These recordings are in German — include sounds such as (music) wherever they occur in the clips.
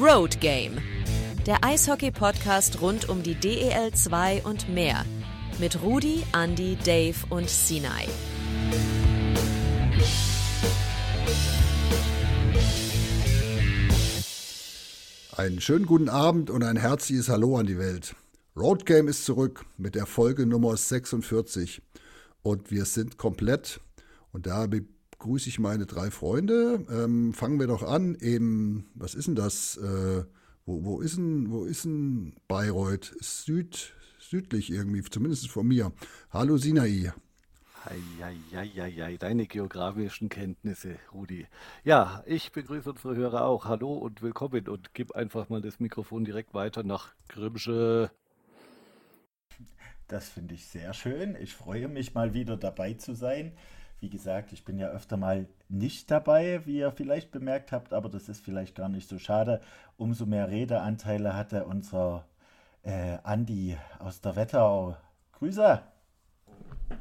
Road Game. Der Eishockey-Podcast rund um die DEL 2 und mehr. Mit Rudi, Andy, Dave und Sinai. Einen schönen guten Abend und ein herzliches Hallo an die Welt. Road Game ist zurück mit der Folge Nummer 46 und wir sind komplett und da begrüße ich meine drei Freunde. Ähm, fangen wir doch an. Eben, was ist denn das? Äh, wo, wo, ist denn, wo ist denn Bayreuth? Ist süd, südlich irgendwie, zumindest von mir. Hallo Sinai. Eieieiei, deine geografischen Kenntnisse, Rudi. Ja, ich begrüße unsere Hörer auch. Hallo und willkommen und gib einfach mal das Mikrofon direkt weiter nach Grimsche. Das finde ich sehr schön. Ich freue mich mal wieder dabei zu sein. Wie gesagt, ich bin ja öfter mal nicht dabei, wie ihr vielleicht bemerkt habt, aber das ist vielleicht gar nicht so schade. Umso mehr Redeanteile hatte unser äh, Andi aus der Wetterau. Grüße!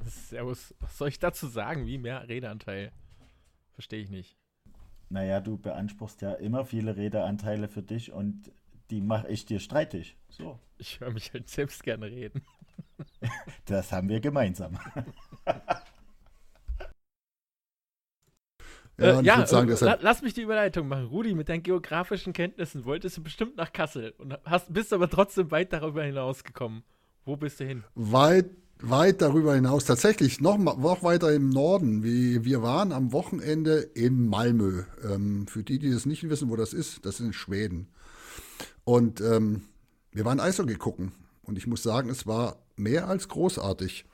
Servus. Was soll ich dazu sagen? Wie mehr Redeanteil? Verstehe ich nicht. Naja, du beanspruchst ja immer viele Redeanteile für dich und die mache ich dir streitig. So. Ich höre mich halt selbst gerne reden. (laughs) Das haben wir gemeinsam. (laughs) Ja, äh, ja sagen, la lass mich die Überleitung machen. Rudi, mit deinen geografischen Kenntnissen wolltest du bestimmt nach Kassel und hast, bist aber trotzdem weit darüber hinaus gekommen. Wo bist du hin? Weit, weit darüber hinaus. Tatsächlich noch, noch weiter im Norden. Wie, wir waren am Wochenende in Malmö. Ähm, für die, die das nicht wissen, wo das ist, das ist in Schweden. Und ähm, wir waren Eishockey gucken. Und ich muss sagen, es war mehr als großartig.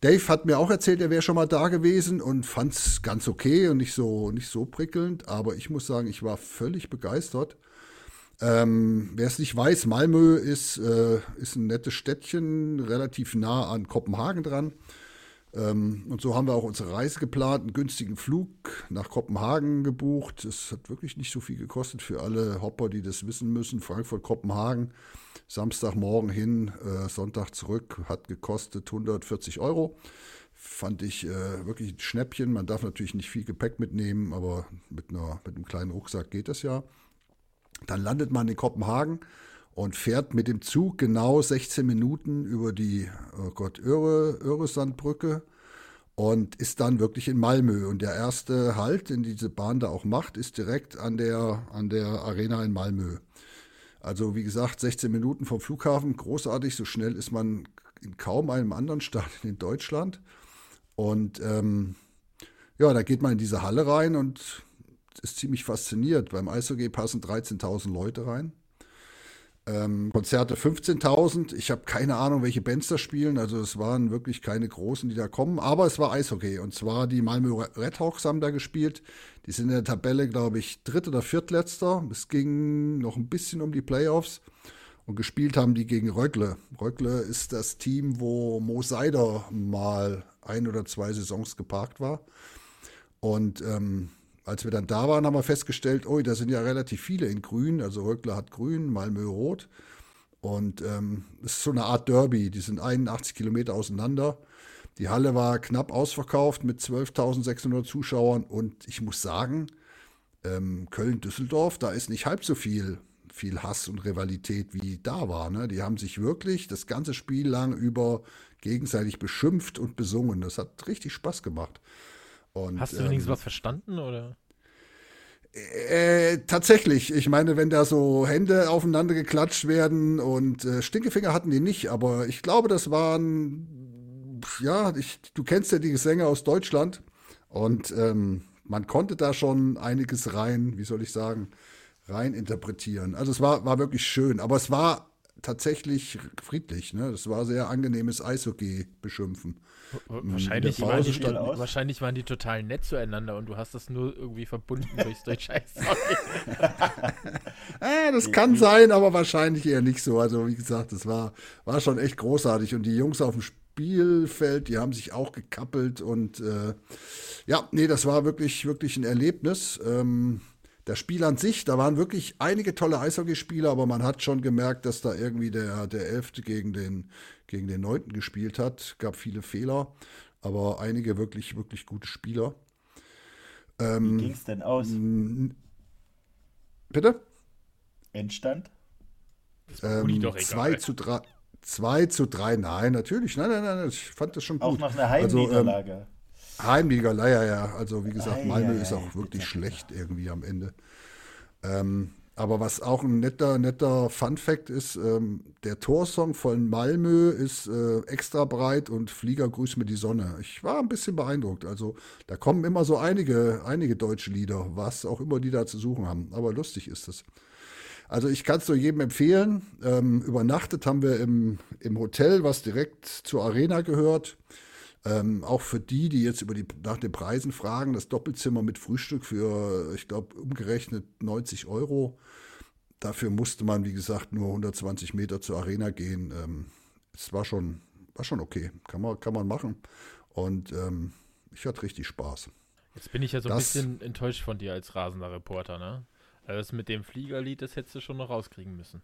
Dave hat mir auch erzählt, er wäre schon mal da gewesen und fand es ganz okay und nicht so, nicht so prickelnd. Aber ich muss sagen, ich war völlig begeistert. Ähm, Wer es nicht weiß, Malmö ist, äh, ist ein nettes Städtchen, relativ nah an Kopenhagen dran. Ähm, und so haben wir auch unsere Reise geplant, einen günstigen Flug nach Kopenhagen gebucht. Es hat wirklich nicht so viel gekostet für alle Hopper, die das wissen müssen. Frankfurt, Kopenhagen, Samstagmorgen hin, äh, Sonntag zurück, hat gekostet 140 Euro. Fand ich äh, wirklich ein Schnäppchen. Man darf natürlich nicht viel Gepäck mitnehmen, aber mit, einer, mit einem kleinen Rucksack geht das ja. Dann landet man in Kopenhagen und fährt mit dem Zug genau 16 Minuten über die, oh Gott, Öre, Öresandbrücke und ist dann wirklich in Malmö. Und der erste Halt, den diese Bahn da auch macht, ist direkt an der, an der Arena in Malmö. Also wie gesagt, 16 Minuten vom Flughafen, großartig, so schnell ist man in kaum einem anderen Staat in Deutschland. Und ähm, ja, da geht man in diese Halle rein und ist ziemlich fasziniert. Beim Eishockey passen 13.000 Leute rein. Ähm, Konzerte 15.000. Ich habe keine Ahnung, welche Bands da spielen. Also es waren wirklich keine großen, die da kommen. Aber es war Eishockey. Und zwar die Malmö Redhawks haben da gespielt. Die sind in der Tabelle, glaube ich, dritt oder viertletzter. Es ging noch ein bisschen um die Playoffs. Und gespielt haben die gegen Rögle. Rögle ist das Team, wo Mo Seider mal ein oder zwei Saisons geparkt war. Und ähm, als wir dann da waren, haben wir festgestellt, oh, da sind ja relativ viele in Grün. Also Röckler hat Grün, Malmö Rot. Und ähm, es ist so eine Art Derby. Die sind 81 Kilometer auseinander. Die Halle war knapp ausverkauft mit 12.600 Zuschauern. Und ich muss sagen, ähm, Köln-Düsseldorf, da ist nicht halb so viel, viel Hass und Rivalität wie da war. Ne? Die haben sich wirklich das ganze Spiel lang über gegenseitig beschimpft und besungen. Das hat richtig Spaß gemacht. Und, Hast du wenigstens ähm, was verstanden oder? Äh, tatsächlich. Ich meine, wenn da so Hände aufeinander geklatscht werden und äh, Stinkefinger hatten die nicht, aber ich glaube, das waren, ja, ich, du kennst ja die Gesänge aus Deutschland und ähm, man konnte da schon einiges rein, wie soll ich sagen, rein interpretieren. Also es war, war wirklich schön, aber es war tatsächlich friedlich. Ne? Das war sehr angenehmes Eishockey beschimpfen. Wahrscheinlich waren, die, wahrscheinlich waren die total nett zueinander und du hast das nur irgendwie verbunden durchs deutsche Eishockey. (laughs) (laughs) äh, das kann sein, aber wahrscheinlich eher nicht so. Also wie gesagt, das war, war schon echt großartig und die Jungs auf dem Spielfeld, die haben sich auch gekappelt und äh, ja, nee, das war wirklich, wirklich ein Erlebnis. Ähm, das Spiel an sich, da waren wirklich einige tolle Eishockeyspieler, aber man hat schon gemerkt, dass da irgendwie der, der Elfte gegen den, gegen den Neunten gespielt hat. Gab viele Fehler, aber einige wirklich, wirklich gute Spieler. Ähm, Wie ging es denn aus? Bitte? Endstand? Ähm, doch egal. 2 zu 3. 2 zu 3, nein, natürlich. Nein, nein, nein, ich fand das schon gut. Auch noch eine Heimniederlage. Also, ähm, Heimniederlage, ja, ja. Also, wie gesagt, Malmö ist auch wirklich schlecht irgendwie am Ende. Ähm, aber was auch ein netter, netter Fun-Fact ist, ähm, der Torsong von Malmö ist äh, extra breit und Flieger grüßt mir die Sonne. Ich war ein bisschen beeindruckt. Also da kommen immer so einige, einige deutsche Lieder, was auch immer die da zu suchen haben. Aber lustig ist es. Also ich kann es nur jedem empfehlen. Ähm, übernachtet haben wir im, im Hotel, was direkt zur Arena gehört. Ähm, auch für die, die jetzt über die, nach den Preisen fragen, das Doppelzimmer mit Frühstück für, ich glaube, umgerechnet 90 Euro. Dafür musste man, wie gesagt, nur 120 Meter zur Arena gehen. Ähm, es war schon, war schon okay. Kann man, kann man machen. Und ähm, ich hatte richtig Spaß. Jetzt bin ich ja so das, ein bisschen enttäuscht von dir als rasender Reporter, ne? Also das mit dem Fliegerlied, das hättest du schon noch rauskriegen müssen.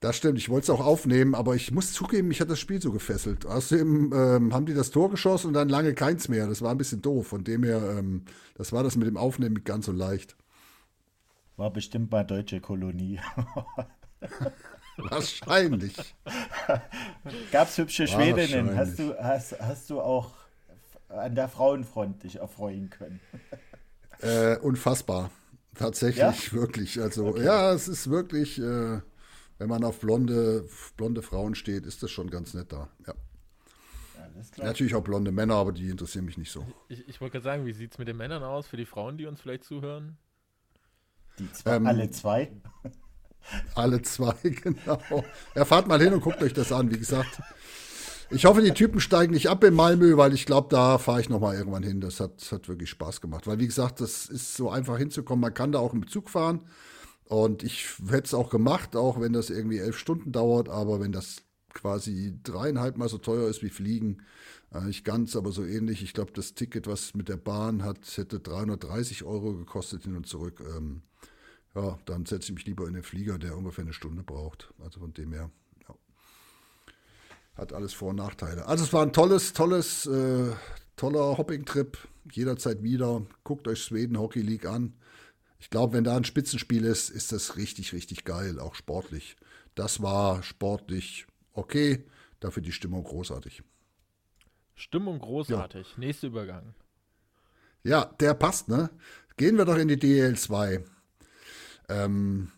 Das stimmt, ich wollte es auch aufnehmen, aber ich muss zugeben, mich hat das Spiel so gefesselt. Außerdem ähm, haben die das Tor geschossen und dann lange keins mehr. Das war ein bisschen doof. Von dem her, ähm, das war das mit dem Aufnehmen nicht ganz so leicht. War bestimmt mal deutsche Kolonie. (laughs) Wahrscheinlich. Gab es hübsche Schwedinnen? Hast du, hast, hast du auch an der Frauenfront dich erfreuen können? Äh, unfassbar. Tatsächlich, ja? wirklich. Also, okay. ja, es ist wirklich. Äh, wenn man auf blonde, blonde Frauen steht, ist das schon ganz nett da. Ja. Natürlich auch blonde Männer, aber die interessieren mich nicht so. Ich, ich wollte gerade sagen, wie sieht es mit den Männern aus für die Frauen, die uns vielleicht zuhören? Die zwei, ähm, alle zwei? Alle zwei, (laughs) genau. Ja, fahrt mal hin und guckt euch das an. Wie gesagt, ich hoffe, die Typen steigen nicht ab in Malmö, weil ich glaube, da fahre ich nochmal irgendwann hin. Das hat, hat wirklich Spaß gemacht. Weil, wie gesagt, das ist so einfach hinzukommen. Man kann da auch im Zug fahren. Und ich hätte es auch gemacht, auch wenn das irgendwie elf Stunden dauert, aber wenn das quasi dreieinhalb Mal so teuer ist wie Fliegen, äh, nicht ganz, aber so ähnlich. Ich glaube, das Ticket, was mit der Bahn hat, hätte 330 Euro gekostet hin und zurück. Ähm, ja, dann setze ich mich lieber in den Flieger, der ungefähr eine Stunde braucht. Also von dem her, ja. Hat alles Vor- und Nachteile. Also es war ein tolles, tolles, äh, toller Hopping-Trip. Jederzeit wieder. Guckt euch Schweden Hockey League an. Ich glaube, wenn da ein Spitzenspiel ist, ist das richtig, richtig geil, auch sportlich. Das war sportlich okay, dafür die Stimmung großartig. Stimmung großartig. Ja. Nächster Übergang. Ja, der passt, ne? Gehen wir doch in die DL2. Ähm,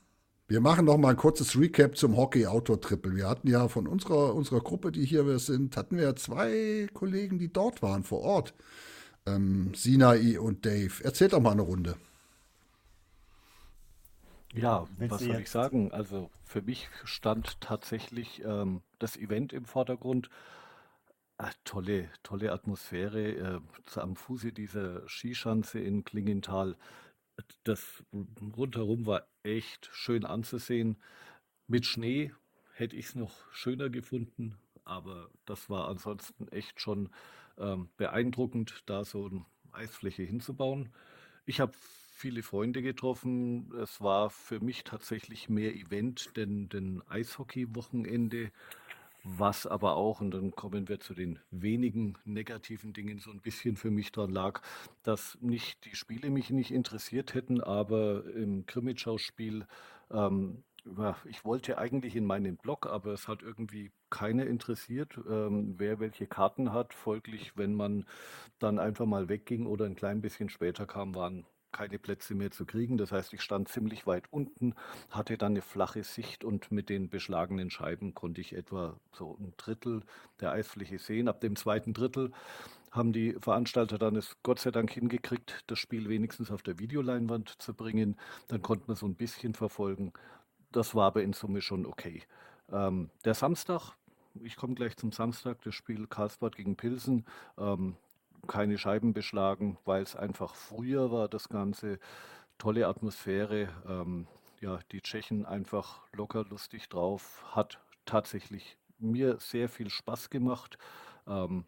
wir machen noch mal ein kurzes Recap zum Hockey Outdoor Triple. Wir hatten ja von unserer, unserer Gruppe, die hier wir sind, hatten wir zwei Kollegen, die dort waren vor Ort. Ähm, Sinai und Dave. Erzählt doch mal eine Runde. Ja, Willst was soll ich sagen? Also für mich stand tatsächlich ähm, das Event im Vordergrund. Ah, tolle, tolle Atmosphäre äh, am Fuße dieser Skischanze in Klingenthal. Das rundherum war echt schön anzusehen. Mit Schnee hätte ich es noch schöner gefunden, aber das war ansonsten echt schon ähm, beeindruckend, da so eine Eisfläche hinzubauen. Ich habe viele Freunde getroffen. Es war für mich tatsächlich mehr Event, denn, denn Eishockey-Wochenende, was aber auch, und dann kommen wir zu den wenigen negativen Dingen, so ein bisschen für mich dran lag, dass nicht die Spiele mich nicht interessiert hätten, aber im Krimitschau-Spiel ähm, ich wollte eigentlich in meinen Blog, aber es hat irgendwie keiner interessiert, ähm, wer welche Karten hat. Folglich, wenn man dann einfach mal wegging oder ein klein bisschen später kam, waren keine Plätze mehr zu kriegen. Das heißt, ich stand ziemlich weit unten, hatte dann eine flache Sicht und mit den beschlagenen Scheiben konnte ich etwa so ein Drittel der Eisfläche sehen. Ab dem zweiten Drittel haben die Veranstalter dann es Gott sei Dank hingekriegt, das Spiel wenigstens auf der Videoleinwand zu bringen. Dann konnte man so ein bisschen verfolgen. Das war aber in Summe schon okay. Ähm, der Samstag, ich komme gleich zum Samstag, das Spiel Karlsbad gegen Pilsen. Ähm, keine Scheiben beschlagen, weil es einfach früher war, das Ganze. Tolle Atmosphäre. Ähm, ja, die Tschechen einfach locker lustig drauf. Hat tatsächlich mir sehr viel Spaß gemacht. Ähm,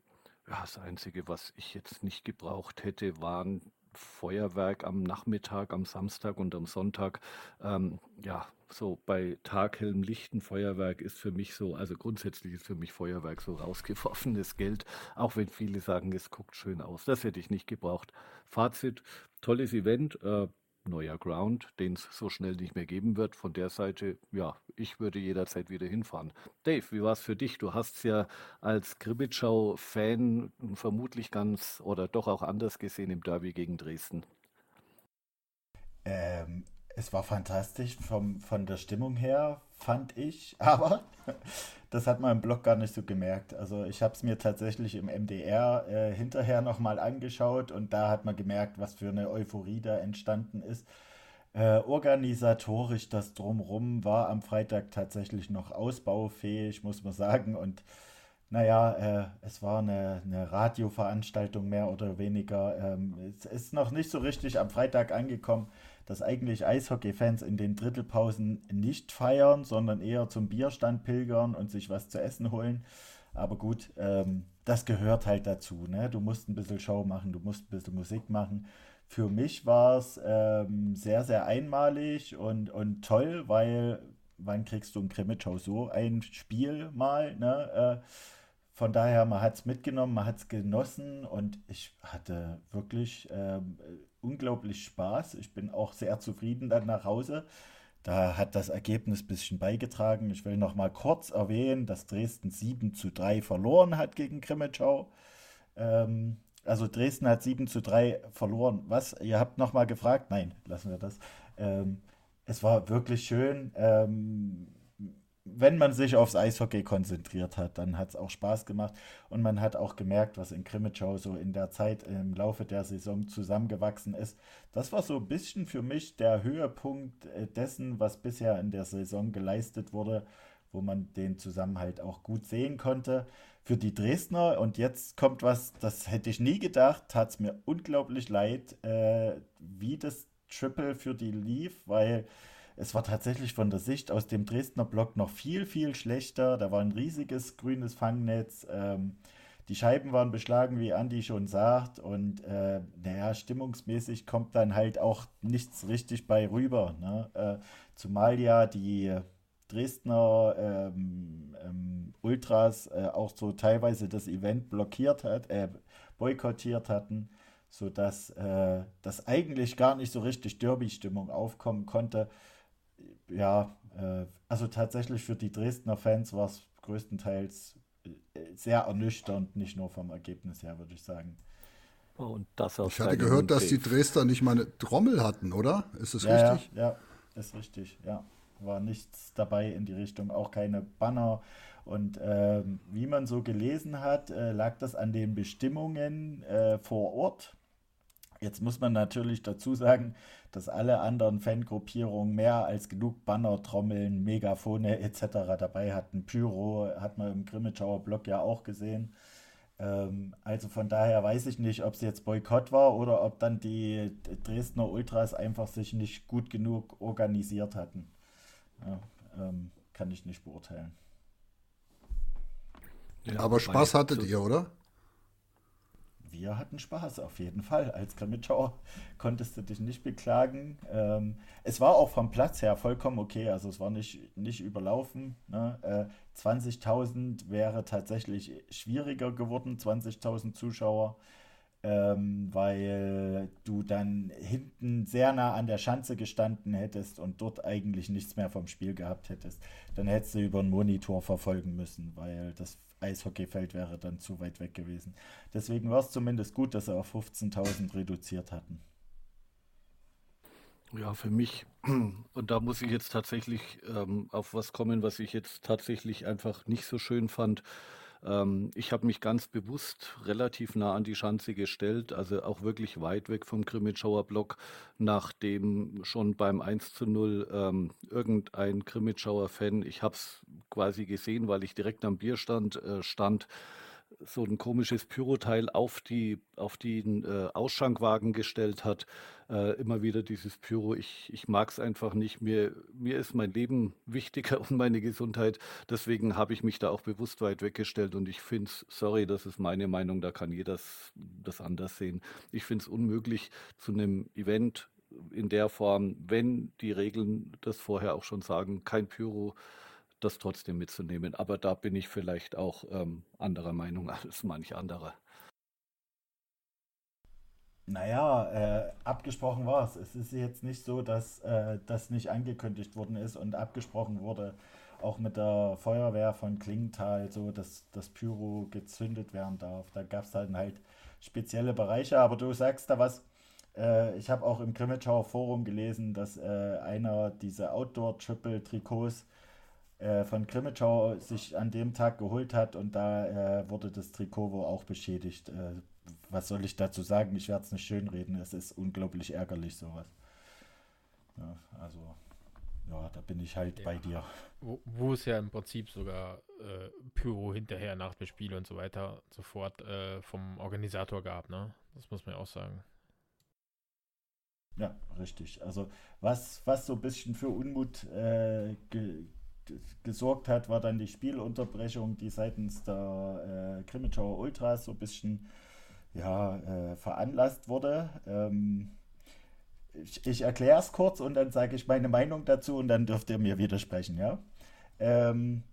ja, das Einzige, was ich jetzt nicht gebraucht hätte, waren Feuerwerk am Nachmittag, am Samstag und am Sonntag. Ähm, ja, so bei taghellem lichten Feuerwerk ist für mich so, also grundsätzlich ist für mich Feuerwerk so rausgeworfenes Geld, auch wenn viele sagen, es guckt schön aus. Das hätte ich nicht gebraucht. Fazit, tolles Event, äh, neuer Ground, den es so schnell nicht mehr geben wird. Von der Seite, ja, ich würde jederzeit wieder hinfahren. Dave, wie war es für dich? Du hast es ja als Krimitschau-Fan vermutlich ganz oder doch auch anders gesehen im Derby gegen Dresden. Ähm, es war fantastisch vom, von der Stimmung her, fand ich, (laughs) aber das hat man im Blog gar nicht so gemerkt. Also ich habe es mir tatsächlich im MDR äh, hinterher nochmal angeschaut und da hat man gemerkt, was für eine Euphorie da entstanden ist. Äh, organisatorisch das drumrum war am Freitag tatsächlich noch ausbaufähig, muss man sagen. Und naja, äh, es war eine, eine Radioveranstaltung mehr oder weniger. Ähm, es ist noch nicht so richtig am Freitag angekommen dass eigentlich Eishockey-Fans in den Drittelpausen nicht feiern, sondern eher zum Bierstand pilgern und sich was zu essen holen. Aber gut, ähm, das gehört halt dazu. Ne? Du musst ein bisschen Show machen, du musst ein bisschen Musik machen. Für mich war es ähm, sehr, sehr einmalig und, und toll, weil wann kriegst du im Krimitschau so ein Spiel mal? Ne? Äh, von daher, man hat es mitgenommen, man hat es genossen und ich hatte wirklich ähm, unglaublich Spaß. Ich bin auch sehr zufrieden dann nach Hause. Da hat das Ergebnis ein bisschen beigetragen. Ich will noch mal kurz erwähnen, dass Dresden 7 zu 3 verloren hat gegen Krimitschau. Ähm, also Dresden hat 7 zu 3 verloren. Was? Ihr habt noch mal gefragt? Nein, lassen wir das. Ähm, es war wirklich schön. Ähm, wenn man sich aufs Eishockey konzentriert hat, dann hat es auch Spaß gemacht und man hat auch gemerkt, was in Krimitschau so in der Zeit im Laufe der Saison zusammengewachsen ist. Das war so ein bisschen für mich der Höhepunkt äh, dessen, was bisher in der Saison geleistet wurde, wo man den Zusammenhalt auch gut sehen konnte. Für die Dresdner, und jetzt kommt was, das hätte ich nie gedacht, tat es mir unglaublich leid, äh, wie das Triple für die lief, weil es war tatsächlich von der Sicht aus dem Dresdner Block noch viel, viel schlechter. Da war ein riesiges grünes Fangnetz. Ähm, die Scheiben waren beschlagen, wie Andi schon sagt. Und äh, naja, stimmungsmäßig kommt dann halt auch nichts richtig bei rüber. Ne? Äh, zumal ja die Dresdner ähm, ähm, Ultras äh, auch so teilweise das Event blockiert hat, äh, boykottiert hatten, sodass äh, das eigentlich gar nicht so richtig Derby-Stimmung aufkommen konnte ja, äh, also tatsächlich für die Dresdner Fans war es größtenteils äh, sehr ernüchternd, nicht nur vom Ergebnis her, würde ich sagen. Und das ich hatte gehört, dass die Dresdner nicht mal eine Trommel hatten, oder? Ist das ja, richtig? Ja, ja, ist richtig, ja. War nichts dabei in die Richtung, auch keine Banner. Und äh, wie man so gelesen hat, äh, lag das an den Bestimmungen äh, vor Ort. Jetzt muss man natürlich dazu sagen, dass alle anderen Fangruppierungen mehr als genug Banner, Trommeln, Megafone etc. dabei hatten. Pyro hat man im Grimmitschauer Block ja auch gesehen. Ähm, also von daher weiß ich nicht, ob es jetzt Boykott war oder ob dann die Dresdner Ultras einfach sich nicht gut genug organisiert hatten. Ja, ähm, kann ich nicht beurteilen. Ja, Aber Spaß hattet ihr, oder? Wir hatten Spaß, auf jeden Fall. Als Krimitschauer konntest du dich nicht beklagen. Ähm, es war auch vom Platz her vollkommen okay, also es war nicht, nicht überlaufen. Ne? Äh, 20.000 wäre tatsächlich schwieriger geworden, 20.000 Zuschauer, ähm, weil du dann hinten sehr nah an der Schanze gestanden hättest und dort eigentlich nichts mehr vom Spiel gehabt hättest. Dann hättest du über einen Monitor verfolgen müssen, weil das Eishockeyfeld wäre dann zu weit weg gewesen. Deswegen war es zumindest gut, dass sie auf 15.000 reduziert hatten. Ja, für mich, (clears throat) und da muss ich jetzt tatsächlich ähm, auf was kommen, was ich jetzt tatsächlich einfach nicht so schön fand. Ähm, ich habe mich ganz bewusst relativ nah an die Schanze gestellt, also auch wirklich weit weg vom Krimitschauer Block, nachdem schon beim 1 zu 0 ähm, irgendein Krimitschauer Fan, ich habe es quasi gesehen, weil ich direkt am Bierstand äh, stand, so ein komisches Pyroteil auf die auf den äh, Ausschankwagen gestellt hat. Äh, immer wieder dieses Pyro. Ich, ich mag es einfach nicht. Mir, mir ist mein Leben (laughs) wichtiger und meine Gesundheit. Deswegen habe ich mich da auch bewusst weit weggestellt und ich finde es, sorry, das ist meine Meinung, da kann jeder das, anders sehen. Ich finde es unmöglich, zu einem Event in der Form, wenn die Regeln das vorher auch schon sagen, kein Pyro das trotzdem mitzunehmen. Aber da bin ich vielleicht auch ähm, anderer Meinung (laughs) als manch anderer. Naja, äh, abgesprochen war es. Es ist jetzt nicht so, dass äh, das nicht angekündigt worden ist und abgesprochen wurde, auch mit der Feuerwehr von Klingenthal, so dass das Pyro gezündet werden darf. Da gab es dann halt spezielle Bereiche, aber du sagst da was. Äh, ich habe auch im Grimmitschauer Forum gelesen, dass äh, einer diese Outdoor-Triple-Trikots äh, von Grimmitschau sich an dem Tag geholt hat und da äh, wurde das Trikot wohl auch beschädigt. Äh, was soll ich dazu sagen? Ich werde es nicht schönreden. Es ist unglaublich ärgerlich, sowas. Ja, also, ja, da bin ich halt ja, bei dir. Wo, wo, es ja im Prinzip sogar äh, Pyro hinterher nach dem Spiel und so weiter sofort äh, vom Organisator gab, ne? Das muss man ja auch sagen. Ja, richtig. Also was, was so ein bisschen für Unmut äh, ge gesorgt hat, war dann die Spielunterbrechung, die seitens der äh, Krimitschauer Ultras so ein bisschen ja, äh, veranlasst wurde. Ähm, ich, ich erkläre es kurz und dann sage ich meine Meinung dazu und dann dürft ihr mir widersprechen, ja. Ähm,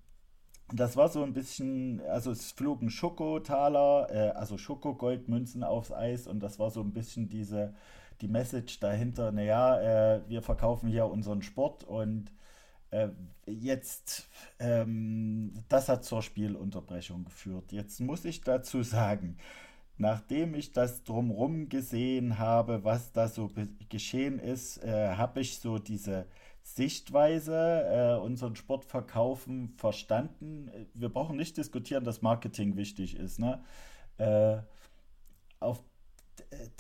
das war so ein bisschen, also es flogen Schokotaler, äh, also Schokogoldmünzen aufs Eis und das war so ein bisschen diese, die Message dahinter, naja, äh, wir verkaufen hier unseren Sport und äh, jetzt, ähm, das hat zur Spielunterbrechung geführt. Jetzt muss ich dazu sagen, nachdem ich das drumrum gesehen habe, was da so geschehen ist, äh, habe ich so diese Sichtweise, äh, unseren Sport verkaufen, verstanden. Wir brauchen nicht diskutieren, dass Marketing wichtig ist. Ne? Äh, auf,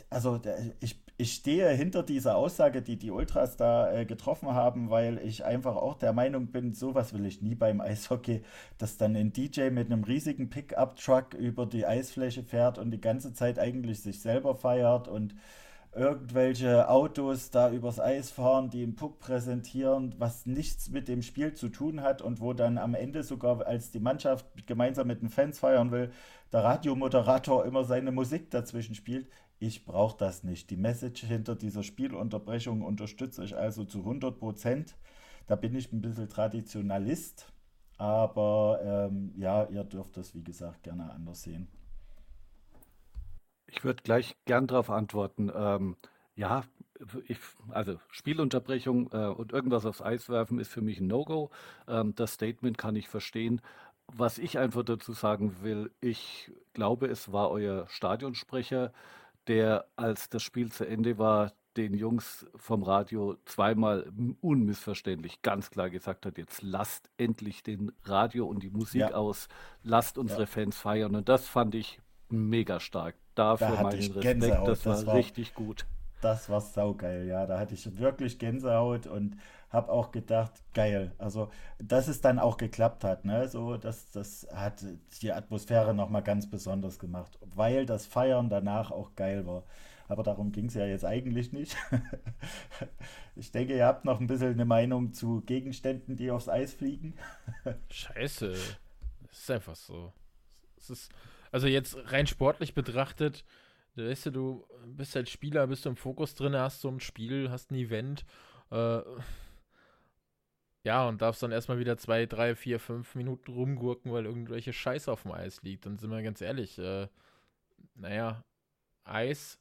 also ich, ich stehe hinter dieser Aussage, die die Ultras da äh, getroffen haben, weil ich einfach auch der Meinung bin, sowas will ich nie beim (laughs) Eishockey, dass dann ein DJ mit einem riesigen Pickup-Truck über die Eisfläche fährt und die ganze Zeit eigentlich sich selber feiert und irgendwelche Autos da übers Eis fahren, die einen Puck präsentieren, was nichts mit dem Spiel zu tun hat und wo dann am Ende sogar, als die Mannschaft gemeinsam mit den Fans feiern will, der Radiomoderator immer seine Musik dazwischen spielt. Ich brauche das nicht. Die Message hinter dieser Spielunterbrechung unterstütze ich also zu 100 Prozent. Da bin ich ein bisschen Traditionalist, aber ähm, ja, ihr dürft das wie gesagt gerne anders sehen. Ich würde gleich gern darauf antworten. Ähm, ja, ich, also Spielunterbrechung äh, und irgendwas aufs Eis werfen ist für mich ein No-Go. Ähm, das Statement kann ich verstehen. Was ich einfach dazu sagen will, ich glaube, es war euer Stadionsprecher, der, als das Spiel zu Ende war, den Jungs vom Radio zweimal unmissverständlich ganz klar gesagt hat, jetzt lasst endlich den Radio und die Musik ja. aus, lasst unsere ja. Fans feiern. Und das fand ich mega stark. Dafür da meinen Respekt, Gänsehaut. das war, das war richtig gut. Das war saugeil, ja. Da hatte ich wirklich Gänsehaut und habe auch gedacht, geil. Also, dass es dann auch geklappt hat, ne? So, das, das hat die Atmosphäre nochmal ganz besonders gemacht, weil das Feiern danach auch geil war. Aber darum ging es ja jetzt eigentlich nicht. (laughs) ich denke, ihr habt noch ein bisschen eine Meinung zu Gegenständen, die aufs Eis fliegen. (laughs) Scheiße. Das ist einfach so. Ist, also jetzt rein sportlich betrachtet, weißt du, du bist als Spieler, bist du im Fokus drin, hast so ein Spiel, hast ein Event. Äh, ja, und darfst dann erstmal wieder zwei, drei, vier, fünf Minuten rumgurken, weil irgendwelche Scheiße auf dem Eis liegt. Dann sind wir ganz ehrlich, äh, naja, Eis,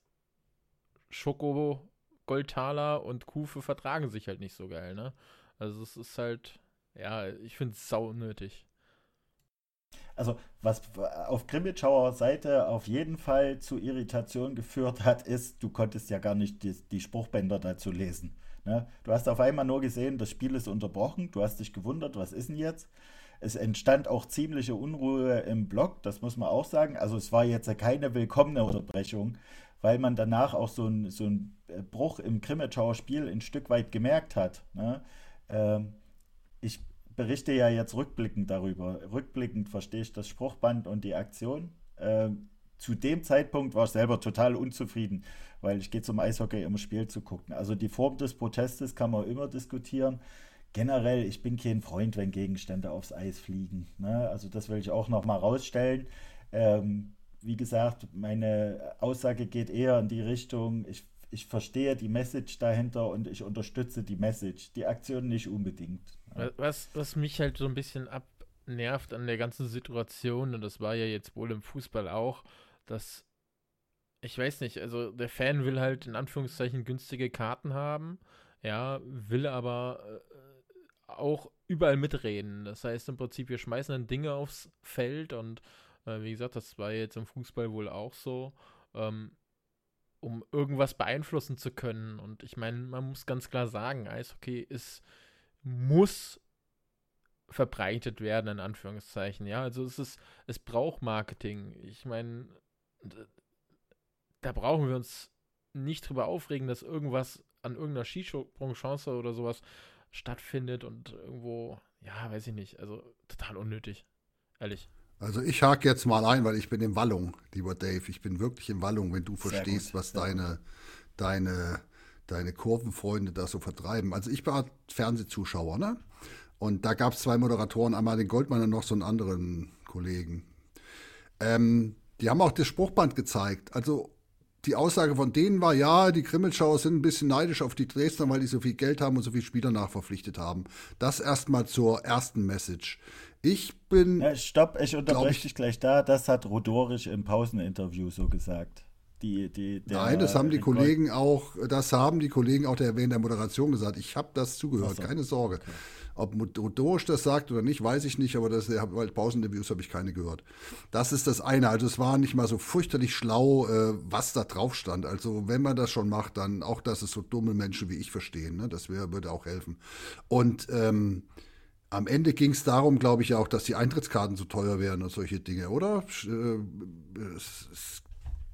Schoko, Goldtaler und Kufe vertragen sich halt nicht so geil, ne? Also es ist halt, ja, ich finde es sau nötig. Also, was auf Grimmitschauer Seite auf jeden Fall zu Irritation geführt hat, ist, du konntest ja gar nicht die, die Spruchbänder dazu lesen. Ne? Du hast auf einmal nur gesehen, das Spiel ist unterbrochen, du hast dich gewundert, was ist denn jetzt? Es entstand auch ziemliche Unruhe im Block, das muss man auch sagen. Also es war jetzt keine willkommene Unterbrechung, weil man danach auch so einen so Bruch im Grimmitschauer Spiel ein Stück weit gemerkt hat. Ne? Ähm, ich berichte ja jetzt rückblickend darüber. Rückblickend verstehe ich das Spruchband und die Aktion. Ähm, zu dem Zeitpunkt war ich selber total unzufrieden, weil ich gehe zum Eishockey, um Spiel zu gucken. Also die Form des Protestes kann man immer diskutieren. Generell, ich bin kein Freund, wenn Gegenstände aufs Eis fliegen. Ne? Also das will ich auch nochmal rausstellen. Ähm, wie gesagt, meine Aussage geht eher in die Richtung, ich, ich verstehe die Message dahinter und ich unterstütze die Message. Die Aktion nicht unbedingt. Was, was mich halt so ein bisschen abnervt an der ganzen Situation, und das war ja jetzt wohl im Fußball auch, dass ich weiß nicht, also der Fan will halt in Anführungszeichen günstige Karten haben, ja, will aber äh, auch überall mitreden. Das heißt im Prinzip, wir schmeißen dann Dinge aufs Feld und äh, wie gesagt, das war jetzt im Fußball wohl auch so, ähm, um irgendwas beeinflussen zu können. Und ich meine, man muss ganz klar sagen, Eishockey ist, muss verbreitet werden, in Anführungszeichen. Ja, also es ist, es braucht Marketing. Ich meine, da brauchen wir uns nicht drüber aufregen, dass irgendwas an irgendeiner Skisprungchance oder sowas stattfindet und irgendwo, ja, weiß ich nicht, also total unnötig. Ehrlich. Also ich hake jetzt mal ein, weil ich bin in Wallung, lieber Dave. Ich bin wirklich in Wallung, wenn du verstehst, was deine, deine, deine Kurvenfreunde da so vertreiben. Also ich war Fernsehzuschauer, ne? Und da gab es zwei Moderatoren, einmal den Goldmann und noch so einen anderen Kollegen. Ähm, die haben auch das Spruchband gezeigt. Also die Aussage von denen war, ja, die Krimmelschauer sind ein bisschen neidisch auf die Dresdner, weil die so viel Geld haben und so viele Spieler nachverpflichtet haben. Das erstmal zur ersten Message. Ich bin. Ja, stopp, ich unterbreche dich gleich da. Das hat Rodorisch im Pauseninterview so gesagt. Die, die, Nein, das haben die Kollegen auch, das haben die Kollegen auch der, während der Moderation gesagt. Ich habe das zugehört, so. keine Sorge. Okay. Ob Dorsch das sagt oder nicht, weiß ich nicht, aber das, weil Pauseninterviews habe ich keine gehört. Das ist das eine. Also es war nicht mal so fürchterlich schlau, äh, was da drauf stand. Also wenn man das schon macht, dann auch, dass es so dumme Menschen wie ich verstehen. Ne? Das wär, würde auch helfen. Und ähm, am Ende ging es darum, glaube ich, auch, dass die Eintrittskarten zu teuer wären und solche Dinge, oder? Äh, es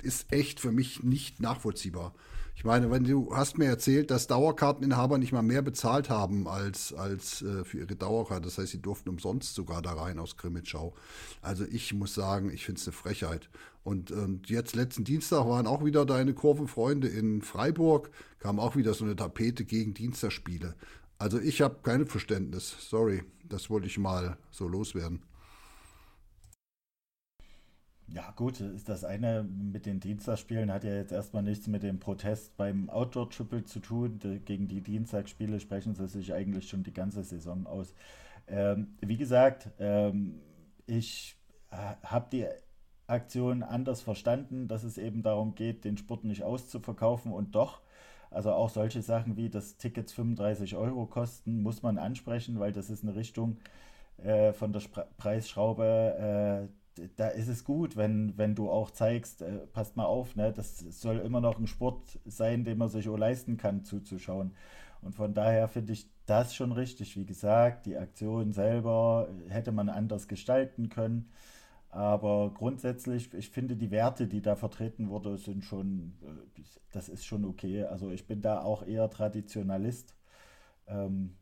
ist echt für mich nicht nachvollziehbar. Ich meine, wenn du hast mir erzählt, dass Dauerkarteninhaber nicht mal mehr bezahlt haben als, als äh, für ihre Dauerkarte. Das heißt, sie durften umsonst sogar da rein aus Krimitschau. Also ich muss sagen, ich finde es eine Frechheit. Und, und jetzt letzten Dienstag waren auch wieder deine Kurvenfreunde in Freiburg, kam auch wieder so eine Tapete gegen Dienstagspiele. Also ich habe kein Verständnis. Sorry, das wollte ich mal so loswerden. Ja, gut, ist das eine mit den Dienstagsspielen hat ja jetzt erstmal nichts mit dem Protest beim Outdoor-Triple zu tun. Gegen die Dienstagsspiele sprechen sie sich eigentlich schon die ganze Saison aus. Ähm, wie gesagt, ähm, ich äh, habe die Aktion anders verstanden, dass es eben darum geht, den Sport nicht auszuverkaufen und doch. Also auch solche Sachen wie, dass Tickets 35 Euro kosten, muss man ansprechen, weil das ist eine Richtung äh, von der Spre Preisschraube, äh, da ist es gut, wenn, wenn du auch zeigst, äh, passt mal auf, ne, das soll immer noch ein Sport sein, den man sich auch leisten kann, zuzuschauen. Und von daher finde ich das schon richtig. Wie gesagt, die Aktion selber hätte man anders gestalten können. Aber grundsätzlich, ich finde, die Werte, die da vertreten wurden, sind schon, äh, das ist schon okay. Also ich bin da auch eher Traditionalist. Ähm,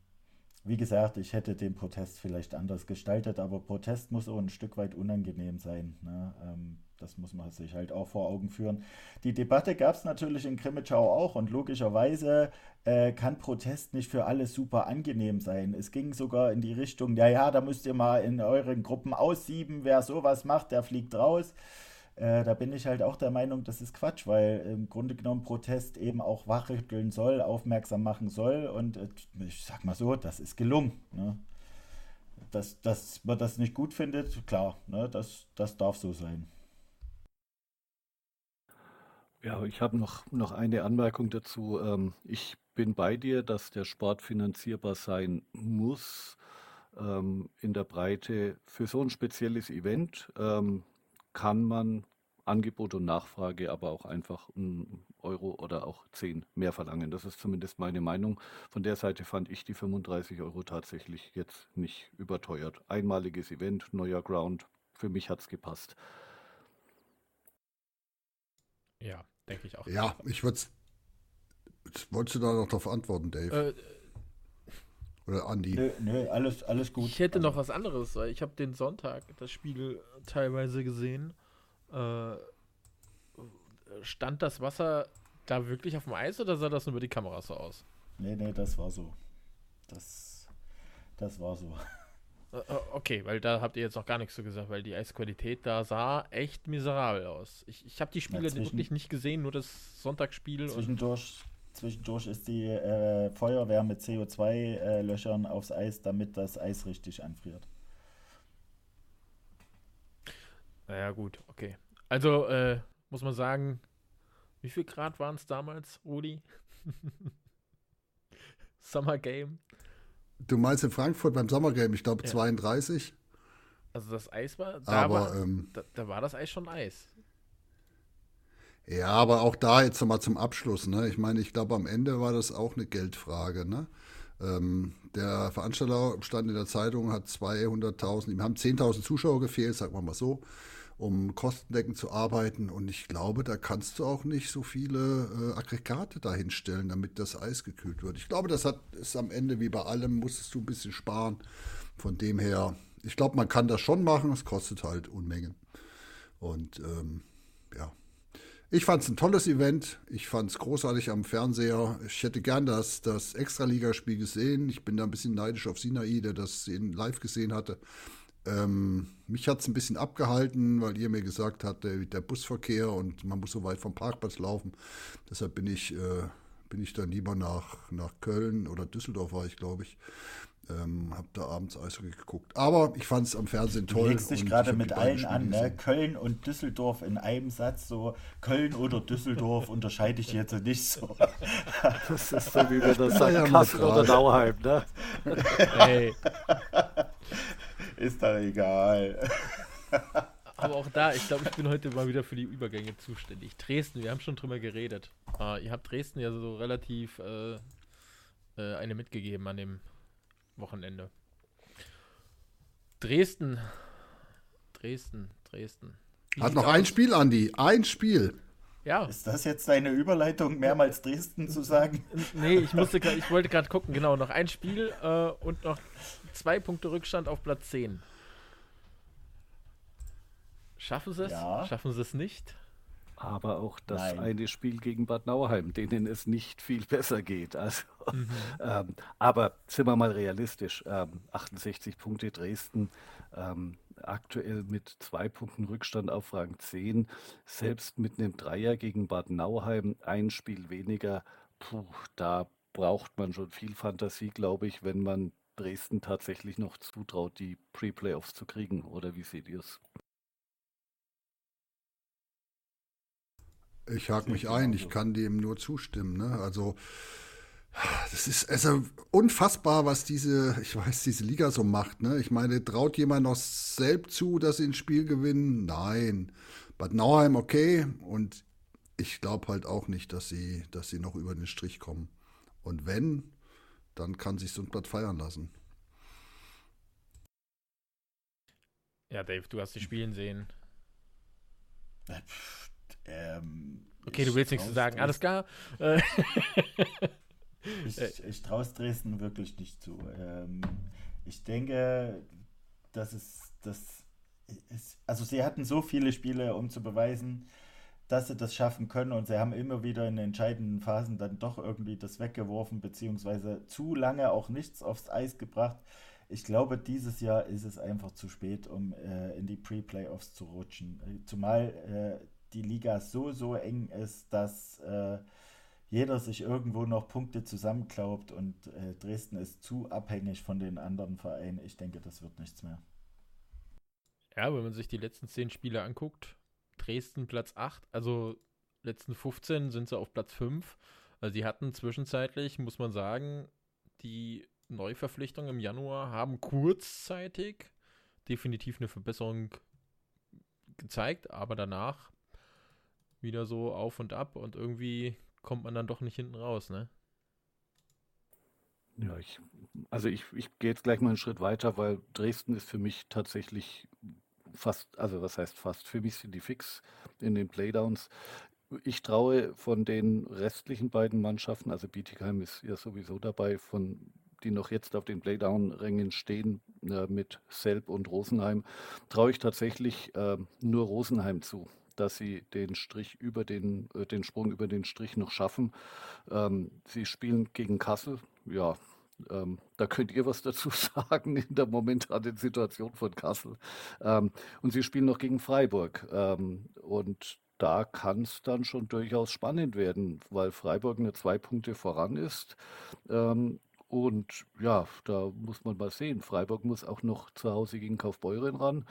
wie gesagt, ich hätte den Protest vielleicht anders gestaltet, aber Protest muss auch ein Stück weit unangenehm sein. Ne? Ähm, das muss man sich halt auch vor Augen führen. Die Debatte gab es natürlich in Krimitschau auch und logischerweise äh, kann Protest nicht für alle super angenehm sein. Es ging sogar in die Richtung, ja, ja, da müsst ihr mal in euren Gruppen aussieben, wer sowas macht, der fliegt raus. Äh, da bin ich halt auch der Meinung, das ist Quatsch, weil im Grunde genommen Protest eben auch wachrütteln soll, aufmerksam machen soll. Und äh, ich sag mal so, das ist gelungen. Ne? Dass, dass man das nicht gut findet, klar, ne? das, das darf so sein. Ja, ich habe noch, noch eine Anmerkung dazu. Ähm, ich bin bei dir, dass der Sport finanzierbar sein muss ähm, in der Breite für so ein spezielles Event. Ähm, kann man Angebot und Nachfrage aber auch einfach einen Euro oder auch 10 mehr verlangen. Das ist zumindest meine Meinung. Von der Seite fand ich die 35 Euro tatsächlich jetzt nicht überteuert. Einmaliges Event, neuer Ground. Für mich hat es gepasst. Ja, denke ich auch. Ja, ich würde Wolltest du da noch darauf antworten, Dave? Äh, oder Andi? Nö, nö, alles, alles gut. Ich hätte noch was anderes, weil ich habe den Sonntag das Spiel teilweise gesehen. Äh, stand das Wasser da wirklich auf dem Eis oder sah das nur über die Kamera so aus? Nee, nee, das war so. Das, das war so. Äh, äh, okay, weil da habt ihr jetzt noch gar nichts so gesagt, weil die Eisqualität da sah echt miserabel aus. Ich, ich habe die Spiele ja, wirklich nicht gesehen, nur das Sonntagsspiel. Zwischendurch Zwischendurch ist die äh, Feuerwehr mit CO2-Löchern äh, aufs Eis, damit das Eis richtig anfriert. Naja, gut, okay. Also äh, muss man sagen, Wie viel Grad waren es damals, Rudi? (laughs) Summer Game. Du meinst in Frankfurt beim Sommergame, ich glaube Ja. 32. Das Eis war, da, Aber auch da jetzt nochmal zum Abschluss. Ne? Ich meine, ich glaube, am Ende war das auch eine Geldfrage. Ne? Ähm, der Veranstalter stand in der Zeitung, hat 200.000, ihm haben 10.000 Zuschauer gefehlt, sagen wir mal so, um kostendeckend zu arbeiten. Und ich glaube, da kannst du auch nicht so viele äh, Aggregate dahinstellen, damit das Eis gekühlt wird. Ich glaube, das hat, ist am Ende wie bei allem, musstest du ein bisschen sparen. Von dem her, ich glaube, man kann das schon machen, es kostet halt Unmengen. Und ähm, ich fand es ein tolles Event. Ich fand es großartig am Fernseher. Ich hätte gern das, das Extraligaspiel gesehen. Ich bin da ein bisschen neidisch auf Sinai, der das live gesehen hatte. Ähm, mich hat es ein bisschen abgehalten, weil ihr mir gesagt habt, der, der Busverkehr und man muss so weit vom Parkplatz laufen. Deshalb bin ich, äh, bin ich dann lieber nach, nach Köln oder Düsseldorf war ich, glaube ich. Ähm, hab da abends Eishockey geguckt. Aber ich fand es am Fernsehen Du toll. legst dich gerade mit allen Spiele an, ne? Köln und Düsseldorf in einem Satz, so Köln oder Düsseldorf unterscheide ich jetzt nicht so. (laughs) Das ist so, wie wenn das (laughs) ja, sagt, Kassel oder Nauheim. Ne? Hey, (laughs) Ist doch egal. aber auch da, ich glaube, ich bin heute mal wieder für die Übergänge zuständig. Dresden, wir haben schon drüber geredet. Äh, ihr habt Dresden ja so relativ äh, äh, eine mitgegeben an dem Wochenende. Dresden. Dresden, Dresden. Wie Hat noch ein aus? Spiel, Andi. Ein Spiel. Ja, Ist das jetzt deine Überleitung, mehrmals Dresden zu sagen? nee, ich musste grad, ich wollte gerade gucken, genau, noch ein Spiel äh, und noch zwei Punkte Rückstand auf Platz 10. Schaffen sie es? Ja. Schaffen sie es nicht? Aber auch das Nein. eine Spiel gegen Bad Nauheim, denen es nicht viel besser geht. Also, Mhm. (laughs) ähm, aber sind wir mal realistisch. Ähm, 68 Punkte Dresden, ähm, aktuell mit zwei Punkten Rückstand auf Rang 10. Selbst mit einem Dreier gegen Bad Nauheim, ein Spiel weniger. Puh, da braucht man schon viel Fantasie, glaube ich, wenn man Dresden tatsächlich noch zutraut, die Pre-Playoffs zu kriegen. Oder wie seht ihr es? Ich hake mich ich ein, ich kann dem nur zustimmen. Ne? Also, das ist also unfassbar, was diese, ich weiß, diese Liga so macht. Ne? Ich meine, traut jemand noch selbst zu, dass sie ein Spiel gewinnen? Nein. Bad Nauheim, okay. Und ich glaube halt auch nicht, dass sie, dass sie noch über den Strich kommen. Und wenn, dann kann sich so ein Blatt feiern lassen. Ja, Dave, du hast die Spielen sehen. Äh, ähm, Okay, du willst nichts zu sagen. Alles klar. Äh, (laughs) Ich, ich traue es Dresden wirklich nicht zu. Ähm, ich denke, dass es das ist, also sie hatten so viele Spiele, um zu beweisen, dass sie das schaffen können und sie haben immer wieder in entscheidenden Phasen dann doch irgendwie das weggeworfen, beziehungsweise zu lange auch nichts aufs Eis gebracht. Ich glaube, dieses Jahr ist es einfach zu spät, um äh, in die Pre-Playoffs zu rutschen. Äh, Zumal äh, die Liga so, so eng ist, dass äh, jeder sich irgendwo noch Punkte zusammenklaubt und äh, Dresden ist zu abhängig von den anderen Vereinen. Ich denke, das wird nichts mehr. ja, wenn man sich die letzten 10 Spiele anguckt, Dresden Platz 8, also letzten 15 sind sie auf Platz 5. Also die hatten zwischenzeitlich, muss man sagen, die Neuverpflichtungen im Januar haben kurzzeitig definitiv eine Verbesserung gezeigt, aber danach wieder so auf und ab und irgendwie kommt man dann doch nicht hinten raus, ne? Ja, ich, also ich, ich gehe jetzt gleich mal einen Schritt weiter, weil Dresden ist für mich tatsächlich fast, also was heißt fast, für mich sind die fix in den Playdowns. Ich traue von den restlichen beiden Mannschaften, also Bietigheim ist ja sowieso dabei, von die noch jetzt auf den Playdown-Rängen stehen, äh, mit Selb und Rosenheim, traue ich tatsächlich äh, nur Rosenheim zu, dass sie den Strich über den, äh, den Sprung über den Strich noch schaffen. Ähm, sie spielen gegen Kassel, ja, ähm, da könnt ihr was dazu (laughs) sagen in der momentanen Situation von Kassel. Ähm, und sie spielen noch gegen Freiburg. Ähm, und da kann es dann schon durchaus spannend werden, weil Freiburg nur zwei Punkte voran ist. Ähm, Und ja, da muss man mal sehen. Freiburg muss auch noch zu Hause gegen Kaufbeuren ran.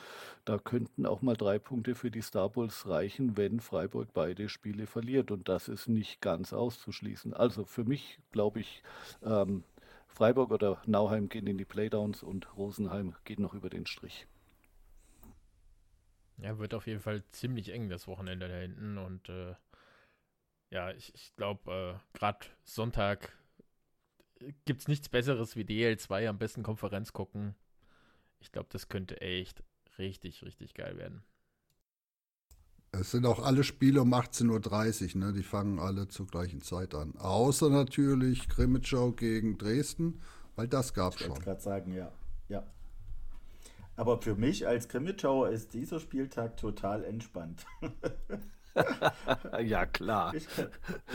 Da könnten auch mal drei Punkte für die Star Bulls reichen, wenn Freiburg beide Spiele verliert. Und das ist nicht ganz auszuschließen. Also für mich glaube ich, ähm, Freiburg oder Nauheim gehen in die Playdowns und Rosenheim geht noch über den Strich. Ja, wird auf jeden Fall ziemlich eng das Wochenende da hinten. Und äh, ja, ich, ich glaube, äh, gerade Sonntag gibt es nichts Besseres wie DL2 am besten Konferenz gucken. Ich glaube, das könnte echt richtig, richtig geil werden. Es sind auch alle Spiele um 18.30 Uhr, ne? Die fangen alle zur gleichen Zeit an. Außer natürlich Krimitschau gegen Dresden, weil das gab es schon. Ich gerade sagen, ja. ja. Aber für mich als Krimitschauer ist dieser Spieltag total entspannt. (laughs) ja, klar. Ich,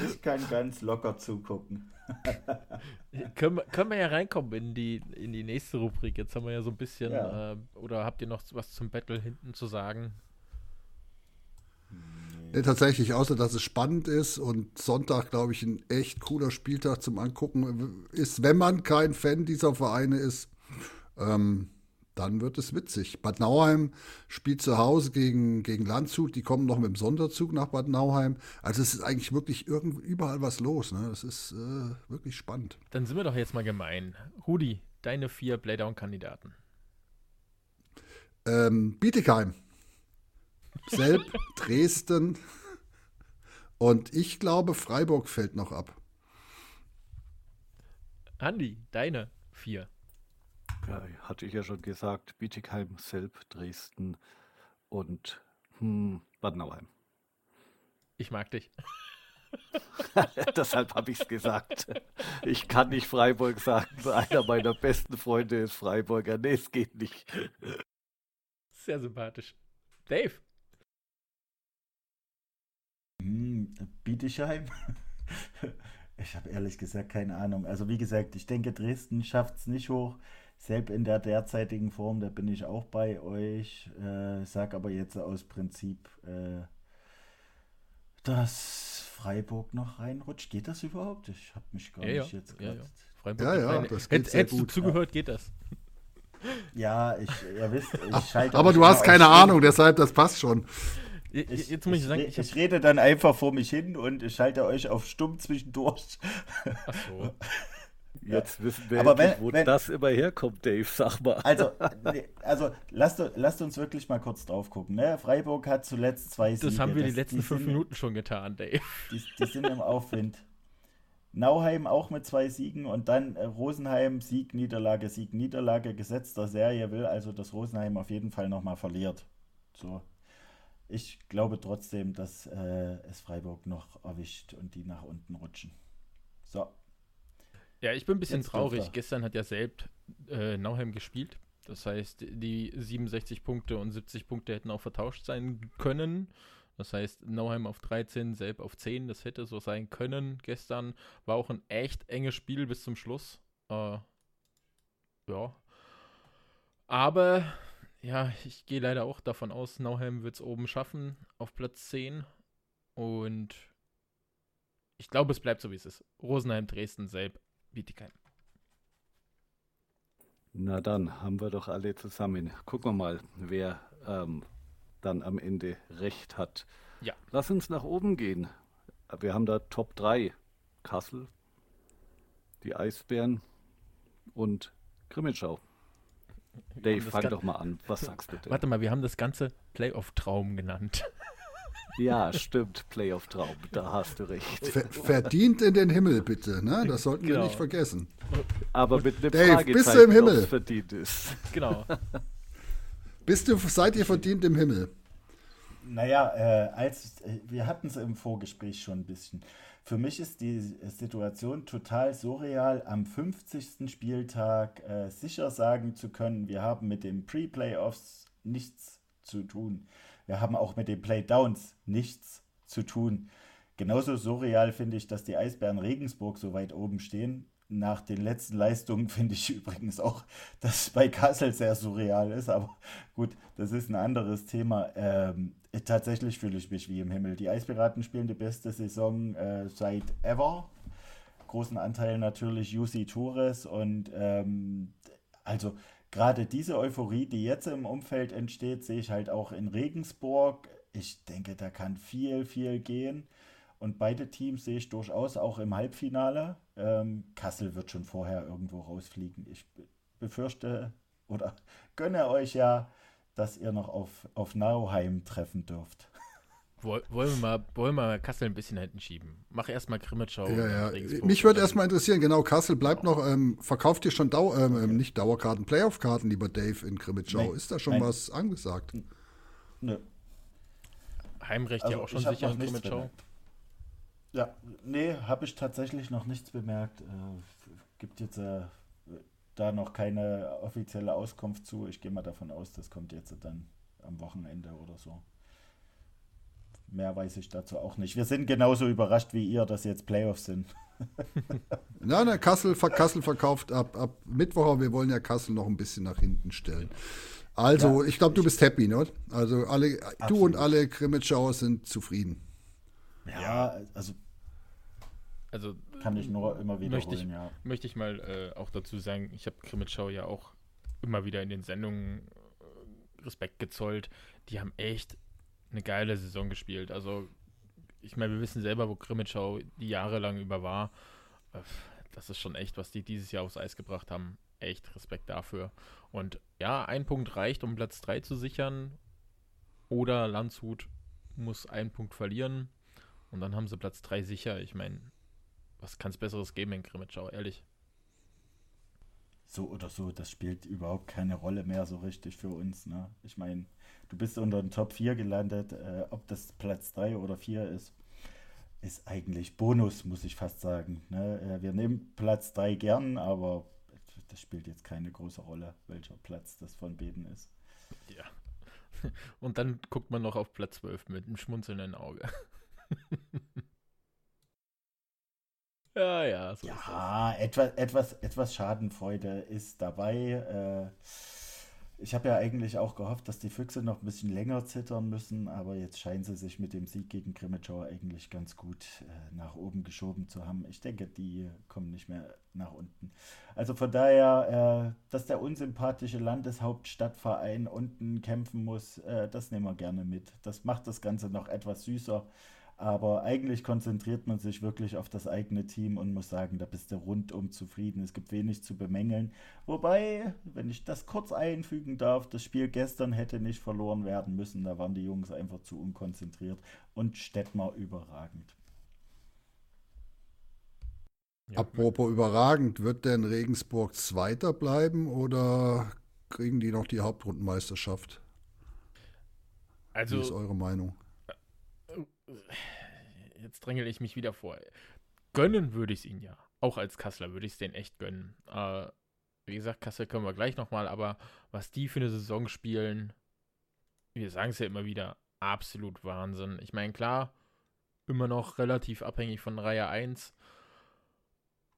ich kann ganz locker zugucken. (laughs) können, wir, können wir ja reinkommen in die, in die nächste Rubrik. Jetzt haben wir ja so ein bisschen, ja. äh, oder habt ihr noch was zum Battle hinten zu sagen? Nee, tatsächlich, außer dass es spannend ist und Sonntag, glaube ich, ein echt cooler Spieltag zum Angucken ist, wenn man kein Fan dieser Vereine ist. Ähm, dann wird es witzig. Bad Nauheim spielt zu Hause gegen, gegen Landshut. Die kommen noch mit dem Sonderzug nach Bad Nauheim. Also es ist eigentlich wirklich irgend, überall was los. Ne? Das ist äh, wirklich spannend. Dann sind wir doch jetzt mal gemein. Rudi, deine vier Playdown-Kandidaten. Ähm, Bietigheim. Selb, (laughs) Dresden. Und ich glaube, Freiburg fällt noch ab. Andi, deine vier. Ja, hatte ich ja schon gesagt, Bietigheim, Selb, Dresden und hm, Bad Nauheim. Ich mag dich. (laughs) Deshalb habe ich es gesagt. Ich kann nicht Freiburg sagen. Einer meiner besten Freunde ist Freiburger. Nee, es geht nicht. Sehr sympathisch. Dave. Hm, Bietigheim? Ich habe ehrlich gesagt keine Ahnung. Also wie gesagt, ich denke, Dresden schafft es nicht hoch. Selbst in der derzeitigen Form, da bin ich auch bei euch. Äh, sag aber jetzt aus Prinzip, äh, dass Freiburg noch reinrutscht. Geht das überhaupt? Ich habe mich gar ja, nicht ja. jetzt gerade. Ja, Freiburg ja, ja, das geht Hätt, sehr Hättest gut. du zugehört, geht das. Ja, ich, ihr wisst, ich schalte. Aber du hast keine Ahnung, deshalb, das passt schon. Ich, jetzt muss ich, sagen, ich, ich, rede dann einfach vor mich hin und ich schalte euch auf stumm zwischendurch. Ach so. (laughs) Jetzt wissen wir Aber endlich, wenn, wo wenn, das immer herkommt, Dave, sag mal. Also, (laughs) also lasst, lasst uns wirklich mal kurz drauf gucken. Ne? Freiburg hat zuletzt zwei Siege. Das haben wir die letzten die fünf sind, Minuten schon getan, Dave. Die, die, sind im Aufwind. Nauheim auch mit zwei Siegen und dann äh, Rosenheim Sieg, Niederlage, Sieg, Niederlage. Gesetz der Serie will also, dass Rosenheim auf jeden Fall nochmal verliert. So. Ich glaube trotzdem, dass äh, es Freiburg noch erwischt und die nach unten rutschen. So. Ja, ich bin ein bisschen Jetzt traurig. Gestern hat ja selbst äh, Nauheim gespielt. Das heißt, die 67 Punkte und 70 Punkte hätten auch vertauscht sein können. Das heißt, Nauheim auf 13, Selb auf 10, das hätte so sein können gestern. War auch ein echt enges Spiel bis zum Schluss. Äh, ja. Aber, ja, ich gehe leider auch davon aus, Nauheim wird es oben schaffen, auf Platz 10. Und ich glaube, es bleibt so, wie es ist. Rosenheim, Dresden, Selb Bietigheim. Na dann haben wir doch alle zusammen. Gucken wir mal, wer ähm, dann am Ende recht hat. Ja. Lass uns nach oben gehen. Wir haben da Top 3. Kassel, die Eisbären und Grimmitschau. Dave, fang doch mal an. Was sagst du denn? Warte mal, wir haben das ganze Playoff-Traum genannt. Ja, stimmt, Playoff-Traum, da hast du recht. Ver verdient in den Himmel, bitte, ne? Das sollten genau. wir nicht vergessen. Aber mit einem Dave, bist du im Himmel? verdient ist. Genau. bist du, seid ihr verdient im Himmel? Naja, äh, als, äh, wir hatten es im Vorgespräch schon ein bisschen. Für mich ist die Situation total surreal, am 50. Spieltag äh, sicher sagen zu können, wir haben mit den Pre-Playoffs nichts zu tun. Wir haben auch mit den Playdowns nichts zu tun. Genauso surreal finde ich, dass die Eisbären Regensburg so weit oben stehen. Nach den letzten Leistungen (laughs) finde ich übrigens auch, dass es bei Kassel sehr surreal ist. Aber gut, das ist ein anderes Thema. Ähm, tatsächlich fühle ich mich wie im Himmel. Die Eispiraten spielen die beste Saison äh, seit ever. großen Anteil natürlich Yusi Torres und ähm, also gerade diese Euphorie, die jetzt im Umfeld entsteht, sehe ich halt auch in Regensburg. Ich denke, da kann viel, viel gehen. Und beide Teams sehe ich durchaus auch im Halbfinale. Ähm, Kassel wird schon vorher irgendwo rausfliegen. Ich befürchte oder (laughs) gönne euch ja, dass ihr noch auf, auf Nauheim treffen dürft. Wollen wir, mal, wollen wir mal Kassel ein bisschen hinten schieben? Mach erstmal Grimmitschau. Ja, ja. Mich würde erstmal interessieren, genau, Kassel bleibt noch, ähm, verkauft ihr schon Dau ähm, okay. nicht Dauerkarten, Playoff-Karten, lieber Dave in Grimmitschau? Ist da schon nein. was angesagt? Nö. Heimrecht also, ja auch schon sicher in Grimmitschau. Ja, nee, habe ich tatsächlich noch nichts bemerkt. Äh, gibt jetzt äh, da noch keine offizielle Auskunft zu. Ich gehe mal davon aus, das kommt jetzt dann am Wochenende oder so. Mehr weiß ich dazu auch nicht. Wir sind genauso überrascht wie ihr, dass jetzt Playoffs sind. (laughs) Nein, nein, Kassel, Kassel verkauft ab, ab Mittwoch, wir wollen ja Kassel noch ein bisschen nach hinten stellen. Also, ja, ich glaube, du bist happy, ne? Also, alle, du und alle Krimitschauer sind zufrieden. Ja, also. Also, kann ich nur immer wieder möchte ich, ja. Möchte ich mal äh, auch dazu sagen, ich habe Krimitschau ja auch immer wieder in den Sendungen äh, Respekt gezollt. Die haben echt eine geile Saison gespielt. Also, ich meine, wir wissen selber, wo Krimitschau die Jahre lang über war. Das ist schon echt, was die dieses Jahr aufs Eis gebracht haben. Echt Respekt dafür. Und ja, ein Punkt reicht, um Platz 3 zu sichern. Oder Landshut muss einen Punkt verlieren. Und dann haben sie Platz 3 sicher. Ich meine, was kann es Besseres geben in Krimitschau, ehrlich? So oder so, das spielt überhaupt keine Rolle mehr so richtig für uns. Ne? Ich meine, du bist unter den Top 4 gelandet. Äh, ob das Platz 3 oder 4 ist, ist eigentlich Bonus, muss ich fast sagen. Ne? Äh, wir nehmen Platz 3 gern, aber das spielt jetzt keine große Rolle, welcher Platz das von beiden ist. Ja. (laughs) Und dann guckt man noch auf Platz 12 mit einem schmunzelnden Auge. (laughs) Ja, ja. So ja, etwas, etwas, etwas Schadenfreude ist dabei. Äh, ich habe ja eigentlich auch gehofft, dass die Füchse noch ein bisschen länger zittern müssen, aber jetzt scheinen sie sich mit dem Sieg gegen Grimmitschau eigentlich ganz gut äh, nach oben geschoben zu haben. Ich denke, die kommen nicht mehr nach unten. Also von daher, äh, dass der unsympathische Landeshauptstadtverein unten kämpfen muss, äh, das nehmen wir gerne mit. Das macht das Ganze noch etwas süßer. Aber eigentlich konzentriert man sich wirklich auf das eigene Team und muss sagen, da bist du rundum zufrieden. Es gibt wenig zu bemängeln. Wobei, wenn ich das kurz einfügen darf, das Spiel gestern hätte nicht verloren werden müssen. Da waren die Jungs einfach zu unkonzentriert und Stettmar überragend. Ja. Apropos überragend, wird denn Regensburg Zweiter bleiben oder kriegen die noch die Hauptrundenmeisterschaft? Also, Wie ist eure Meinung? Jetzt drängel ich mich wieder vor. Gönnen würde ich es ihnen ja. Auch als Kassler würde ich es denen echt gönnen. Äh, wie gesagt, Kassel können wir gleich nochmal, aber was die für eine Saison spielen, wir sagen es ja immer wieder, absolut Wahnsinn. Ich meine, klar, immer noch relativ abhängig von Reihe 1,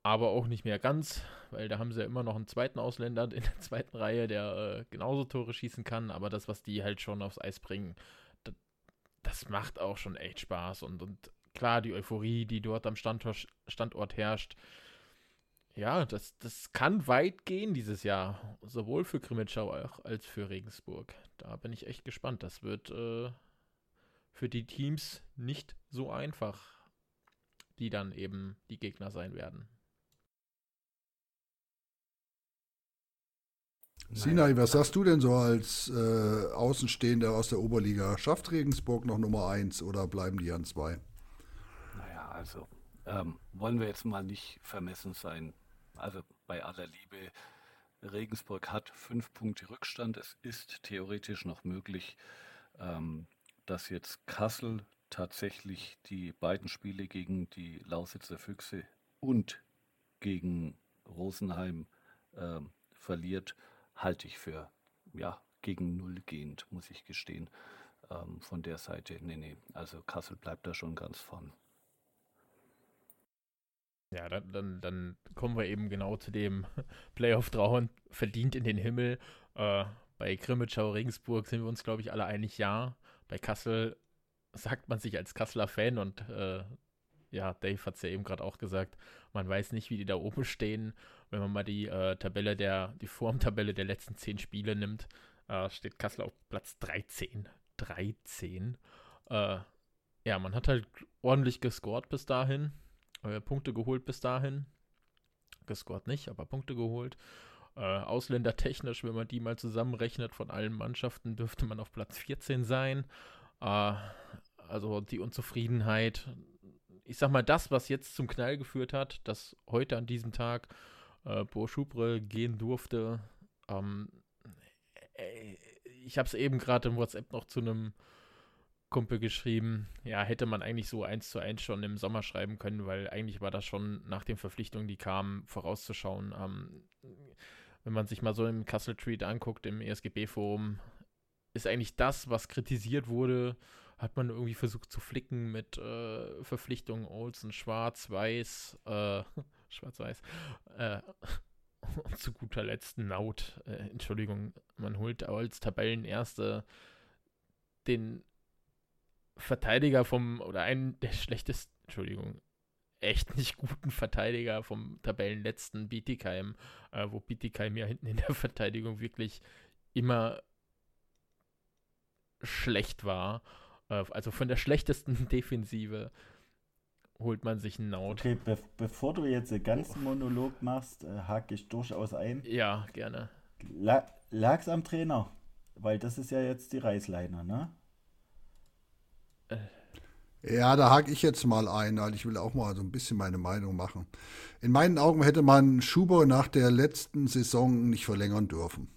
aber auch nicht mehr ganz, weil da haben sie ja immer noch einen zweiten Ausländer in der zweiten Reihe, der äh, genauso Tore schießen kann, aber das, was die halt schon aufs Eis bringen, das, macht auch schon echt Spaß und, und klar, die Euphorie, die dort am Standort, Standort herrscht, ja, das, das kann weit gehen dieses Jahr. Sowohl für Grimmitschau als für Regensburg. Da bin ich echt gespannt. Das wird äh, für die Teams nicht so einfach, die dann eben die Gegner sein werden. Sinai, was sagst du denn so als äh, Außenstehender aus der Oberliga? Schafft Regensburg noch Nummer 1 oder bleiben die an 2? Also, ähm, wollen wir jetzt mal nicht vermessen sein. Also bei aller Liebe, Regensburg hat fünf Punkte Rückstand. Es ist theoretisch noch möglich, ähm, dass jetzt Kassel tatsächlich die beiden Spiele gegen die Lausitzer Füchse und gegen Rosenheim äh, verliert, halte ich für ja, gegen Null gehend, muss ich gestehen. Ähm, von der Seite, nee, nee, also Kassel bleibt da schon ganz vorn. Ja, dann, dann, dann kommen wir eben genau zu dem (laughs) Playoff-Trauen, verdient in den Himmel. Äh, bei Grimmitschau Regensburg sind wir uns, glaube ich, alle einig, ja. Bei Kassel sagt man sich als Kasseler Fan und äh, ja, Dave hat es ja eben gerade auch gesagt, Man weiß nicht, wie die da oben stehen. Wenn man mal die äh, Tabelle der, die Formtabelle der letzten zehn Spiele nimmt, äh, steht Kassel auf Platz 13. 13. Äh, ja, man hat halt ordentlich gescored bis dahin. Äh, Punkte geholt bis dahin. Gescored nicht, aber Punkte geholt. Äh, ausländertechnisch, wenn man die mal zusammenrechnet von allen Mannschaften, dürfte man auf Platz 14 sein. Äh, also die Unzufriedenheit. Ich sag mal, das, was jetzt zum Knall geführt hat, dass heute an diesem Tag äh, Bo Schubre gehen durfte. Ähm, äh, ich habe es eben gerade im WhatsApp noch zu einem Kumpel geschrieben, ja, hätte man eigentlich so eins zu eins schon im Sommer schreiben können, weil eigentlich war das schon nach den Verpflichtungen, die kamen, vorauszuschauen. Ähm, wenn man sich mal so im Castle Tweet anguckt, im ESGB-Forum, ist eigentlich das, was kritisiert wurde, hat man irgendwie versucht zu flicken mit äh, Verpflichtungen Olsen, Schwarz, Weiß, äh, (laughs) Schwarz-Weiß, äh, (laughs) zu guter Letzt Naut. Äh, Entschuldigung, man holt als Tabellenerste den Verteidiger vom, oder einen der schlechtesten, Entschuldigung, echt nicht guten Verteidiger vom Tabellenletzten Bietigheim, äh, wo Bietigheim ja hinten in der (laughs) Verteidigung wirklich immer schlecht war. Äh, also von der schlechtesten (laughs) Defensive holt man sich einen Naut. Okay, be bevor du jetzt den ganzen Monolog machst, äh, hake ich durchaus ein. Ja, gerne. La lag's am Trainer? Weil das ist ja jetzt die Reißleine, ne? Äh. Ja, da hake ich jetzt mal ein, weil ich will auch mal so ein bisschen meine Meinung machen. In meinen Augen hätte man Schuber nach der letzten Saison nicht verlängern dürfen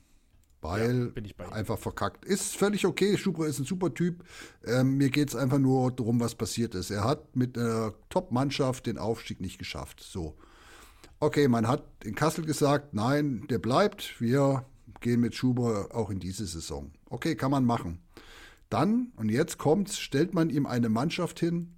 weil ja, einfach verkackt. Ist völlig okay, Schubra ist ein super Typ. Ähm, mir geht es einfach nur darum, was passiert ist. Er hat mit einer Top-Mannschaft den Aufstieg nicht geschafft. So. Okay, man hat in Kassel gesagt, nein, der bleibt. Wir gehen mit Schuber auch in diese Saison. Okay, kann man machen. Dann, und jetzt kommt's, stellt man ihm eine Mannschaft hin,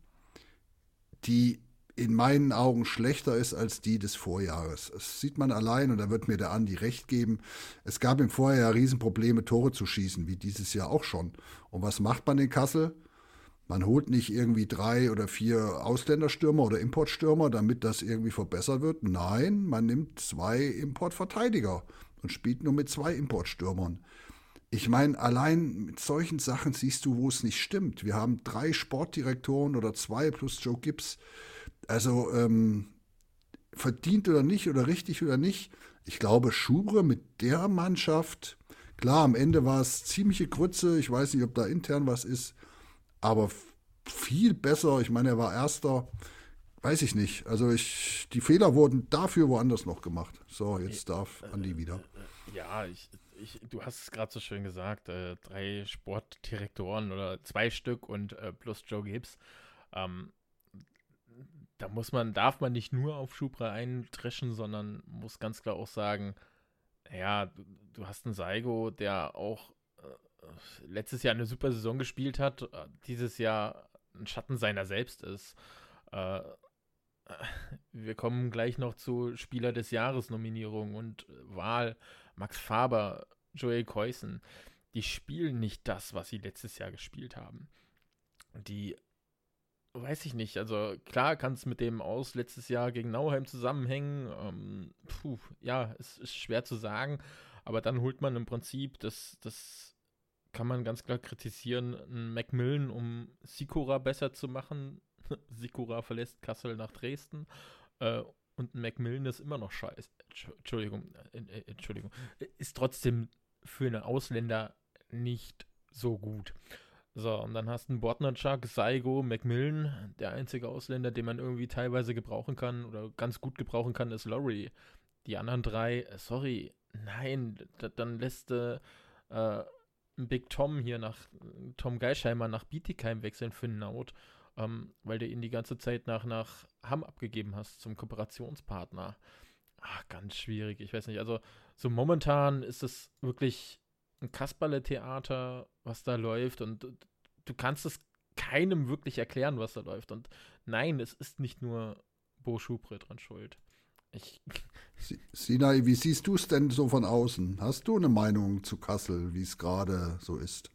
die in meinen Augen schlechter ist als die des Vorjahres. Das sieht man allein und da wird mir der Andi recht geben. Es gab im Vorjahr Riesenprobleme, Tore zu schießen, wie dieses Jahr auch schon. Und was macht man in Kassel? Man holt nicht irgendwie drei oder vier Ausländerstürmer oder Importstürmer, damit das irgendwie verbessert wird. Nein, man nimmt zwei Importverteidiger und spielt nur mit zwei Importstürmern. Ich meine, allein mit solchen Sachen siehst du, wo es nicht stimmt. Wir haben drei Sportdirektoren oder zwei plus Joe Gibbs also ähm, verdient oder nicht oder richtig oder nicht. Ich glaube, Schubre mit der Mannschaft, klar, am Ende war es ziemliche Grütze. Ich weiß nicht, ob da intern was ist, aber viel besser. Ich meine, er war Erster. Weiß ich nicht. Also ich, die Fehler wurden dafür woanders noch gemacht. So, jetzt darf Andi wieder. Ja, ich, ich, du hast es gerade so schön gesagt. Äh, drei Sportdirektoren oder zwei Stück und äh, plus Joe Gibbs. Ähm, da muss man, darf man nicht nur auf Schubra eindreschen, sondern muss ganz klar auch sagen, ja, du, du hast einen Saigo, der auch äh, letztes Jahr eine super Saison gespielt hat, äh, dieses Jahr ein Schatten seiner selbst ist. Äh, wir kommen gleich noch zu Spieler des Jahres Nominierung und Wahl. Max Faber, Joel Keusen, die spielen nicht das, was sie letztes Jahr gespielt haben. Die weiß ich nicht. Also klar kann es mit dem aus letztes Jahr gegen Nauheim zusammenhängen. Ähm, puh, ja, es ist schwer zu sagen. Aber dann holt man im Prinzip, das, das kann man ganz klar kritisieren, einen Macmillan, um Sikora besser zu machen. (laughs) Sikora verlässt Kassel nach Dresden. Äh, und ein Macmillan ist immer noch scheiße. Entschuldigung, äh, äh, Entschuldigung. Ist trotzdem für einen Ausländer nicht so gut. So, und dann hast du einen Bordnatschak, Saigo, Macmillan. Der einzige Ausländer, den man irgendwie teilweise gebrauchen kann oder ganz gut gebrauchen kann, ist Laurie. Die anderen drei, äh, sorry, nein, dann lässt du äh, Big Tom hier nach, Tom Geisheimer nach Bietigheim wechseln für einen Naut, ähm, weil du ihn die ganze Zeit nach, nach Hamm abgegeben hast zum Kooperationspartner. Ach, ganz schwierig, ich weiß nicht. Also, so momentan ist es wirklich ein Kasperle-Theater, was da läuft und du kannst es keinem wirklich erklären, was da läuft. Und nein, es ist nicht nur Bo Schubre dran schuld. Ich (laughs) Sinai, wie siehst du es denn so von außen? Hast du eine Meinung zu Kassel, wie es gerade so ist?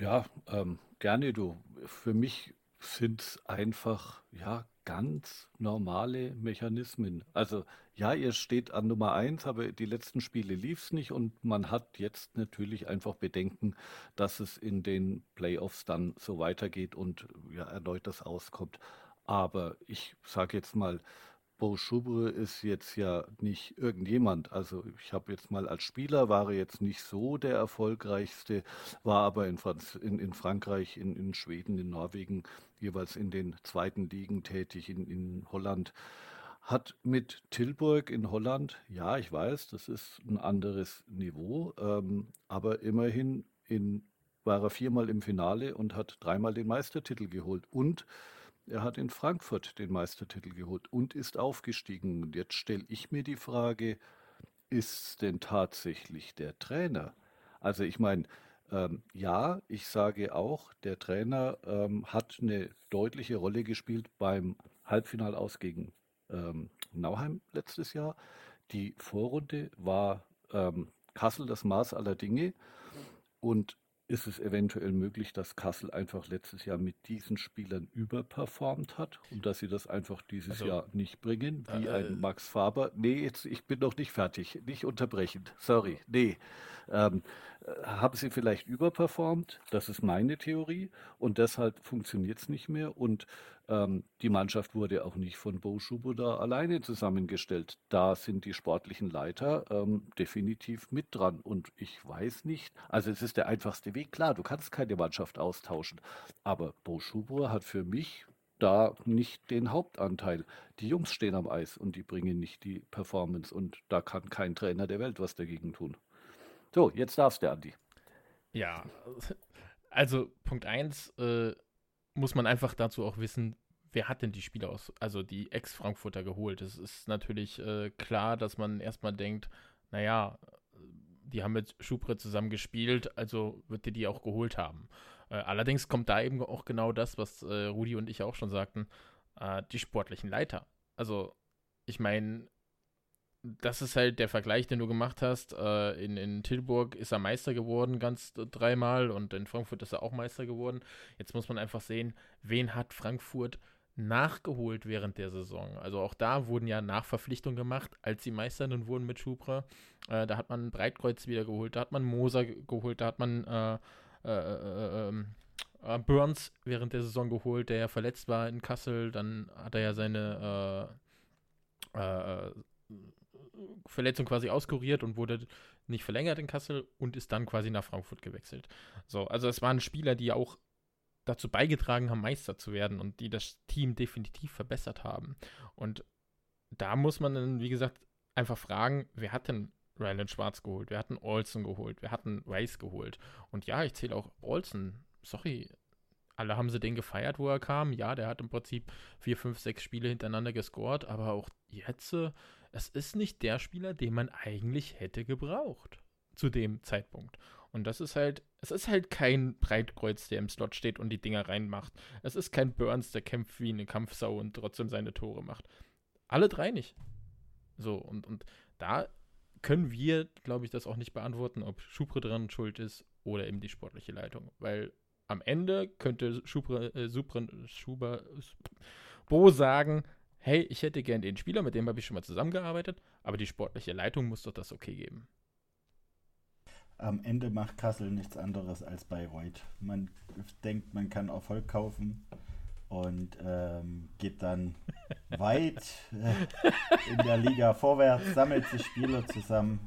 Ja, ähm, gerne du. Für mich sind es einfach, ja, ganz normale Mechanismen. Also ja, ihr steht an Nummer eins, aber die letzten Spiele lief es nicht und man hat jetzt natürlich einfach Bedenken, dass es in den Playoffs dann so weitergeht und ja erneut das auskommt. Aber ich sage jetzt mal, Bo Schubre ist jetzt ja nicht irgendjemand. Also ich habe jetzt mal als Spieler, war er jetzt nicht so der erfolgreichste, war aber in, Franz in, in Frankreich, in, in, Schweden, in Norwegen, jeweils in den zweiten Ligen tätig, in, in Holland. Hat mit Tilburg in Holland, ja, ich weiß, das ist ein anderes Niveau, ähm, aber immerhin in, war er viermal im Finale und hat dreimal den Meistertitel geholt. Und er hat in Frankfurt den Meistertitel geholt und ist aufgestiegen. Und jetzt stelle ich mir die Frage, ist es denn tatsächlich der Trainer? Also ich meine, ähm, ja, ich sage auch, der Trainer ähm, hat eine deutliche Rolle gespielt beim Halbfinalaus gegen ähm, Nauheim letztes Jahr. Die Vorrunde war ähm, Kassel das Maß aller Dinge. Und ist es eventuell möglich, dass Kassel einfach letztes Jahr mit diesen Spielern überperformt hat und dass sie das einfach dieses also, Jahr nicht bringen, wie äh, ein Max Faber? Nee, jetzt, ich bin noch nicht fertig, nicht unterbrechen, sorry, nee. Ähm, äh, haben sie vielleicht überperformt? Das ist meine Theorie und deshalb funktioniert es nicht mehr und ähm, die Mannschaft wurde auch nicht von Bo Schuboda alleine zusammengestellt. Da sind die sportlichen Leiter ähm, definitiv mit dran. Und ich weiß nicht, also es ist der einfachste Weg. Klar, du kannst keine Mannschaft austauschen. Aber Bo Schuboda hat für mich da nicht den Hauptanteil. Die Jungs stehen am Eis und die bringen nicht die Performance. Und da kann kein Trainer der Welt was dagegen tun. So, jetzt darfst du, Andi. Ja, also Punkt 1, äh, muss man einfach dazu auch wissen, wer hat denn die Spieler aus, also die Ex-Frankfurter geholt? Es ist natürlich äh, klar, dass man erstmal denkt, naja, die haben mit Schupre zusammen gespielt, also wird die die auch geholt haben. Äh, allerdings kommt da eben auch genau das, was äh, Rudi und ich auch schon sagten, äh, die sportlichen Leiter. Also, ich meine, das ist halt der Vergleich, den du gemacht hast. Äh, in, in Tilburg ist er Meister geworden, ganz dreimal, und in Frankfurt ist er auch Meister geworden. Jetzt muss man einfach sehen, wen hat Frankfurt nachgeholt während der Saison. Also auch da wurden ja Nachverpflichtungen gemacht, als sie Meister dann wurden mit Schubra. Äh, da hat man Breitkreuz wieder geholt, da hat man Moser geholt, da hat man äh, äh, äh ähm, äh Burns während der Saison geholt, der ja verletzt war in Kassel. Dann hat er ja seine Verletzung quasi auskuriert und wurde nicht verlängert in Kassel und ist dann quasi nach Frankfurt gewechselt. So, also es waren Spieler, die auch dazu beigetragen haben, Meister zu werden und die das Team definitiv verbessert haben. Und da muss man dann, wie gesagt, einfach fragen, wer hat denn Ryland Schwarz geholt? Wer hat einen Olsen geholt? Wer hat einen Rice geholt? Und ja, ich zähle auch Olsen. Sorry, alle haben sie den gefeiert, wo er kam. Ja, der hat im Prinzip vier, fünf, sechs Spiele hintereinander gescored, aber auch jetzt es ist nicht der Spieler, den man eigentlich hätte gebraucht zu dem Zeitpunkt. Und das ist halt, es ist halt kein Breitkreuz, der im Slot steht und die Dinger reinmacht. Es ist kein Burns, der kämpft wie eine Kampfsau und trotzdem seine Tore macht. Alle drei nicht. So, und, und da können wir, glaube ich, das auch nicht beantworten, ob Schupre dran schuld ist oder eben die sportliche Leitung. Weil am Ende könnte Schupre, äh, Supre, Schuber, Bo sagen, hey, ich hätte gern den Spieler, mit dem habe ich schon mal zusammengearbeitet, aber die sportliche Leitung muss doch das okay geben. Am Ende macht Kassel nichts anderes als Bayreuth. Man denkt, man kann Erfolg kaufen und ähm, geht dann (laughs) weit äh, in der Liga vorwärts, sammelt sich Spieler zusammen.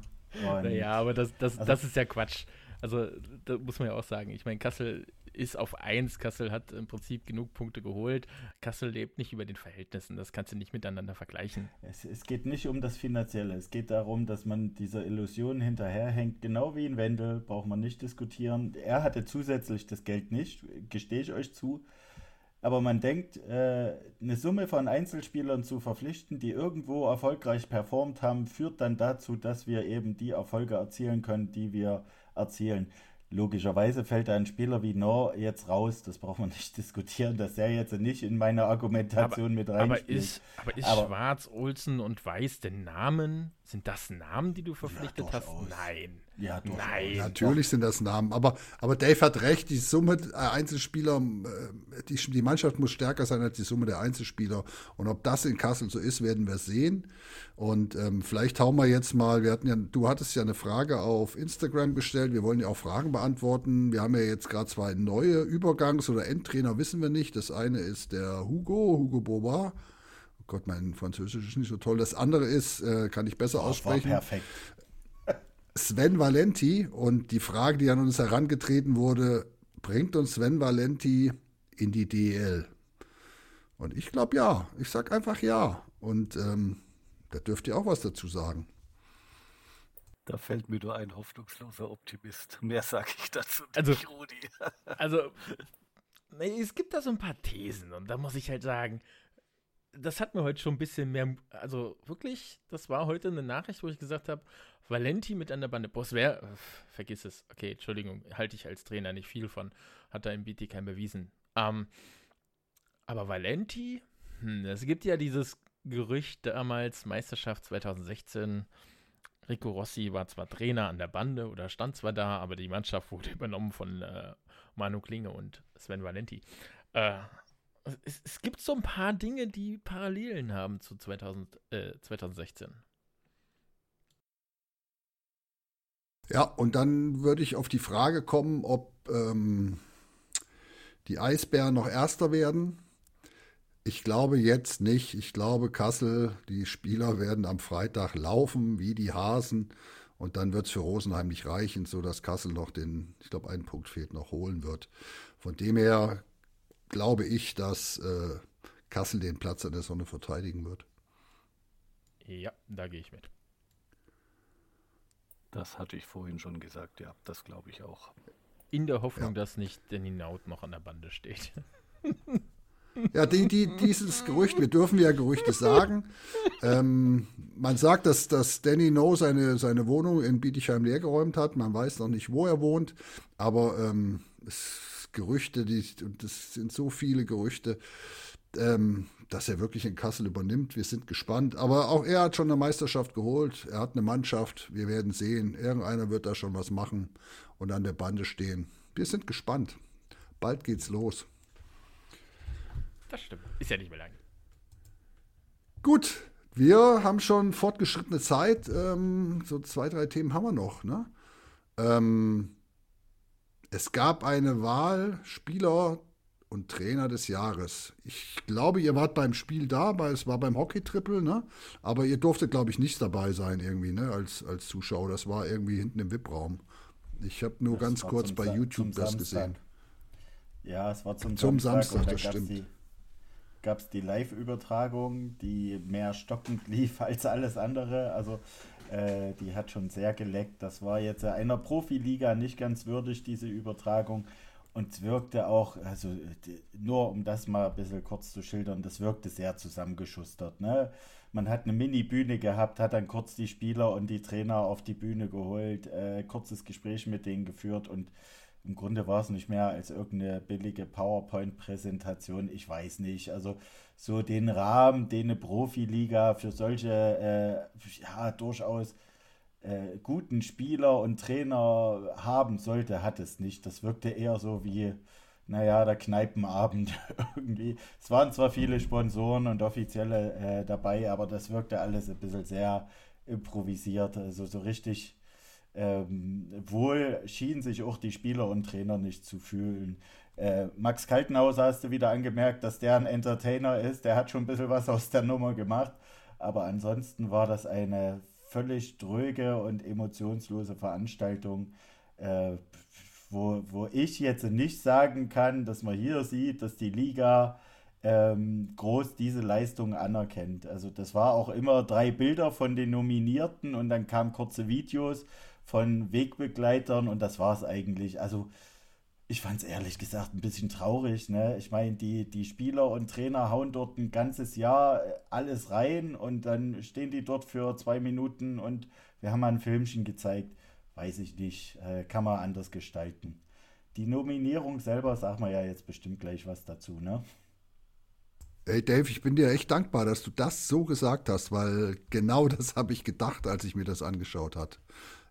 ja, aber das, das, also, das ist ja Quatsch. Also, da muss man ja auch sagen. Ich meine, Kassel ist auf 1. Kassel hat im Prinzip genug Punkte geholt. Kassel lebt nicht über den Verhältnissen. Das kannst du nicht miteinander vergleichen. Es, es geht nicht um das Finanzielle. Es geht darum, dass man dieser Illusion hinterherhängt. Genau wie in Wendel braucht man nicht diskutieren. Er hatte zusätzlich das Geld nicht, gestehe ich euch zu. Aber man denkt, äh, eine Summe von Einzelspielern zu verpflichten, die irgendwo erfolgreich performt haben, führt dann dazu, dass wir eben die Erfolge erzielen können, die wir erzielen Logischerweise fällt da ein Spieler wie Nor jetzt raus, das braucht man nicht (laughs) diskutieren, dass der jetzt nicht in meine Argumentation aber, mit reinspielt. Aber ist, aber ist aber, Schwarz, Olsen und Weiß denn Namen? Sind das Namen, die du verpflichtet ja, hast? Nein. Ja, Nein. Natürlich doch. sind das Namen. Aber, aber Dave hat recht, die Summe der Einzelspieler, äh, die, die Mannschaft muss stärker sein als die Summe der Einzelspieler. Und ob das in Kassel so ist, werden wir sehen. Und ähm, vielleicht hauen wir jetzt mal, wir hatten ja, du hattest ja eine Frage auf Instagram gestellt, wir wollen ja auch Fragen beantworten. Wir haben ja jetzt gerade zwei neue Übergangs- oder Endtrainer, wissen wir nicht. Das eine ist der Hugo, Hugo Boba. Gott, mein Französisch ist nicht so toll. Das andere ist, äh, kann ich besser oh, aussprechen. perfekt. Sven Valenti und die Frage, die an uns herangetreten wurde, bringt uns Sven Valenti in die DL? Und ich glaube ja. Ich sage einfach ja. Und ähm, da dürft ihr auch was dazu sagen. Da fällt mir nur ein hoffnungsloser Optimist. Mehr sage ich dazu also, nicht, Rudi. also, nee, (laughs) es gibt da so ein paar Thesen und da muss ich halt sagen, das hat mir heute schon ein bisschen mehr, also wirklich, das war heute eine Nachricht, wo ich gesagt habe, Valenti mit an der Bande. Boss, wer? Vergiss es. Okay, Entschuldigung, halte ich als Trainer nicht viel von. Hat da im BT bewiesen. Ähm, aber Valenti, hm, es gibt ja dieses Gerücht damals, Meisterschaft 2016. Rico Rossi war zwar Trainer an der Bande oder stand zwar da, aber die Mannschaft (laughs) wurde übernommen von äh, Manu Klinge und Sven Valenti. Äh, es, es, gibt so ein paar Dinge, die Parallelen haben zu 2000, äh, 2016. Ja, und dann würde ich auf die Frage kommen, ob ähm, die Eisbären noch Erster werden. Ich glaube jetzt nicht. Ich glaube, Kassel, die Spieler werden am Freitag laufen wie die Hasen. Und dann wird es für Rosenheim nicht reichen, sodass Kassel noch den, ich glaube, einen Punkt fehlt, noch holen wird. Von dem her glaube ich, dass äh, Kassel den Platz an der Sonne verteidigen wird. Ja, da gehe ich mit. Das hatte ich vorhin schon gesagt, ja, das glaube ich auch. In der Hoffnung, ja. dass nicht Danny Naut noch an der Bande steht. (laughs) Ja, die, die, dieses Gerücht, wir dürfen ja Gerüchte sagen. Ähm, man sagt, dass, dass Danny No seine, seine Wohnung in Bietigheim leergeräumt hat. Man weiß noch nicht, wo er wohnt, aber ähm, es, Gerüchte, die, und das sind so viele Gerüchte, ähm, dass er wirklich in Kassel übernimmt. Wir sind gespannt. Aber auch er hat schon eine Meisterschaft geholt. Er hat eine Mannschaft. Wir werden sehen. Irgendeiner wird da schon was machen und an der Bande stehen. Wir sind gespannt. Bald geht's los. Das stimmt. Ist ja nicht mehr lang. Gut, wir haben schon fortgeschrittene Zeit. Ähm, so zwei, drei Themen haben wir noch. Ne? Ähm, es gab eine Wahl, Spieler und Trainer des Jahres. Ich glaube, ihr wart beim Spiel da, weil es war beim Hockey-Triple, ne? Aber ihr durftet, glaube ich, nicht dabei sein irgendwie, ne? Als, als Zuschauer. Das war irgendwie hinten im VIP-Raum. Ich habe nur das ganz kurz bei YouTube das gesehen. Ja, es war zum, zum Samstag, Samstag das stimmt. Gab es die Live-Übertragung, die mehr stockend (laughs) lief als alles andere. Also äh, die hat schon sehr geleckt. Das war jetzt einer Profiliga nicht ganz würdig, diese Übertragung. Und es wirkte auch, also nur um das mal ein bisschen kurz zu schildern, das wirkte sehr zusammengeschustert. Ne? Man hat eine Mini-Bühne gehabt, hat dann kurz die Spieler und die Trainer auf die Bühne geholt, äh, kurzes Gespräch mit denen geführt und im Grunde war es nicht mehr als irgendeine billige PowerPoint-Präsentation. Ich weiß nicht. Also so den Rahmen, den eine Profiliga für solche, äh, ja, durchaus äh, guten Spieler und Trainer haben sollte, hat es nicht. Das wirkte eher so wie, naja, der Kneipenabend (laughs) irgendwie. Es waren zwar viele Sponsoren und Offizielle äh, dabei, aber das wirkte alles ein bisschen sehr improvisiert. Also so richtig ähm, wohl schienen sich auch die Spieler und Trainer nicht zu fühlen. Äh, Max Kaltenhauser hast du wieder angemerkt, dass der ein Entertainer ist. Der hat schon ein bisschen was aus der Nummer gemacht. Aber ansonsten war das eine völlig dröge und emotionslose Veranstaltung, äh, wo, wo ich jetzt nicht sagen kann, dass man hier sieht, dass die Liga ähm, groß diese Leistung anerkennt. Also das war auch immer drei Bilder von den Nominierten und dann kamen kurze Videos von Wegbegleitern und das war es eigentlich. Also ich fand es ehrlich gesagt ein bisschen traurig. Ne? Ich meine, die, die Spieler und Trainer hauen dort ein ganzes Jahr äh, alles rein und dann stehen die dort für zwei Minuten und wir haben mal ein Filmchen gezeigt. weiß ich nicht, äh, kann man anders gestalten. Die Nominierung selber, sagen wir ja jetzt bestimmt gleich was dazu, ne? Hey Dave, ich bin dir echt dankbar, dass du das so gesagt hast, weil genau (laughs) das habe ich gedacht, als ich mir das angeschaut hat.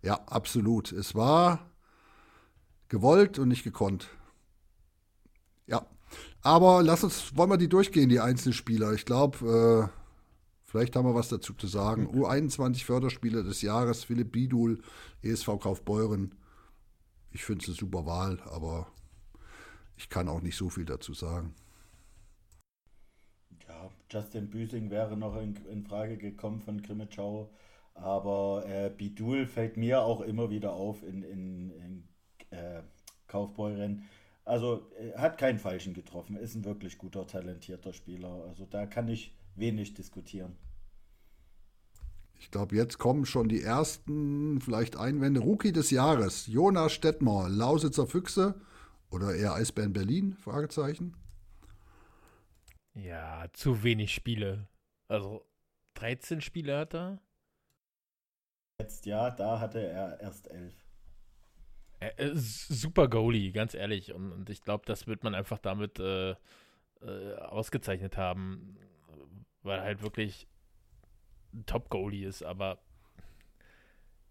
Ja, absolut. Es war gewollt und nicht gekonnt. Ja, aber lass uns, wollen wir die durchgehen, die einzelnen Spieler. Ich glaube, äh, vielleicht haben wir was dazu zu sagen. U21 Förderspieler des Jahres, Philipp Bidul, ESV Kaufbeuren. Ich finde es eine super Wahl, aber ich kann auch nicht so viel dazu sagen. Ja, Justin Büsing wäre noch in, in Frage gekommen von Grimmitschau, aber äh, Bidul fällt mir auch immer wieder auf in, in, in äh, Kaufbeuren. Also er hat keinen Falschen getroffen, ist ein wirklich guter, talentierter Spieler. Also da kann ich wenig diskutieren. Ich glaube, jetzt kommen schon die ersten vielleicht Einwände. Rookie des Jahres, Jonas Stettmer, Lausitzer Füchse oder eher Eisbären Berlin? Fragezeichen. Ja, zu wenig Spiele. Also 13 Spiele hat er. Jetzt ja, da hatte er erst elf. Er ist super Goalie, ganz ehrlich. Und, und ich glaube, das wird man einfach damit äh, äh, ausgezeichnet haben, weil er halt wirklich ein Top-Goalie ist. Aber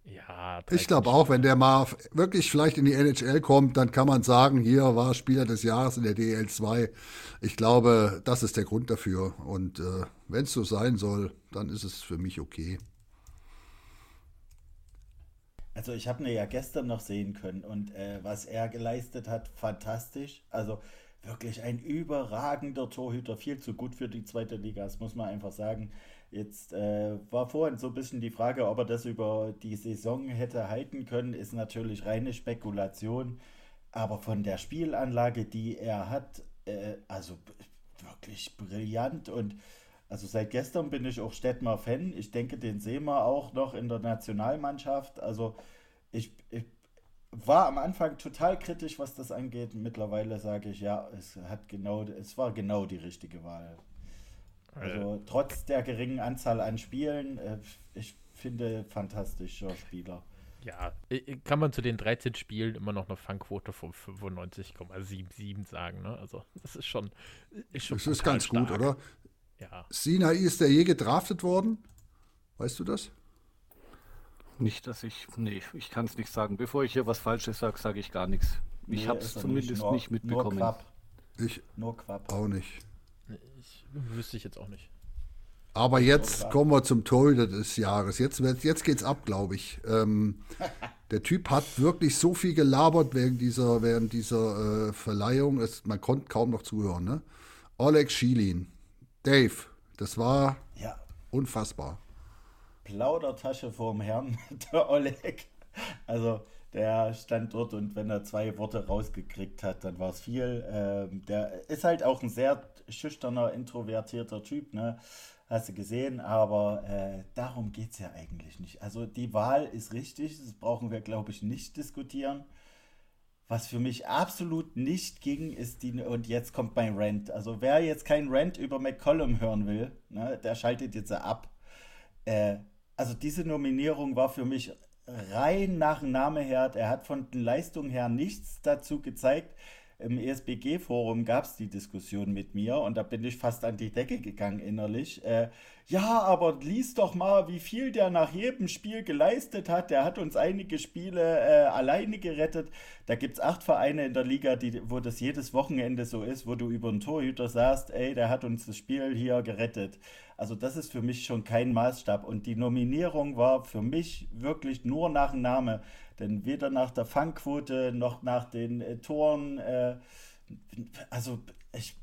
ja. Ich glaube auch, wenn der mal wirklich vielleicht in die NHL kommt, dann kann man sagen, hier war Spieler des Jahres in der DL2. Ich glaube, das ist der Grund dafür. Und äh, wenn es so sein soll, dann ist es für mich okay. Also ich habe ihn ja gestern noch sehen können und äh, was er geleistet hat, fantastisch. Also wirklich ein überragender Torhüter, viel zu gut für die zweite Liga, das muss man einfach sagen. Jetzt äh, war vorhin so ein bisschen die Frage, ob er das über die Saison hätte halten können, ist natürlich reine Spekulation. Aber von der Spielanlage, die er hat, äh, also wirklich brillant und also seit gestern bin ich auch Stettmer Fan. Ich denke, den sehen wir auch noch in der Nationalmannschaft. Also ich, ich war am Anfang total kritisch, was das angeht. Mittlerweile sage ich, ja, es hat genau, es war genau die richtige Wahl. Also äh. trotz der geringen Anzahl an Spielen, äh, ich finde fantastischer Spieler. Ja, kann man zu den 13 Spielen immer noch eine Fangquote von 95,77 sagen. Ne? Also das ist schon, ist schon Das ist ganz stark. gut, oder? Ja. Sinai ist der je gedraftet worden? Weißt du das? Nicht, dass ich. Nee, ich kann es nicht sagen. Bevor ich hier was Falsches sage, sage ich gar nichts. Ich nee, habe es zumindest nicht, nur, nicht mitbekommen. Nur ich nur Quapp. auch nicht. Ich wüsste ich jetzt auch nicht. Aber jetzt kommen wir zum Torhüter des Jahres. Jetzt, jetzt geht's ab, glaube ich. Ähm, (laughs) der Typ hat wirklich so viel gelabert während dieser, während dieser äh, Verleihung. Es, man konnte kaum noch zuhören. Ne? Oleg Schilin. Dave, das war ja. unfassbar. Plaudertasche vorm Herrn, (laughs) der Oleg. Also der stand dort und wenn er zwei Worte rausgekriegt hat, dann war es viel. Ähm, der ist halt auch ein sehr schüchterner, introvertierter Typ, ne? Hast du gesehen, aber äh, darum geht es ja eigentlich nicht. Also die Wahl ist richtig, das brauchen wir, glaube ich, nicht diskutieren. Was für mich absolut nicht ging, ist die, und jetzt kommt mein Rant. Also wer jetzt kein Rant über McCollum hören will, ne, der schaltet jetzt ab. Äh, also diese Nominierung war für mich rein nach dem Namen her. Er hat von den Leistungen her nichts dazu gezeigt. Im ESBG-Forum gab es die Diskussion mit mir und da bin ich fast an die Decke gegangen innerlich. Äh, ja, aber lies doch mal, wie viel der nach jedem Spiel geleistet hat. Der hat uns einige Spiele äh, alleine gerettet. Da gibt es acht Vereine in der Liga, die, wo das jedes Wochenende so ist, wo du über einen Torhüter sagst, ey, der hat uns das Spiel hier gerettet. Also das ist für mich schon kein Maßstab. Und die Nominierung war für mich wirklich nur nach dem Namen. Denn weder nach der Fangquote noch nach den äh, Toren, äh, also ich,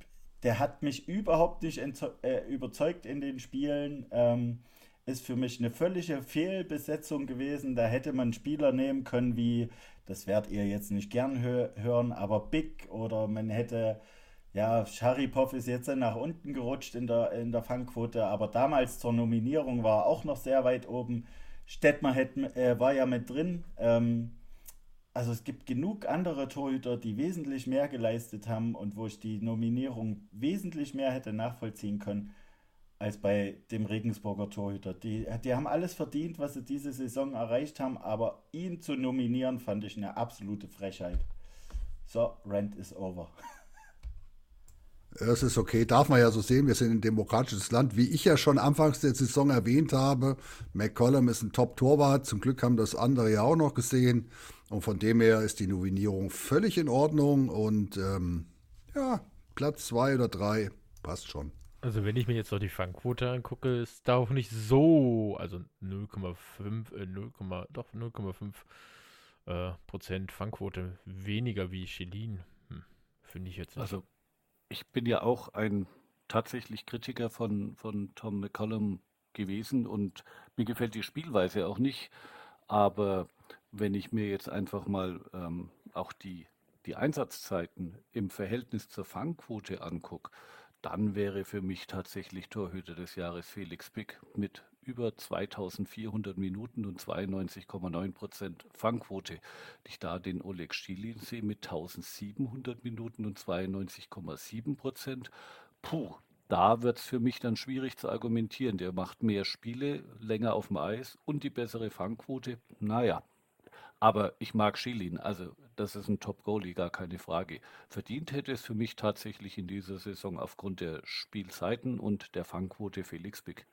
der hat mich überhaupt nicht äh, überzeugt in den Spielen. Ähm, ist für mich eine völlige Fehlbesetzung gewesen. Da hätte man Spieler nehmen können wie, das werdet ihr jetzt nicht gern hö hören, aber Big oder man hätte, ja, Sharipov ist jetzt nach unten gerutscht in der, in der Fangquote, aber damals zur Nominierung war auch noch sehr weit oben. Stettmer hätte, äh, war ja mit drin. Ähm, also es gibt genug andere Torhüter, die wesentlich mehr geleistet haben und wo ich die Nominierung wesentlich mehr hätte nachvollziehen können als bei dem Regensburger Torhüter. Die, die haben alles verdient, was sie diese Saison erreicht haben, aber ihn zu nominieren, fand ich eine absolute Frechheit. So, Rent is over. (laughs) Das ist okay, darf man ja so sehen. Wir sind ein demokratisches Land. Wie ich ja schon anfangs der Saison erwähnt habe, McCollum ist ein Top-Torwart. Zum Glück haben das andere ja auch noch gesehen. Und von dem her ist die Nominierung völlig in Ordnung. Und ähm, ja, Platz zwei oder drei passt schon. Also wenn ich mir jetzt noch die Fangquote angucke, ist da auch nicht so, also 0,5, äh, 0, doch 0,5 äh, Prozent Fangquote weniger wie Chilin. Hm, Finde ich jetzt. Nicht. Also ich bin ja auch ein tatsächlich Kritiker von, von Tom McCollum gewesen und mir gefällt die Spielweise auch nicht. Aber wenn ich mir jetzt einfach mal ähm, auch die, die Einsatzzeiten im Verhältnis zur Fangquote angucke, dann wäre für mich tatsächlich Torhüter des Jahres Felix Pick mit über 2400 Minuten und 92,9 Prozent Fangquote. Ich da den Oleg Schilin sehe mit 1700 Minuten und 92,7 Prozent. Puh, da wird es für mich dann schwierig zu argumentieren. Der macht mehr Spiele, länger auf dem Eis und die bessere Fangquote. Naja, aber ich mag Schilin, also das ist ein Top-Goalie, gar keine Frage. Verdient hätte es für mich tatsächlich in dieser Saison aufgrund der Spielzeiten und der Fangquote Felix Bick.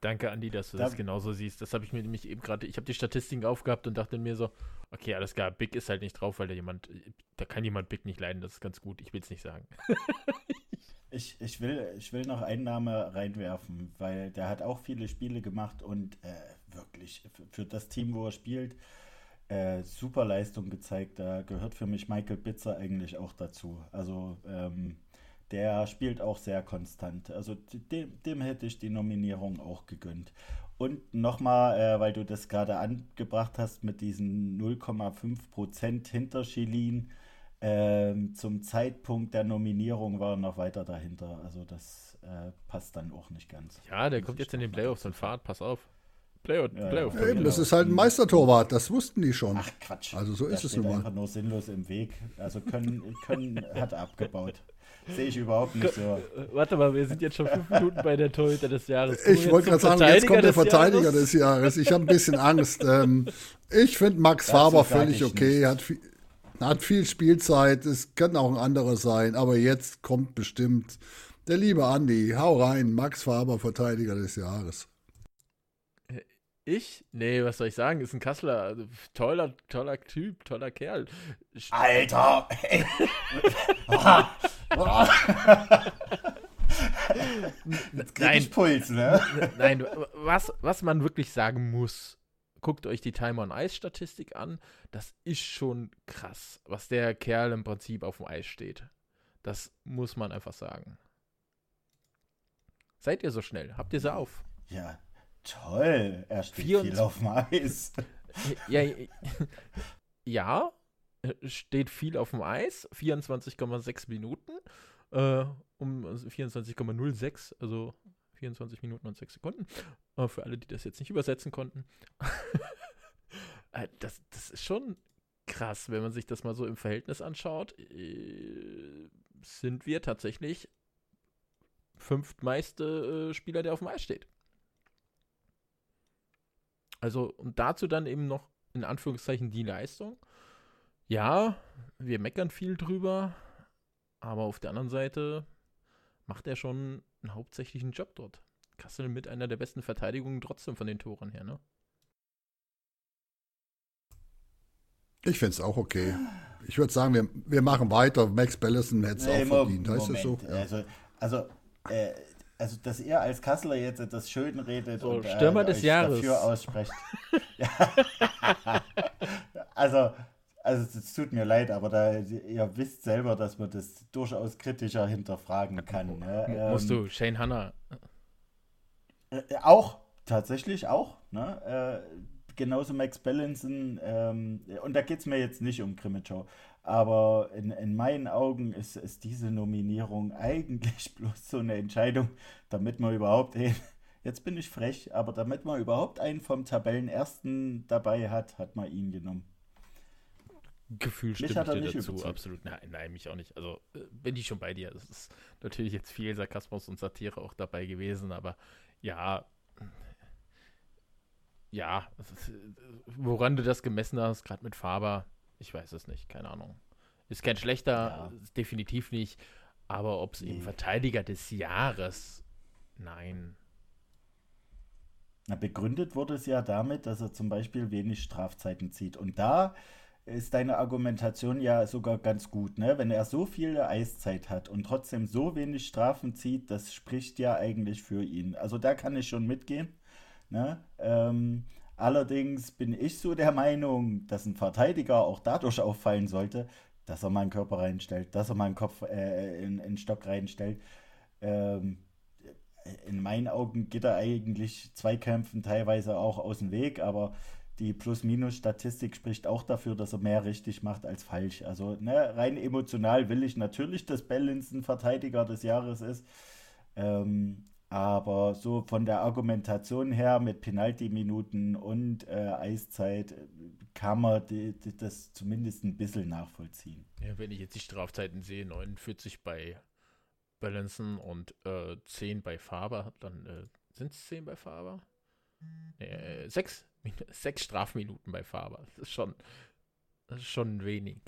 Danke, Andi, dass du da, das genauso siehst. Das habe ich mir nämlich eben gerade, ich habe die Statistiken aufgehabt und dachte mir so, okay, alles klar, Big ist halt nicht drauf, weil da jemand, da kann jemand Big nicht leiden, das ist ganz gut, ich will es nicht sagen. (laughs) ich, ich, will, ich will noch einen Namen reinwerfen, weil der hat auch viele Spiele gemacht und äh, wirklich für das Team, wo er spielt, äh, super Leistung gezeigt. Da gehört für mich Michael Bitzer eigentlich auch dazu. Also ähm, der spielt auch sehr konstant. Also dem, dem hätte ich die Nominierung auch gegönnt. Und nochmal, äh, weil du das gerade angebracht hast mit diesen 0,5% hinter Chilin. Ähm, zum Zeitpunkt der Nominierung war er noch weiter dahinter. Also das äh, passt dann auch nicht ganz. Ja, der kommt jetzt in den Playoffs und fahrt, pass auf. Playoff, ja, Playoff ja, eben, das ist halt ein Meistertorwart, das wussten die schon. Ach Quatsch. Also so ist es nun mal. einfach nur sinnlos im Weg. Also können, können hat abgebaut. Sehe ich überhaupt nicht so. Warte mal, wir sind jetzt schon fünf Minuten bei der Torhüter des Jahres. Ich wollte gerade sagen, jetzt kommt der Verteidiger Jahres. des Jahres. Ich habe ein bisschen Angst. Ähm, ich finde Max das Faber völlig okay. Hat viel, hat viel Spielzeit. Es kann auch ein anderer sein. Aber jetzt kommt bestimmt der liebe Andi. Hau rein. Max Faber, Verteidiger des Jahres. Ich? Nee, was soll ich sagen? Ist ein Kasseler. Also, toller, toller Typ, toller Kerl. Alter! (laughs) (laughs) (laughs) Jetzt nein, ich Puls, ne? Nein, was, was man wirklich sagen muss, guckt euch die Time on Ice Statistik an. Das ist schon krass, was der Kerl im Prinzip auf dem Eis steht. Das muss man einfach sagen. Seid ihr so schnell? Habt ihr sie auf? Ja, Toll, er steht 24, viel auf dem Eis. Ja, ja, steht viel auf dem Eis, 24,6 Minuten, äh, um 24,06, also 24 Minuten und 6 Sekunden. Äh, für alle, die das jetzt nicht übersetzen konnten. (laughs) Äh, das, das ist schon krass, wenn man sich das mal so im Verhältnis anschaut. Äh, sind wir tatsächlich fünftmeiste äh, Spieler, der auf dem Eis steht. Also, und dazu dann eben noch in Anführungszeichen die Leistung. Ja, wir meckern viel drüber, aber auf der anderen Seite macht er schon einen hauptsächlichen Job dort. Kassel mit einer der besten Verteidigungen trotzdem von den Toren her, ne? Ich finde es auch okay. Ich würde sagen, wir, wir machen weiter. Max Bellison hätte es nee, auch verdient. Heißt das so? Ja. Also, also äh, also dass ihr als Kasseler jetzt das schön redet so, und Stürmer äh, des Jahres. dafür aussprecht. (laughs) also, also es tut mir leid, aber da, ihr wisst selber, dass man das durchaus kritischer hinterfragen kann. Ne? Musst ähm, du, Shane Hanna. Äh, auch, tatsächlich auch. Ne? Äh, genauso Max Bellinson. Ähm, und da geht es mir jetzt nicht um Krimitschau. Aber in, in meinen Augen ist, ist diese Nominierung (laughs) eigentlich bloß so eine Entscheidung, damit man überhaupt einen, (laughs) jetzt bin ich frech, aber damit man überhaupt einen vom Tabellenersten dabei hat, hat man ihn genommen. Gefühl Mich stimme ich dir nicht dazu, überzeugt. absolut. Nein, nein, mich auch nicht. Also äh, bin ich schon bei dir. Das ist natürlich jetzt viel Sarkasmus und Satire auch dabei gewesen, aber ja, ja, es ist, äh, woran du das gemessen hast, gerade mit Faber, ich weiß es nicht, keine Ahnung. Ist kein schlechter, Ja. definitiv nicht, aber ob es Nee. eben Verteidiger des Jahres, nein. Na, begründet wurde es ja damit, dass er zum Beispiel wenig Strafzeiten zieht. Und da ist deine Argumentation ja sogar ganz gut, ne? Wenn er so viel Eiszeit hat und trotzdem so wenig Strafen zieht, das spricht ja eigentlich für ihn. Also da kann ich schon mitgehen. Ne? Ähm, allerdings bin ich so der Meinung, dass ein Verteidiger auch dadurch auffallen sollte, dass er mal einen Körper reinstellt, dass er mal einen Kopf äh, in, in Stock reinstellt. Ähm, in meinen Augen geht er eigentlich Zweikämpfen teilweise auch aus dem Weg, aber die Plus-Minus-Statistik spricht auch dafür, dass er mehr richtig macht als falsch. Also ne, rein emotional will ich natürlich, dass Bellins ein Verteidiger des Jahres ist. Ähm, aber so von der Argumentation her mit Penalty-Minuten und äh, Eiszeit äh, kann man die, die, das zumindest ein bisschen nachvollziehen. Ja, wenn ich jetzt die Strafzeiten sehe, 49 bei Balanson und äh, 10 bei Faber, dann äh, sind es 10 bei Faber? Äh, 6, (laughs) sechs Strafminuten bei Faber. Das ist schon, das ist schon wenig.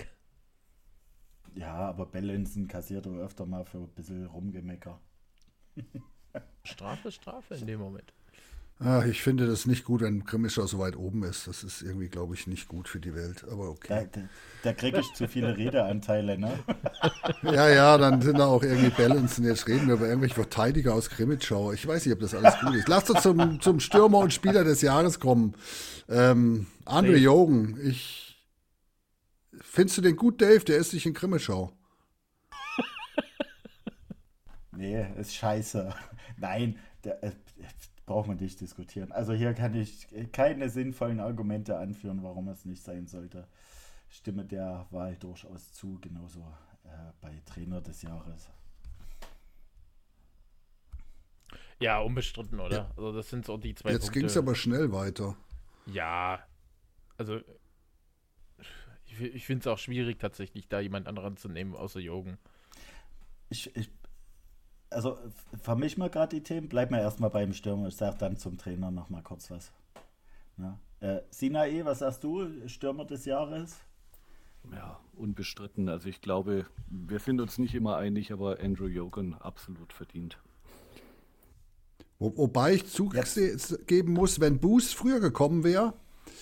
Ja, aber Bellinson kassiert öfter mal für ein bisschen Rumgemecker. Strafe, Strafe in dem Moment. Ach, ich finde das nicht gut, wenn Grimmischer so weit oben ist. Das ist irgendwie, glaube ich, nicht gut für die Welt. Aber Da, okay. da, da kriege ich zu viele Redeanteile, ne? (laughs) Ja, ja, dann sind da auch irgendwie Balancen. Jetzt reden wir über irgendwelche Verteidiger aus Grimmitschau. Ich weiß nicht, ob das alles gut ist. Lasst uns zum, zum Stürmer und Spieler des Jahres kommen. Ähm, Andre. Jogen, ich. Findest du den gut, Dave? Der ist nicht in Grimmitschau. Nee, ist scheiße. Nein, da, äh, braucht man nicht diskutieren. Also hier kann ich keine sinnvollen Argumente anführen, warum es nicht sein sollte. Stimme der Wahl durchaus zu, genauso äh, bei Trainer des Jahres. Ja, unbestritten, oder? Also das sind so die zwei Jetzt ging es aber schnell weiter. Ja, also ich, ich finde es auch schwierig tatsächlich, da jemand anderen zu nehmen, außer Jogen. Ich, ich, also f- vermisch mal gerade die Themen, bleib mal erstmal beim Stürmer. Ich sag dann zum Trainer noch mal kurz was. Ja. Äh, Sinae, was sagst du? Stürmer des Jahres? Ja, unbestritten. Also ich glaube, wir sind uns nicht immer einig, aber Andrew Jogan absolut verdient. Wo, wobei ich zugeben muss, wenn Boost früher gekommen wäre,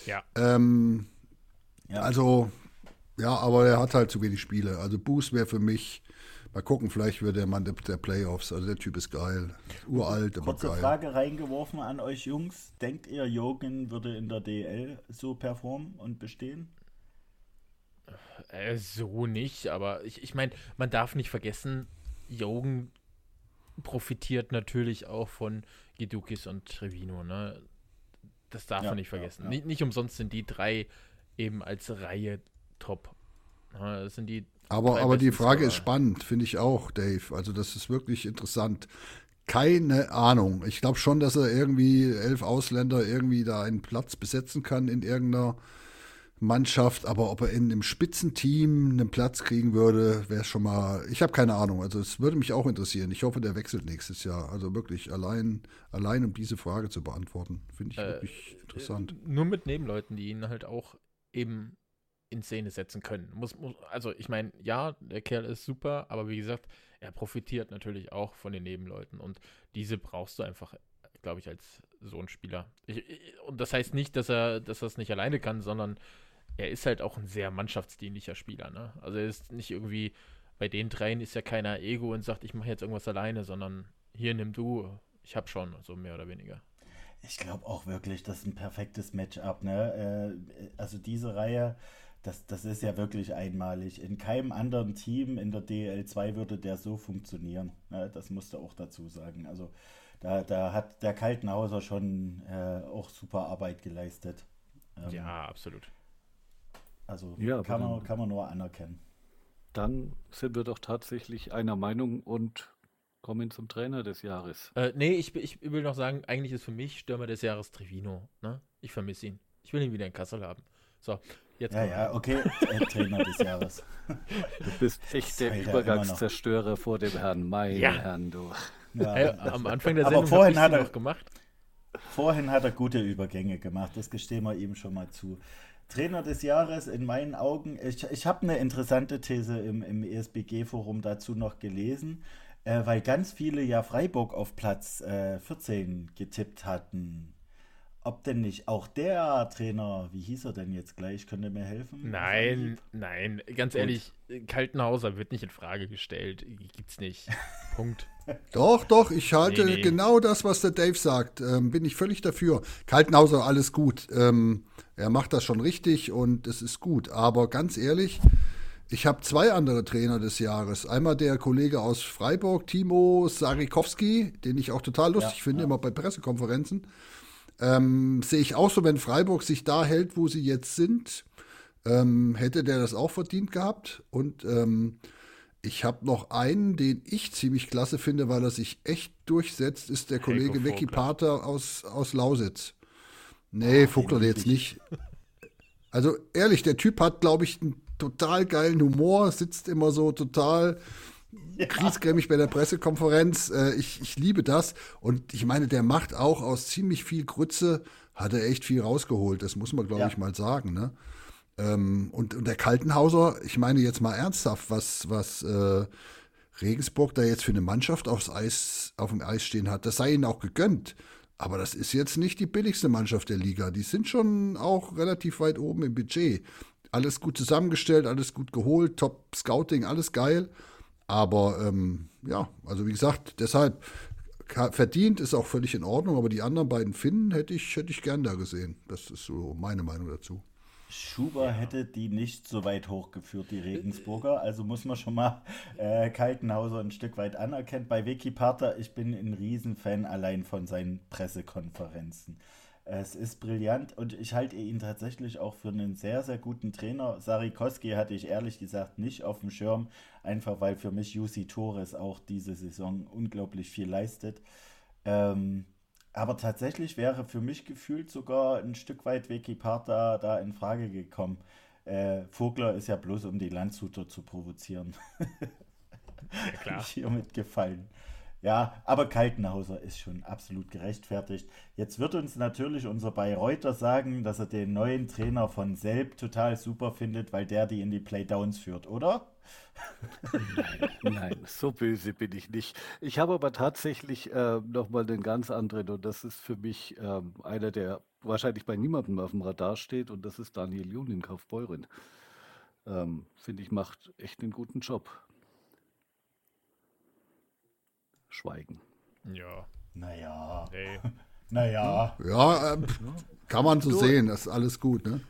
Ja. ähm, Ja. also, ja, aber er hat halt zu wenig Spiele. Also Boost wäre für mich, mal gucken, vielleicht wird der Mann der, der Playoffs. Also der Typ ist geil. Uralt, aber Kurze geil. Frage reingeworfen an euch Jungs. Denkt ihr, Jogen würde in der DL so performen und bestehen? Äh, so nicht, aber ich, ich meine, man darf nicht vergessen, Jogen profitiert natürlich auch von Gedukis und Trevino, ne? Das darf Ja, man nicht ja, vergessen. ja. Nicht, nicht umsonst sind die drei eben als Reihe top. Das sind die Aber, aber die Frage ist spannend, finde ich auch, Dave. Also das ist wirklich interessant. Keine Ahnung. Ich glaube schon, dass er irgendwie elf Ausländer irgendwie da einen Platz besetzen kann in irgendeiner Mannschaft. Aber ob er in einem Spitzenteam einen Platz kriegen würde, wäre schon mal. Ich habe keine Ahnung. Also es würde mich auch interessieren. Ich hoffe, der wechselt nächstes Jahr. Also wirklich allein, allein um diese Frage zu beantworten, finde ich Äh, wirklich interessant. Äh, Nur mit Nebenleuten, die ihn halt auch eben in Szene setzen können. Muss, muss, also ich meine, ja, der Kerl ist super, aber wie gesagt, er profitiert natürlich auch von den Nebenleuten und diese brauchst du einfach, glaube ich, als so ein Spieler. Ich, ich, und das heißt nicht, dass er, dass es nicht alleine kann, sondern er ist halt auch ein sehr mannschaftsdienlicher Spieler. Ne? Also er ist nicht irgendwie, bei den dreien ist ja keiner Ego und sagt, ich mache jetzt irgendwas alleine, sondern hier nimm du, ich hab schon, so mehr oder weniger. Ich glaube auch wirklich, das ist ein perfektes Matchup. Ne? Äh, also diese Reihe, das, das ist ja wirklich einmalig. In keinem anderen Team in der DL2 würde der so funktionieren. Ne? Das musst du auch dazu sagen. Also da, da hat der Kaltenhauser schon äh, auch super Arbeit geleistet. Ähm, Ja, absolut. Also Ja, kann, man, kann man nur anerkennen. Dann sind wir doch tatsächlich einer Meinung und kommen zum Trainer des Jahres. Äh, nee, ich, ich will noch sagen, eigentlich ist für mich Stürmer des Jahres Trevino. Ne? Ich vermisse ihn. Ich will ihn wieder in Kassel haben. So, jetzt Ja, ja, okay, Trainer des Jahres. Du bist echt der. Übergangszerstörer vor dem Herrn. Meine Ja. Herren, du. Ja. Hey, am Anfang der Aber Sendung vorhin hab hat er- noch gemacht. Vorhin hat er gute Übergänge gemacht, das gestehen wir ihm schon mal zu. Trainer des Jahres in meinen Augen, ich, ich habe eine interessante These im, im ESBG-Forum dazu noch gelesen, äh, weil ganz viele ja Freiburg auf Platz äh, 14 getippt hatten. Ob denn nicht auch der Trainer, wie hieß er denn jetzt gleich, könnte mir helfen? Nein, nein, ganz ehrlich, Kaltenhauser wird nicht in Frage gestellt. Gibt's nicht. (laughs) Punkt. Doch, doch, ich halte Nee, nee. genau das, was der Dave sagt. Ähm, bin ich völlig dafür. Kaltenhauser, alles gut. Ähm, er macht das schon richtig und es ist gut. Aber ganz ehrlich, ich habe zwei andere Trainer des Jahres. Einmal der Kollege aus Freiburg, Timo Sarikowski, den ich auch total lustig Ja, finde, ja. immer bei Pressekonferenzen. Ähm, Sehe ich auch so, wenn Freiburg sich da hält, wo sie jetzt sind, ähm, hätte der das auch verdient gehabt. Und ähm, ich habe noch einen, den ich ziemlich klasse finde, weil er sich echt durchsetzt, ist der Kollege Vicky Vogler. Pater aus, aus Lausitz. Nee, Vogler lieb jetzt ich. nicht. Also ehrlich, der Typ hat, glaube ich, einen total geilen Humor, sitzt immer so total griesgrämig bei der Pressekonferenz. Äh, ich, ich liebe das. Und ich meine, der macht auch aus ziemlich viel Grütze, hat er echt viel rausgeholt. Das muss man, glaube Ja. ich, mal sagen. Ne? Ähm, und, und der Kaltenhauser, ich meine jetzt mal ernsthaft, was, was äh, Regensburg da jetzt für eine Mannschaft aufs Eis, auf dem Eis stehen hat, das sei ihnen auch gegönnt. Aber das ist jetzt nicht die billigste Mannschaft der Liga. Die sind schon auch relativ weit oben im Budget. Alles gut zusammengestellt, alles gut geholt, Top Scouting, alles geil. Aber ähm, ja, also wie gesagt, deshalb verdient ist auch völlig in Ordnung. Aber die anderen beiden Finnen hätte ich, hätte ich gern da gesehen. Das ist so meine Meinung dazu. Schuber hätte die nicht so weit hochgeführt, die Regensburger. Also muss man schon mal äh, Kaltenhauser ein Stück weit anerkennen. Bei Vicky Pater, ich bin ein Riesenfan allein von seinen Pressekonferenzen. Es ist brillant und ich halte ihn tatsächlich auch für einen sehr, sehr guten Trainer. Sarikowski hatte ich ehrlich gesagt nicht auf dem Schirm, einfach weil für mich Jussi Torres auch diese Saison unglaublich viel leistet. Ähm, aber tatsächlich wäre für mich gefühlt sogar ein Stück weit Vicky Parta da in Frage gekommen. Äh, Vogler ist ja bloß, um die Landshuter zu provozieren. Ja, klar. (laughs) Hiermit gefallen. Ja, aber Kaltenhauser ist schon absolut gerechtfertigt. Jetzt wird uns natürlich unser Bayreuther sagen, dass er den neuen Trainer von Selb total super findet, weil der die in die Playdowns führt, oder? Nein, so böse bin ich nicht. Ich habe aber tatsächlich äh, nochmal den ganz anderen und das ist für mich ähm, einer, der wahrscheinlich bei niemandem auf dem Radar steht und das ist Daniel Jun Kaufbeuren. Ähm, Finde ich, macht echt einen guten Job. Schweigen. Ja, Naja, nee. (laughs) naja. Ja, ähm, kann man so sehen. Das ist alles gut. Ne?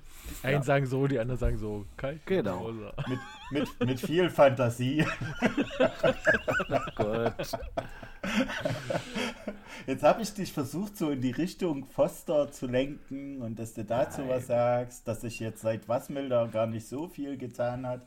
Einen sagen so, die anderen sagen so. Genau. Kaltenhauser. Mit, mit, mit viel Fantasie. (laughs) Gott. Jetzt habe ich dich versucht, so in die Richtung Foster zu lenken und dass du dazu was sagst, dass sich jetzt seit Wasmilder gar nicht so viel getan hat.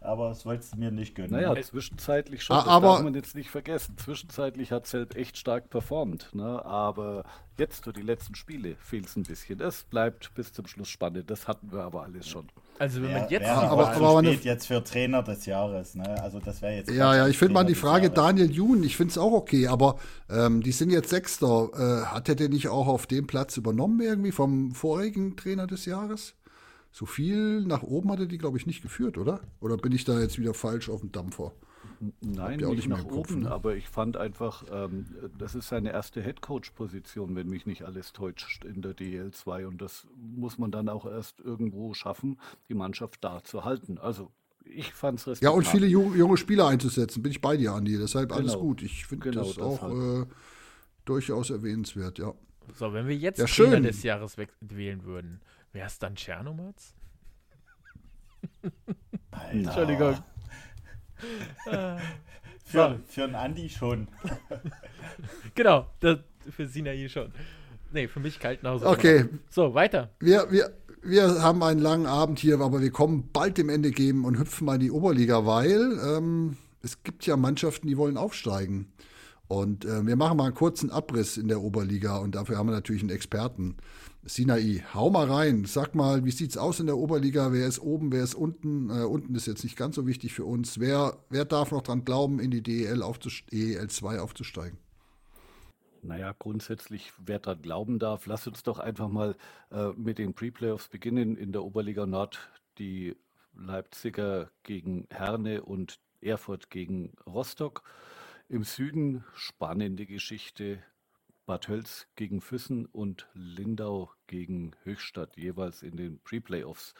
Aber das wolltest du mir nicht gönnen. Naja, zwischenzeitlich schon, Ah, das aber- darf man jetzt nicht vergessen. Zwischenzeitlich hat Zelb echt stark performt, ne? aber jetzt für die letzten Spiele fehlt es ein bisschen. Es bleibt bis zum Schluss spannend, das hatten wir aber alles schon. Also wenn Wär- man jetzt die aber- aber eine- spät jetzt für Trainer des Jahres. Ne? Also das wäre jetzt. Ja, ja, ich finde mal die Frage. Daniel Jun, ich finde es auch okay, aber ähm, die sind jetzt Sechster. Äh, hat er denn nicht auch auf dem Platz übernommen irgendwie vom vorigen Trainer des Jahres? So viel nach oben hat er die, glaube ich, nicht geführt, oder? Oder bin ich da jetzt wieder falsch auf dem Dampfer? Nein, auch nicht nicht mehr nach Kopf, oben, ne? aber ich fand einfach, ähm, das ist seine erste Headcoach-Position, wenn mich nicht alles täuscht in der DL2 und das muss man dann auch erst irgendwo schaffen, die Mannschaft da zu halten. Also ich fand es Ja, und viele ju junge Spieler einzusetzen, bin ich bei dir, Andi. Deshalb alles Genau. gut. Ich finde Genau das auch deshalb. äh, durchaus erwähnenswert, ja. So, wenn wir jetzt Ja, Trainer schön. des Jahres wählen würden, wäre es dann Tschernomatz? Entschuldigung. (laughs) Für, für einen Andi schon. (laughs) Genau, das, für Sinai schon. Nee, für mich Kaltenhauser. Okay, So, weiter. wir, wir, wir haben einen langen Abend hier, aber wir kommen bald dem Ende geben und hüpfen mal in die Oberliga, weil ähm, es gibt ja Mannschaften, die wollen aufsteigen. Und äh, wir machen mal einen kurzen Abriss in der Oberliga und dafür haben wir natürlich einen Experten. Sinai, hau mal rein. Sag mal, wie sieht's aus in der Oberliga? Wer ist oben, wer ist unten? Äh, unten ist jetzt nicht ganz so wichtig für uns. Wer, wer darf noch dran glauben, in die DEL, DEL 2 aufzusteigen? Naja, grundsätzlich, wer dran glauben darf, lass uns doch einfach mal äh, mit den Pre-Playoffs beginnen. In der Oberliga Nord die Leipziger gegen Herne und Erfurt gegen Rostock. Im Süden spannende Geschichte. Bad Hölz gegen Füssen und Lindau gegen Höchstadt jeweils in den Pre-Playoffs.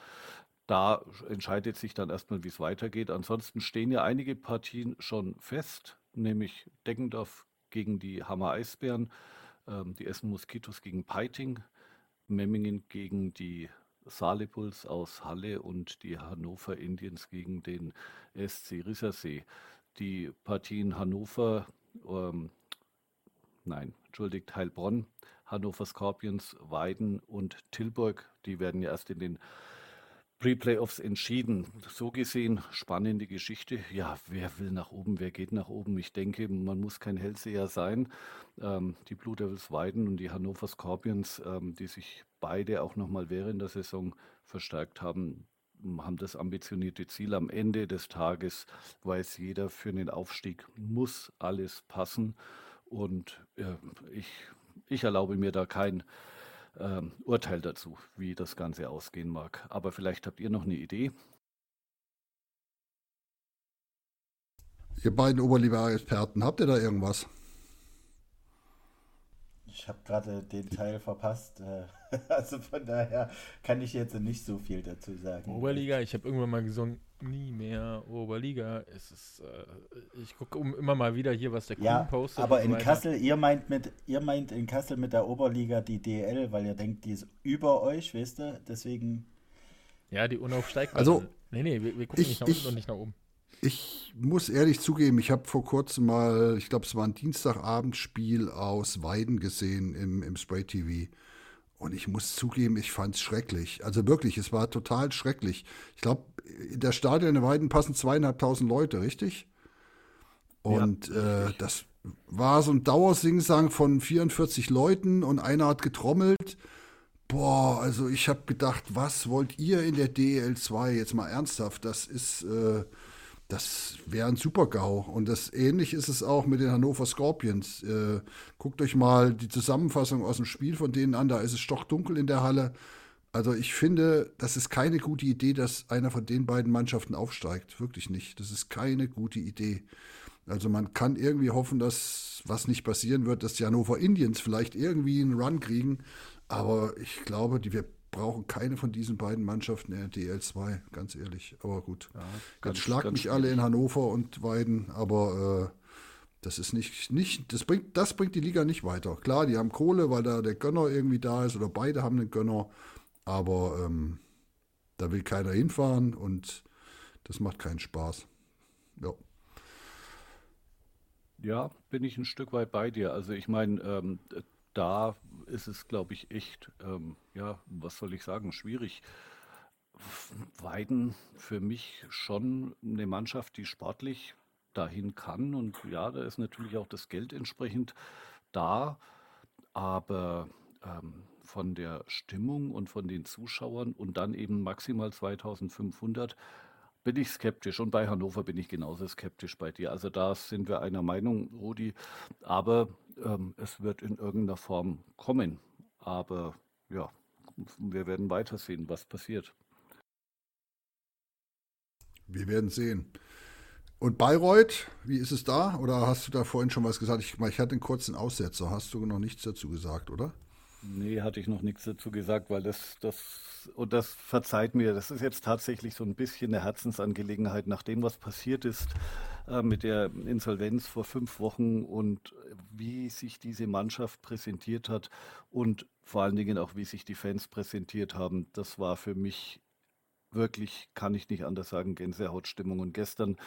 Da entscheidet sich dann erstmal, wie es weitergeht. Ansonsten stehen ja einige Partien schon fest, nämlich Deggendorf gegen die Hammer Eisbären, ähm, die Essen Moskitos gegen Peiting, Memmingen gegen die Saalepuls aus Halle und die Hannover Indians gegen den SC Rissersee. Die Partien Hannover, ähm, nein, entschuldigt, Heilbronn, Hannover Scorpions, Weiden und Tilburg, die werden ja erst in den Pre-Playoffs entschieden. So gesehen, spannende Geschichte. Ja, wer will nach oben, wer geht nach oben? Ich denke, man muss kein Hellseher sein. Ähm, die Blue Devils Weiden und die Hannover Scorpions, ähm, die sich beide auch nochmal während der Saison verstärkt haben, haben das ambitionierte Ziel. Am Ende des Tages weiß jeder, für den Aufstieg muss alles passen. Und äh, ich, ich erlaube mir da kein ähm, Urteil dazu, wie das Ganze ausgehen mag. Aber vielleicht habt ihr noch eine Idee. Ihr beiden Oberliga-Experten, habt ihr da irgendwas? Ich habe gerade den Teil verpasst. Äh, (laughs) also von daher kann ich jetzt nicht so viel dazu sagen. Oberliga, ich habe irgendwann mal gesungen, nie mehr Oberliga. Es ist, äh, ich gucke um, immer mal wieder hier, was der Kuhn ja, postet. Aber in Kassel, ihr meint mit, ihr meint in Kassel mit der Oberliga die DL, weil ihr denkt, die ist über euch, wisst ihr? Deswegen. Ja, die unaufsteigbar. Also, nee, nee, wir, wir gucken ich, nicht nach unten und nicht nach oben. Ich muss ehrlich zugeben, ich habe vor kurzem mal, ich glaube, es war ein Dienstagabendspiel aus Weiden gesehen im, im Spray TV. Und ich muss zugeben, ich fand es schrecklich. Also wirklich, es war total schrecklich. Ich glaube, in der Stadion in Weiden passen zweieinhalbtausend Leute, richtig? Und ja, äh, das war so ein Dauersingsang von 44 Leuten und einer hat getrommelt. Boah, also ich habe gedacht, was wollt ihr in der DL2 jetzt mal ernsthaft? Das ist, äh, das wäre ein Super-GAU. Und das ähnlich ist es auch mit den Hannover Scorpions. Äh, guckt euch mal die Zusammenfassung aus dem Spiel von denen an, da ist es stockdunkel in der Halle. Also ich finde, das ist keine gute Idee, dass einer von den beiden Mannschaften aufsteigt. Wirklich nicht. Das ist keine gute Idee. Also man kann irgendwie hoffen, dass was nicht passieren wird, dass die Hannover Indians vielleicht irgendwie einen Run kriegen. Aber ich glaube, die, wir brauchen keine von diesen beiden Mannschaften in der DL2, ganz ehrlich. Aber gut. Ja, ganz, Jetzt schlagt mich alle in Hannover und Weiden, aber äh, das ist nicht, nicht, das bringt, das bringt die Liga nicht weiter. Klar, die haben Kohle, weil da der Gönner irgendwie da ist oder beide haben einen Gönner, aber ähm, da will keiner hinfahren und das macht keinen Spaß. Ja. Ja, bin ich ein Stück weit bei dir. Also ich meine, ähm, da ist es, glaube ich, echt, ähm, ja, was soll ich sagen, schwierig. Weiden für mich schon eine Mannschaft, die sportlich dahin kann. Und ja, da ist natürlich auch das Geld entsprechend da. Aber ähm, von der Stimmung und von den Zuschauern und dann eben maximal 2500 bin ich skeptisch. Und bei Hannover bin ich genauso skeptisch bei dir. Also da sind wir einer Meinung, Rudi. Aber ähm, es wird in irgendeiner Form kommen. Aber ja, wir werden weitersehen, was passiert. Wir werden sehen. Und Bayreuth, wie ist es da? Oder hast du da vorhin schon was gesagt? Ich, ich hatte einen kurzen Aussetzer. Hast du noch nichts dazu gesagt, oder? Nee, hatte ich noch nichts dazu gesagt, weil das, das, und das verzeiht mir, das ist jetzt tatsächlich so ein bisschen eine Herzensangelegenheit, nach dem, was passiert ist äh, mit der Insolvenz vor fünf Wochen und wie sich diese Mannschaft präsentiert hat und vor allen Dingen auch, wie sich die Fans präsentiert haben. Das war für mich wirklich, kann ich nicht anders sagen, Gänsehautstimmung. Und gestern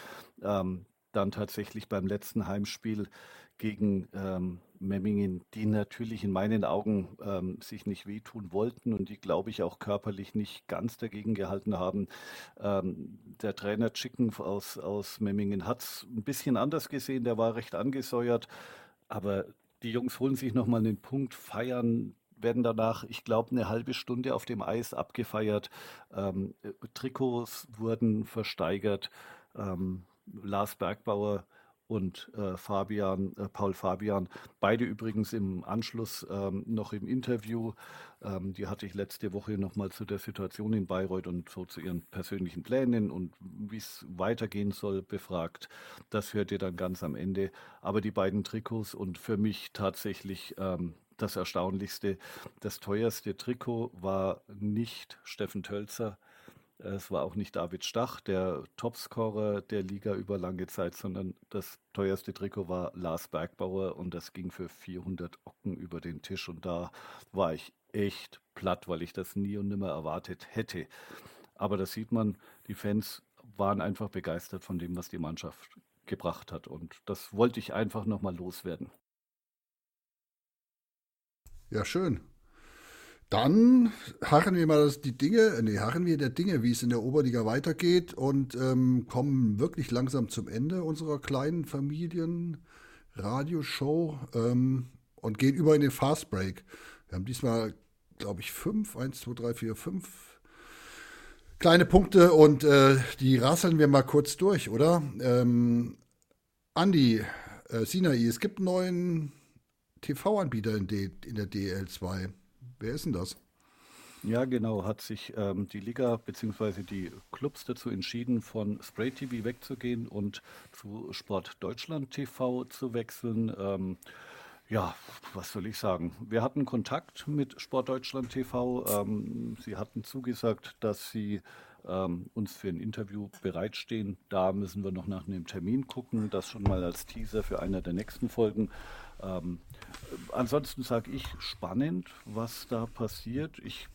ähm, dann tatsächlich beim letzten Heimspiel gegen ähm, Memmingen, die natürlich in meinen Augen ähm, sich nicht wehtun wollten und die, glaube ich, auch körperlich nicht ganz dagegen gehalten haben. Ähm, der Trainer Chicken aus, aus Memmingen hat es ein bisschen anders gesehen, der war recht angesäuert, aber die Jungs holen sich nochmal einen Punkt, feiern werden danach, ich glaube, eine halbe Stunde auf dem Eis abgefeiert. Ähm, Trikots wurden versteigert. Ähm, Lars Bergbauer und äh, Fabian, äh, Paul Fabian, beide übrigens im Anschluss ähm, noch im Interview. Ähm, die hatte ich letzte Woche nochmal zu der Situation in Bayreuth und so zu ihren persönlichen Plänen und wie es weitergehen soll befragt. Das hört ihr dann ganz am Ende. Aber die beiden Trikots und für mich tatsächlich ähm, das Erstaunlichste, das teuerste Trikot war nicht Steffen Tölzer, es war auch nicht David Stach, der Topscorer der Liga über lange Zeit, sondern das teuerste Trikot war Lars Bergbauer und das ging für 400 Ocken über den Tisch und da war ich echt platt, weil ich das nie und nimmer erwartet hätte. Aber da sieht man, die Fans waren einfach begeistert von dem, was die Mannschaft gebracht hat und das wollte ich einfach nochmal loswerden. Ja, schön. Dann harren wir mal die Dinge, nee, harren wir der Dinge, wie es in der Oberliga weitergeht und ähm, kommen wirklich langsam zum Ende unserer kleinen Familien-Radioshow ähm, und gehen über in den Fast Break. Wir haben diesmal, glaube ich, fünf, eins, zwei, drei, vier, fünf kleine Punkte und äh, die rasseln wir mal kurz durch, oder? Ähm, Andi, äh, Sinai, es gibt einen neuen TV-Anbieter in, in der DL2. Wer ist denn das? Ja, genau, hat sich ähm, die Liga bzw. die Clubs dazu entschieden, von Spray TV wegzugehen und zu Sport Deutschland TV zu wechseln. Ähm, ja, was soll ich sagen? Wir hatten Kontakt mit Sport Deutschland TV. Ähm, sie hatten zugesagt, dass sie ähm, uns für ein Interview bereitstehen. Da müssen wir noch nach einem Termin gucken. Das schon mal als Teaser für eine der nächsten Folgen. Ähm, ansonsten sage ich spannend, was da passiert. Ich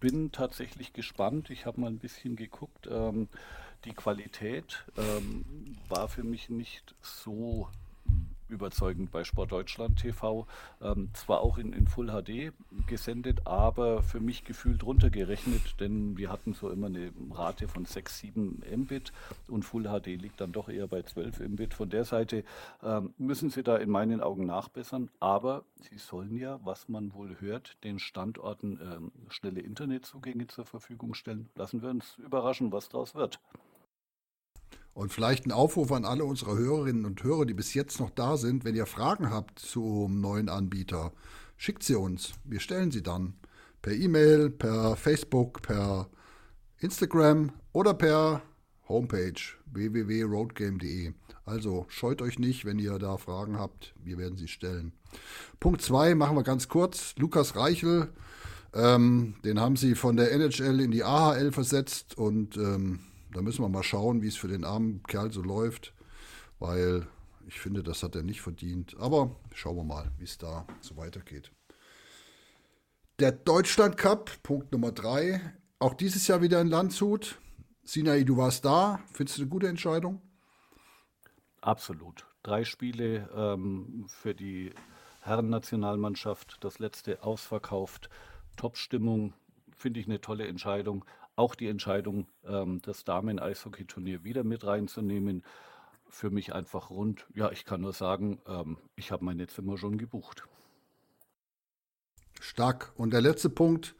bin tatsächlich gespannt. Ich habe mal ein bisschen geguckt. Ähm, die Qualität ähm, war für mich nicht so überzeugend bei Sport Deutschland TV. Ähm, zwar auch in, in Full HD gesendet, aber für mich gefühlt runtergerechnet, denn wir hatten so immer eine Rate von 6, 7 Mbit und Full HD liegt dann doch eher bei 12 Mbit. Von der Seite ähm, müssen sie da in meinen Augen nachbessern, aber sie sollen ja, was man wohl hört, den Standorten ähm, schnelle Internetzugänge zur Verfügung stellen. Lassen wir uns überraschen, was daraus wird. Und vielleicht ein Aufruf an alle unsere Hörerinnen und Hörer, die bis jetzt noch da sind. Wenn ihr Fragen habt zum neuen Anbieter, schickt sie uns. Wir stellen sie dann per E-Mail, per Facebook, per Instagram oder per Homepage www.roadgame.de. Also scheut euch nicht, wenn ihr da Fragen habt. Wir werden sie stellen. Punkt 2 machen wir ganz kurz. Lukas Reichel, ähm, den haben sie von der NHL in die AHL versetzt und ähm, da müssen wir mal schauen, wie es für den armen Kerl so läuft, weil ich finde, das hat er nicht verdient. Aber schauen wir mal, wie es da so weitergeht. Der Deutschland Cup, Punkt Nummer drei. Auch dieses Jahr wieder in Landshut. Sinai, du warst da. Findest du eine gute Entscheidung? Absolut. Drei Spiele ähm, für die Herrennationalmannschaft. Das letzte ausverkauft. Top-Stimmung. Finde ich eine tolle Entscheidung. Auch die Entscheidung, ähm, das Damen-Eishockey-Turnier wieder mit reinzunehmen, für mich einfach rund. Ja, ich kann nur sagen, ähm, ich habe meine Zimmer schon gebucht. Stark. Und der letzte Punkt.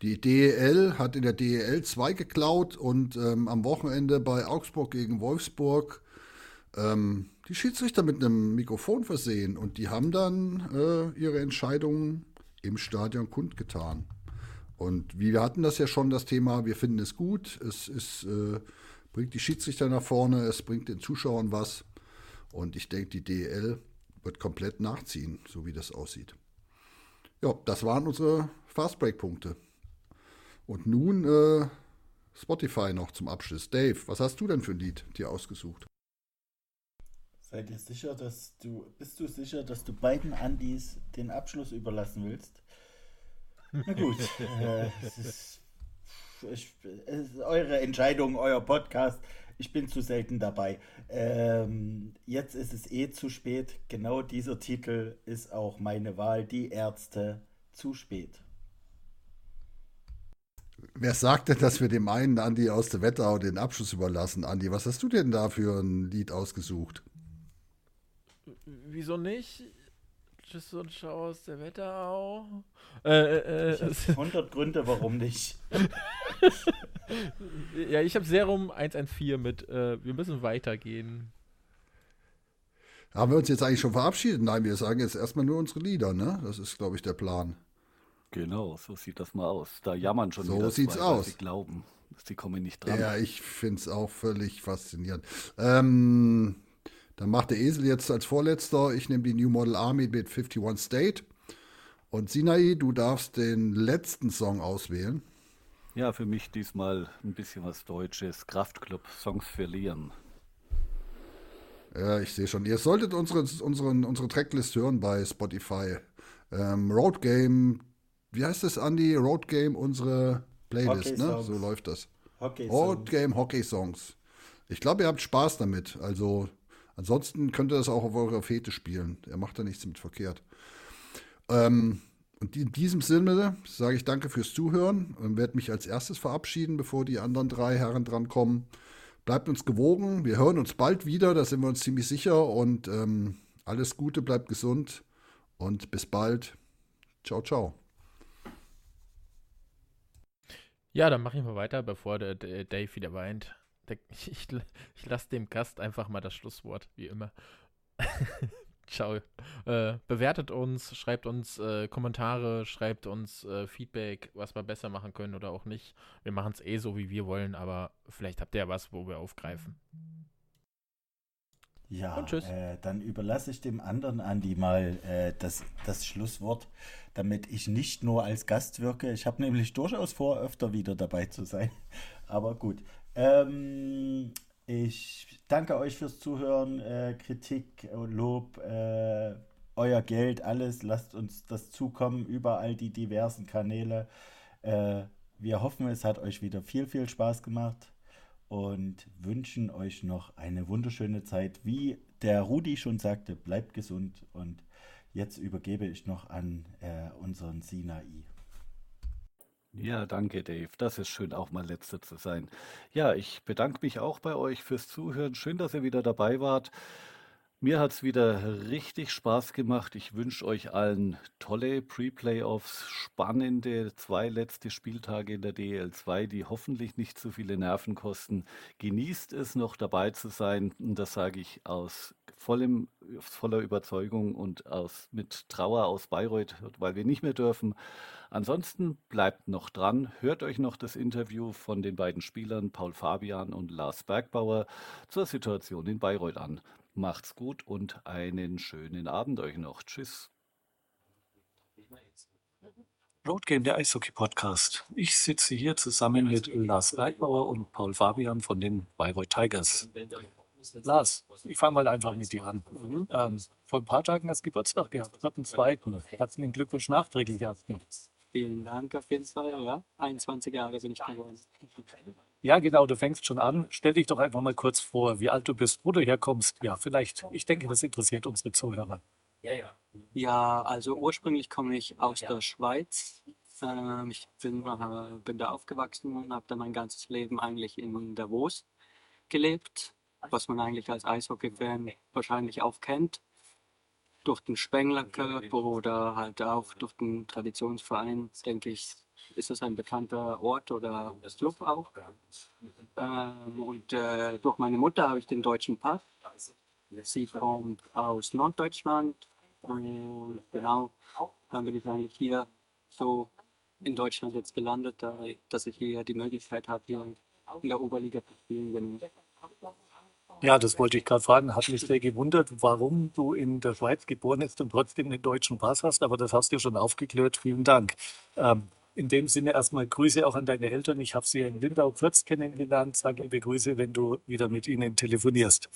Die DEL hat in der DEL 2 geklaut und ähm, am Wochenende bei Augsburg gegen Wolfsburg ähm, die Schiedsrichter mit einem Mikrofon versehen und die haben dann äh, ihre Entscheidungen im Stadion kundgetan. Und wir hatten das ja schon, das Thema, wir finden es gut, es ist, äh, bringt die Schiedsrichter nach vorne, es bringt den Zuschauern was. Und ich denke, die DEL wird komplett nachziehen, so wie das aussieht. Ja, das waren unsere Fastbreak-Punkte. Und nun äh, Spotify noch zum Abschluss. Dave, was hast du denn für ein Lied dir ausgesucht? Seid ihr sicher, dass du, bist du sicher, dass du beiden Andis den Abschluss überlassen willst? Na gut, (laughs) äh, es, ist, ich, es ist eure Entscheidung, euer Podcast. Ich bin zu selten dabei. Ähm, jetzt ist es eh zu spät. Genau dieser Titel ist auch meine Wahl. Die Ärzte zu spät. Wer sagt denn, dass wir dem einen Andi aus der Wetterau den Abschluss überlassen? Andi, was hast du denn da für ein Lied ausgesucht? Wieso nicht? Tschüss und Ciao aus der Wetterau. Äh, äh, Ich habe 100 (laughs) Gründe, warum nicht. (laughs) ja, ich habe Serum 114 mit äh, Wir müssen weitergehen. Haben wir uns jetzt eigentlich schon verabschiedet? Nein, wir sagen jetzt erstmal nur unsere Lieder, ne? Das ist, glaube ich, der Plan. Genau, so sieht das mal aus. Da jammern schon So wieder sieht's zwei, aus. Sie glauben, sie kommen nicht dran. Ja, ich finde es auch völlig faszinierend. Ähm, dann macht der Esel jetzt als Vorletzter. Ich nehme die New Model Army mit 51 State. Und Sinai, du darfst den letzten Song auswählen. Ja, für mich diesmal ein bisschen was Deutsches. Kraftclub, Songs Liam. Ja, ich sehe schon. Ihr solltet unsere, unseren, unsere Tracklist hören bei Spotify. Ähm, Road Game, wie heißt das, Andy? Road Game, unsere Playlist, ne? So läuft das. Hockey Road Game Hockey Songs. Ich glaube, ihr habt Spaß damit. Also, ansonsten könnt ihr das auch auf eurer Fete spielen. Er macht da nichts mit verkehrt. Ähm, und in diesem Sinne sage ich danke fürs Zuhören und werde mich als erstes verabschieden, bevor die anderen drei Herren drankommen. Bleibt uns gewogen. Wir hören uns bald wieder, da sind wir uns ziemlich sicher. Und ähm, alles Gute, bleibt gesund und bis bald. Ciao, ciao. Ja, dann mache ich mal weiter, bevor der Dave wieder weint. Der, (laughs) ich ich lasse dem Gast einfach mal das Schlusswort, wie immer. (laughs) Ciao. Äh, bewertet uns, schreibt uns äh, Kommentare, schreibt uns äh, Feedback, was wir besser machen können oder auch nicht. Wir machen es eh so, wie wir wollen, aber vielleicht habt ihr ja was, wo wir aufgreifen. Ja. Äh, dann überlasse ich dem anderen Andi mal äh, das, das Schlusswort, damit ich nicht nur als Gast wirke. Ich habe nämlich durchaus vor, öfter wieder dabei zu sein. (laughs) Aber gut. Ähm, ich danke euch fürs Zuhören, äh, Kritik, Lob, äh, euer Geld, alles. Lasst uns das zukommen über all die diversen Kanäle. Äh, wir hoffen, es hat euch wieder viel, viel Spaß gemacht und wünschen euch noch eine wunderschöne Zeit. Wie der Rudi schon sagte, bleibt gesund und jetzt übergebe ich noch an äh, unseren Sinai. Ja, danke, Dave. Das ist schön, auch mal letzter zu sein. Ja, ich bedanke mich auch bei euch fürs Zuhören. Schön, dass ihr wieder dabei wart. Mir hat es wieder richtig Spaß gemacht. Ich wünsche euch allen tolle Pre-Playoffs, spannende zwei letzte Spieltage in der DL2, die hoffentlich nicht zu viele Nerven kosten. Genießt es noch dabei zu sein. Und das sage ich aus vollem, voller Überzeugung und aus, mit Trauer aus Bayreuth, weil wir nicht mehr dürfen. Ansonsten bleibt noch dran, hört euch noch das Interview von den beiden Spielern Paul Fabian und Lars Bergbauer zur Situation in Bayreuth an. Macht's gut und einen schönen Abend euch noch. Tschüss. Roadgame, der Eishockey-Podcast. Ich sitze hier zusammen mit Lars Bergbauer und Paul Fabian von den Bayreuth Tigers. Lars, ich fange mal einfach mit dir an. Ähm, vor ein paar Tagen hast du Geburtstag gehabt, am zweiten. Herzlichen Glückwunsch nachträglich erstmal. Vielen Dank auf jeden Fall. Ja, 21 Jahre bin ich geworden. Ja, genau, du fängst schon an. Stell dich doch einfach mal kurz vor, wie alt du bist, wo du herkommst. Ja, vielleicht, ich denke, das interessiert unsere Zuhörer. Ja, also ursprünglich komme ich aus der Schweiz. Ähm, ich bin, äh, bin da aufgewachsen und habe da mein ganzes Leben eigentlich in Davos gelebt, was man eigentlich als Eishockey-Fan wahrscheinlich auch kennt. Durch den Spengler Cup oder halt auch durch den Traditionsverein, denke ich, ist das ein bekannter Ort oder Club auch. Ähm, und äh, durch meine Mutter habe ich den deutschen Pass. Sie kommt aus Norddeutschland und genau, dann bin ich eigentlich hier so in Deutschland jetzt gelandet, da, dass ich hier die Möglichkeit habe, hier in der Oberliga zu spielen. Ja, das wollte ich gerade fragen. Hat mich sehr gewundert, warum du in der Schweiz geboren bist und trotzdem den deutschen Pass hast, aber das hast du schon aufgeklärt. Vielen Dank. Ähm, in dem Sinne erstmal Grüße auch an deine Eltern. Ich habe sie in Lindau kurz kennengelernt. Sag liebe Grüße, wenn du wieder mit ihnen telefonierst.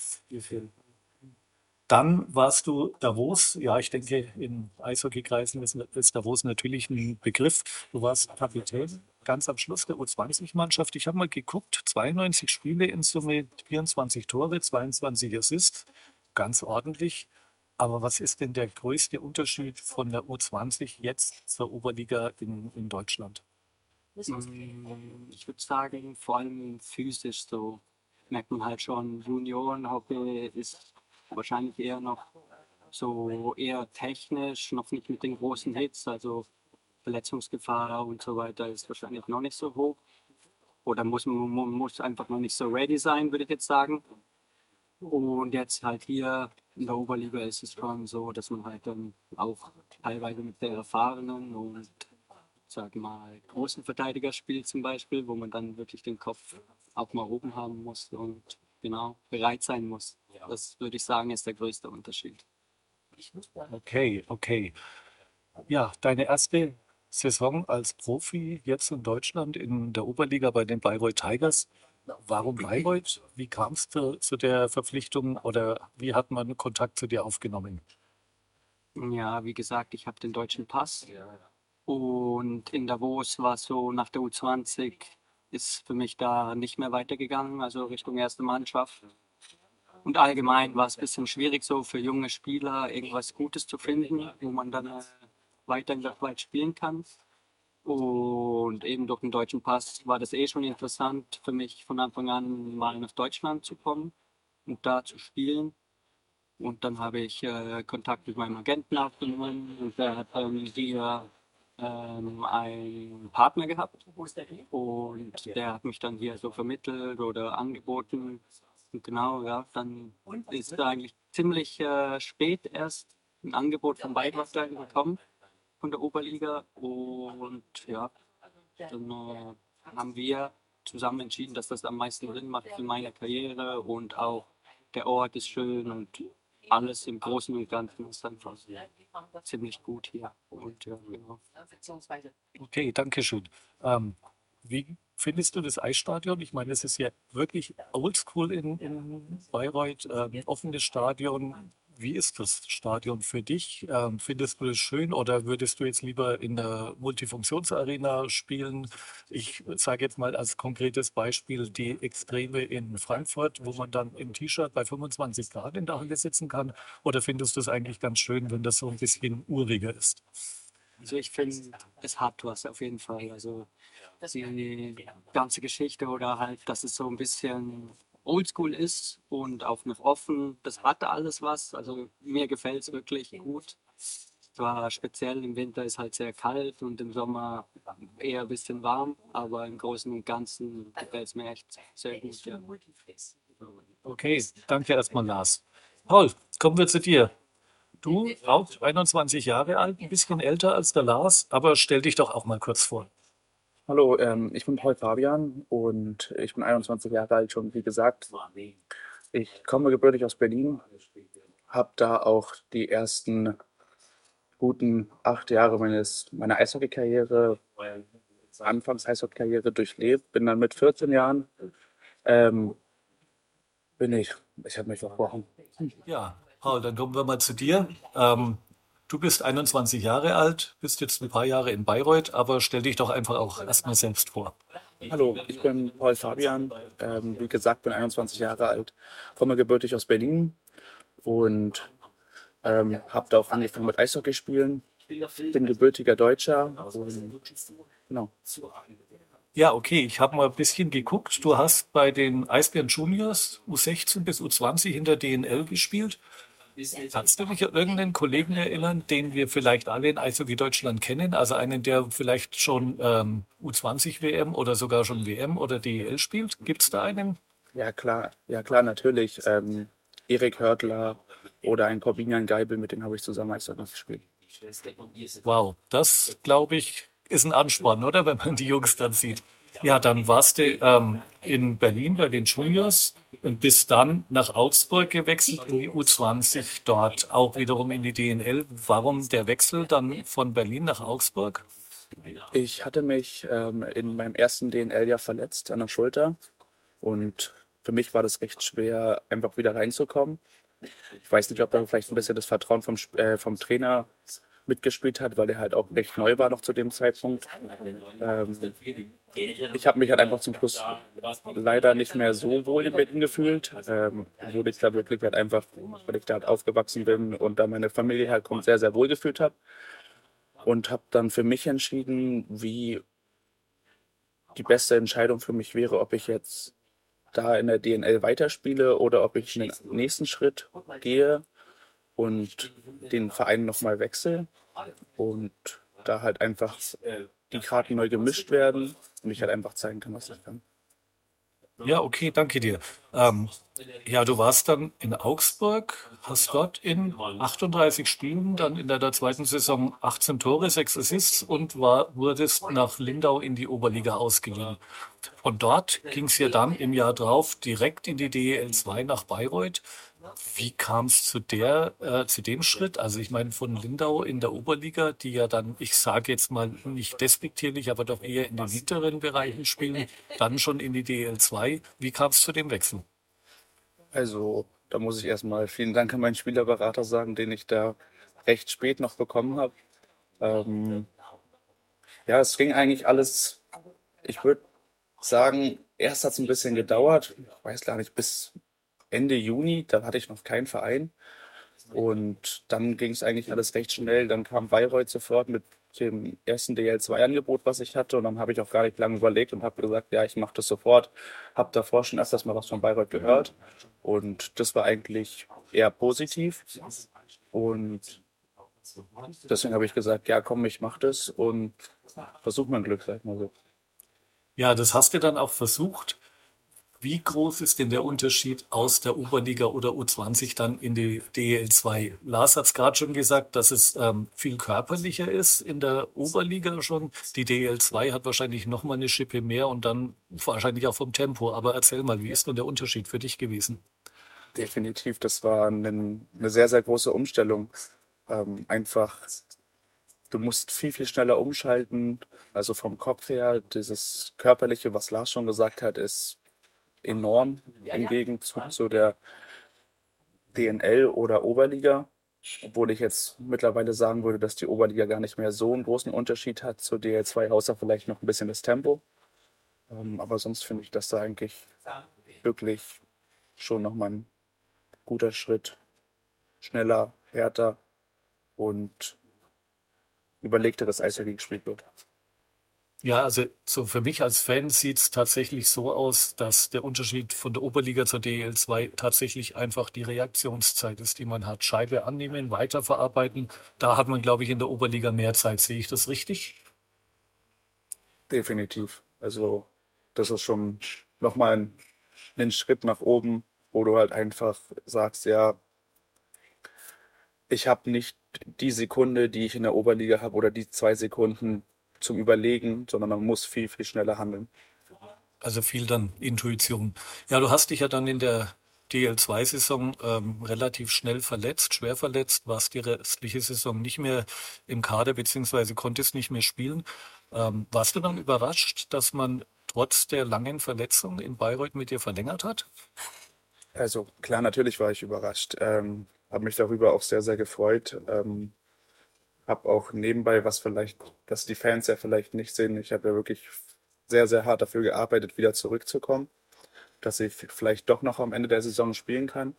Dann warst du Davos. Ja, ich denke, in Eishockeykreisen ist Davos natürlich ein Begriff. Du warst Kapitän ganz am Schluss der U20-Mannschaft. Ich habe mal geguckt, 92 Spiele in Summe, 24 Tore, 22 Assists. Ganz ordentlich. Aber was ist denn der größte Unterschied von der U20 jetzt zur Oberliga in, in Deutschland? Mm, Ich würde sagen, vor allem physisch so merkt man halt schon, Juniorenhockey ist wahrscheinlich eher noch so eher technisch, noch nicht mit den großen Hits, also Verletzungsgefahr und so weiter ist wahrscheinlich noch nicht so hoch. Oder muss, man muss einfach noch nicht so ready sein, würde ich jetzt sagen. Und jetzt halt hier in der Oberliga ist es schon so, dass man halt dann auch teilweise mit sehr erfahrenen und sag mal großen Verteidiger spielt zum Beispiel, wo man dann wirklich den Kopf auch mal oben haben muss und genau bereit sein muss. Das würde ich sagen, ist der größte Unterschied. Okay, okay. Ja, deine erste Saison als Profi jetzt in Deutschland in der Oberliga bei den Bayreuth Tigers. Warum (clears throat) Bayreuth? Wie kam es zu, zu der Verpflichtung oder wie hat man Kontakt zu dir aufgenommen? Ja, wie gesagt, ich habe den deutschen Pass und in Davos war es so nach der U20 ist für mich da nicht mehr weitergegangen, also Richtung erste Mannschaft. Und allgemein war es ein bisschen schwierig, so für junge Spieler irgendwas Gutes zu finden, wo man dann weiter in der Schweiz spielen kann. Und eben durch den deutschen Pass war das eh schon interessant für mich von Anfang an mal nach Deutschland zu kommen und da zu spielen. Und dann habe ich äh, Kontakt mit meinem Agenten aufgenommen und der hat ähm, hier ähm, einen Partner gehabt und der hat mich dann hier so vermittelt oder angeboten. Und genau, ja, dann ist da eigentlich ziemlich äh, spät erst ein Angebot von Weidwasser gekommen von der Oberliga und ja, dann äh, haben wir zusammen entschieden, dass das am meisten Sinn macht für meine Karriere und auch der Ort ist schön und alles im Großen und Ganzen ist einfach ziemlich gut hier. Und, ja, genau. Okay, danke schön. Ähm, wie findest du das Eisstadion? Ich meine, es ist ja wirklich oldschool in, in Bayreuth, ähm, offenes Stadion. Wie ist das Stadion für dich? Ähm, findest du es schön oder würdest du jetzt lieber in der Multifunktionsarena spielen? Ich sage jetzt mal als konkretes Beispiel die Extreme in Frankfurt, wo man dann im T-Shirt bei 25 Grad in der Halle sitzen kann. Oder findest du es eigentlich ganz schön, wenn das so ein bisschen uriger ist? Also ich finde, es hat was auf jeden Fall. Also die ganze Geschichte oder halt, dass es so ein bisschen oldschool ist und auch noch offen. Das hat alles was. Also mir gefällt es wirklich gut. Zwar speziell im Winter ist halt sehr kalt und im Sommer eher ein bisschen warm, aber im Großen und Ganzen gefällt es mir echt sehr gut. Ja. Okay, danke erstmal, Lars. Paul, kommen wir zu dir. Du, auch 21 Jahre alt, ein bisschen älter als der Lars, aber stell dich doch auch mal kurz vor. Hallo, ähm, ich bin Paul Fabian und ich bin 21 Jahre alt schon, wie gesagt. Ich komme gebürtig aus Berlin, habe da auch die ersten guten acht Jahre meines, meiner Eishockey-Karriere, anfangs Eishockey-Karriere durchlebt, bin dann mit 14 Jahren, ähm, bin ich, ich habe mich versprochen. Ja, Paul, dann kommen wir mal zu dir. Ähm, du bist 21 Jahre alt, bist jetzt ein paar Jahre in Bayreuth, aber stell dich doch einfach auch erstmal selbst vor. Hallo, ich bin Paul Fabian, ähm, wie gesagt, bin 21 Jahre alt, komme gebürtig aus Berlin und ähm, habe da auch angefangen mit Eishockey spielen. Bin gebürtiger Deutscher. Genau. Ja, okay, ich habe mal ein bisschen geguckt. Du hast bei den Eisbären Juniors U16 bis U20 hinter DNL gespielt. Kannst du dich an irgendeinen Kollegen erinnern, den wir vielleicht alle in Eishockey Deutschland kennen? Also einen, der vielleicht schon ähm, U20 WM oder sogar schon WM oder DEL spielt? Gibt es da einen? Ja, klar, ja klar, natürlich. Ähm, Erik Hörtler oder ein Corbinian Geibel, mit dem habe ich zusammen Eishockey gespielt. Wow, das glaube ich ist ein Ansporn, oder? Wenn man die Jungs dann sieht. Ja, dann warst du ähm, in Berlin bei den Juniors und bist dann nach Augsburg gewechselt in die U20, dort auch wiederum in die DNL. Warum der Wechsel dann von Berlin nach Augsburg? Ich hatte mich ähm, in meinem ersten DNL-Jahr verletzt an der Schulter und für mich war das recht schwer, einfach wieder reinzukommen. Ich weiß nicht, ob da vielleicht ein bisschen das Vertrauen vom, äh, vom Trainer mitgespielt hat, weil er halt auch recht neu war noch zu dem Zeitpunkt. Ähm, ich habe mich halt einfach zum Schluss leider nicht mehr so wohl in Berlin gefühlt, ähm, obwohl ich da wirklich halt einfach, weil ich da halt aufgewachsen bin und da meine Familie halt kommt, sehr, sehr wohl gefühlt habe. Und habe dann für mich entschieden, wie die beste Entscheidung für mich wäre, ob ich jetzt da in der DNL weiterspiele oder ob ich einen nächsten Schritt gehe. Und den Verein nochmal wechsle und da halt einfach die Karten neu gemischt werden und ich halt einfach zeigen kann, was ich kann. Ja, okay, danke dir. Ähm, ja, du warst dann in Augsburg, hast dort in 38 Spielen dann in deiner zweiten Saison 18 Tore, 6 Assists und war, wurdest nach Lindau in die Oberliga ausgeliehen. Von dort ging es ja dann im Jahr drauf direkt in die DEL 2 nach Bayreuth. Wie kam es zu der, äh, zu dem Schritt? Also ich meine von Lindau in der Oberliga, die ja dann, ich sage jetzt mal nicht despektierlich, aber doch eher in den hinteren Bereichen spielen, dann schon in die DEL 2. Wie kam es zu dem Wechsel? Also da muss ich erstmal vielen Dank an meinen Spielerberater sagen, den ich da recht spät noch bekommen habe. Ähm, ja, es ging eigentlich alles, ich würde sagen, erst hat es ein bisschen gedauert, ich weiß gar nicht, bis Ende Juni, da hatte ich noch keinen Verein. Und dann ging es eigentlich alles recht schnell. Dann kam Bayreuth sofort mit dem ersten DL2-Angebot, was ich hatte. Und dann habe ich auch gar nicht lange überlegt und habe gesagt, ja, ich mache das sofort. Habe davor schon öfters mal was von Bayreuth gehört. Und das war eigentlich eher positiv. Und deswegen habe ich gesagt, ja, komm, ich mache das und versuche mein Glück, sag ich mal so. Ja, das hast du dann auch versucht. Wie groß ist denn der Unterschied aus der Oberliga oder U20 dann in die DL2? Lars hat es gerade schon gesagt, dass es ähm, viel körperlicher ist in der Oberliga schon. Die DL2 hat wahrscheinlich noch mal eine Schippe mehr und dann wahrscheinlich auch vom Tempo. Aber erzähl mal, wie ist denn der Unterschied für dich gewesen? Definitiv, das war eine, eine sehr, sehr große Umstellung. Ähm, einfach, du musst viel, viel schneller umschalten. Also vom Kopf her, dieses Körperliche, was Lars schon gesagt hat, ist enorm im Gegenzug zu der DNL oder Oberliga. Obwohl ich jetzt mittlerweile sagen würde, dass die Oberliga gar nicht mehr so einen großen Unterschied hat zur DL2, außer vielleicht noch ein bisschen das Tempo. Ähm, aber sonst finde ich das da eigentlich wirklich schon nochmal ein guter Schritt. Schneller, härter und überlegteres Eishockey gespielt wird. Ja, also so für mich als Fan sieht es tatsächlich so aus, dass der Unterschied von der Oberliga zur DL2 tatsächlich einfach die Reaktionszeit ist, die man hat. Scheibe annehmen, weiterverarbeiten. Da hat man, glaube ich, in der Oberliga mehr Zeit. Sehe ich das richtig? Definitiv. Also das ist schon nochmal ein, ein Schritt nach oben, wo du halt einfach sagst, ja, ich habe nicht die Sekunde, die ich in der Oberliga habe oder die zwei Sekunden, zum Überlegen, sondern man muss viel, viel schneller handeln. Also viel dann Intuition. Ja, du hast dich ja dann in der DL2-Saison ähm, relativ schnell verletzt, schwer verletzt, warst die restliche Saison nicht mehr im Kader beziehungsweise konntest nicht mehr spielen. Ähm, warst du dann überrascht, dass man trotz der langen Verletzung in Bayreuth mit dir verlängert hat? Also klar, natürlich war ich überrascht. Ähm, habe mich darüber auch sehr, sehr gefreut. Ähm, habe auch nebenbei, was vielleicht, dass die Fans ja vielleicht nicht sehen, ich habe ja wirklich sehr, sehr hart dafür gearbeitet, wieder zurückzukommen, dass ich vielleicht doch noch am Ende der Saison spielen kann.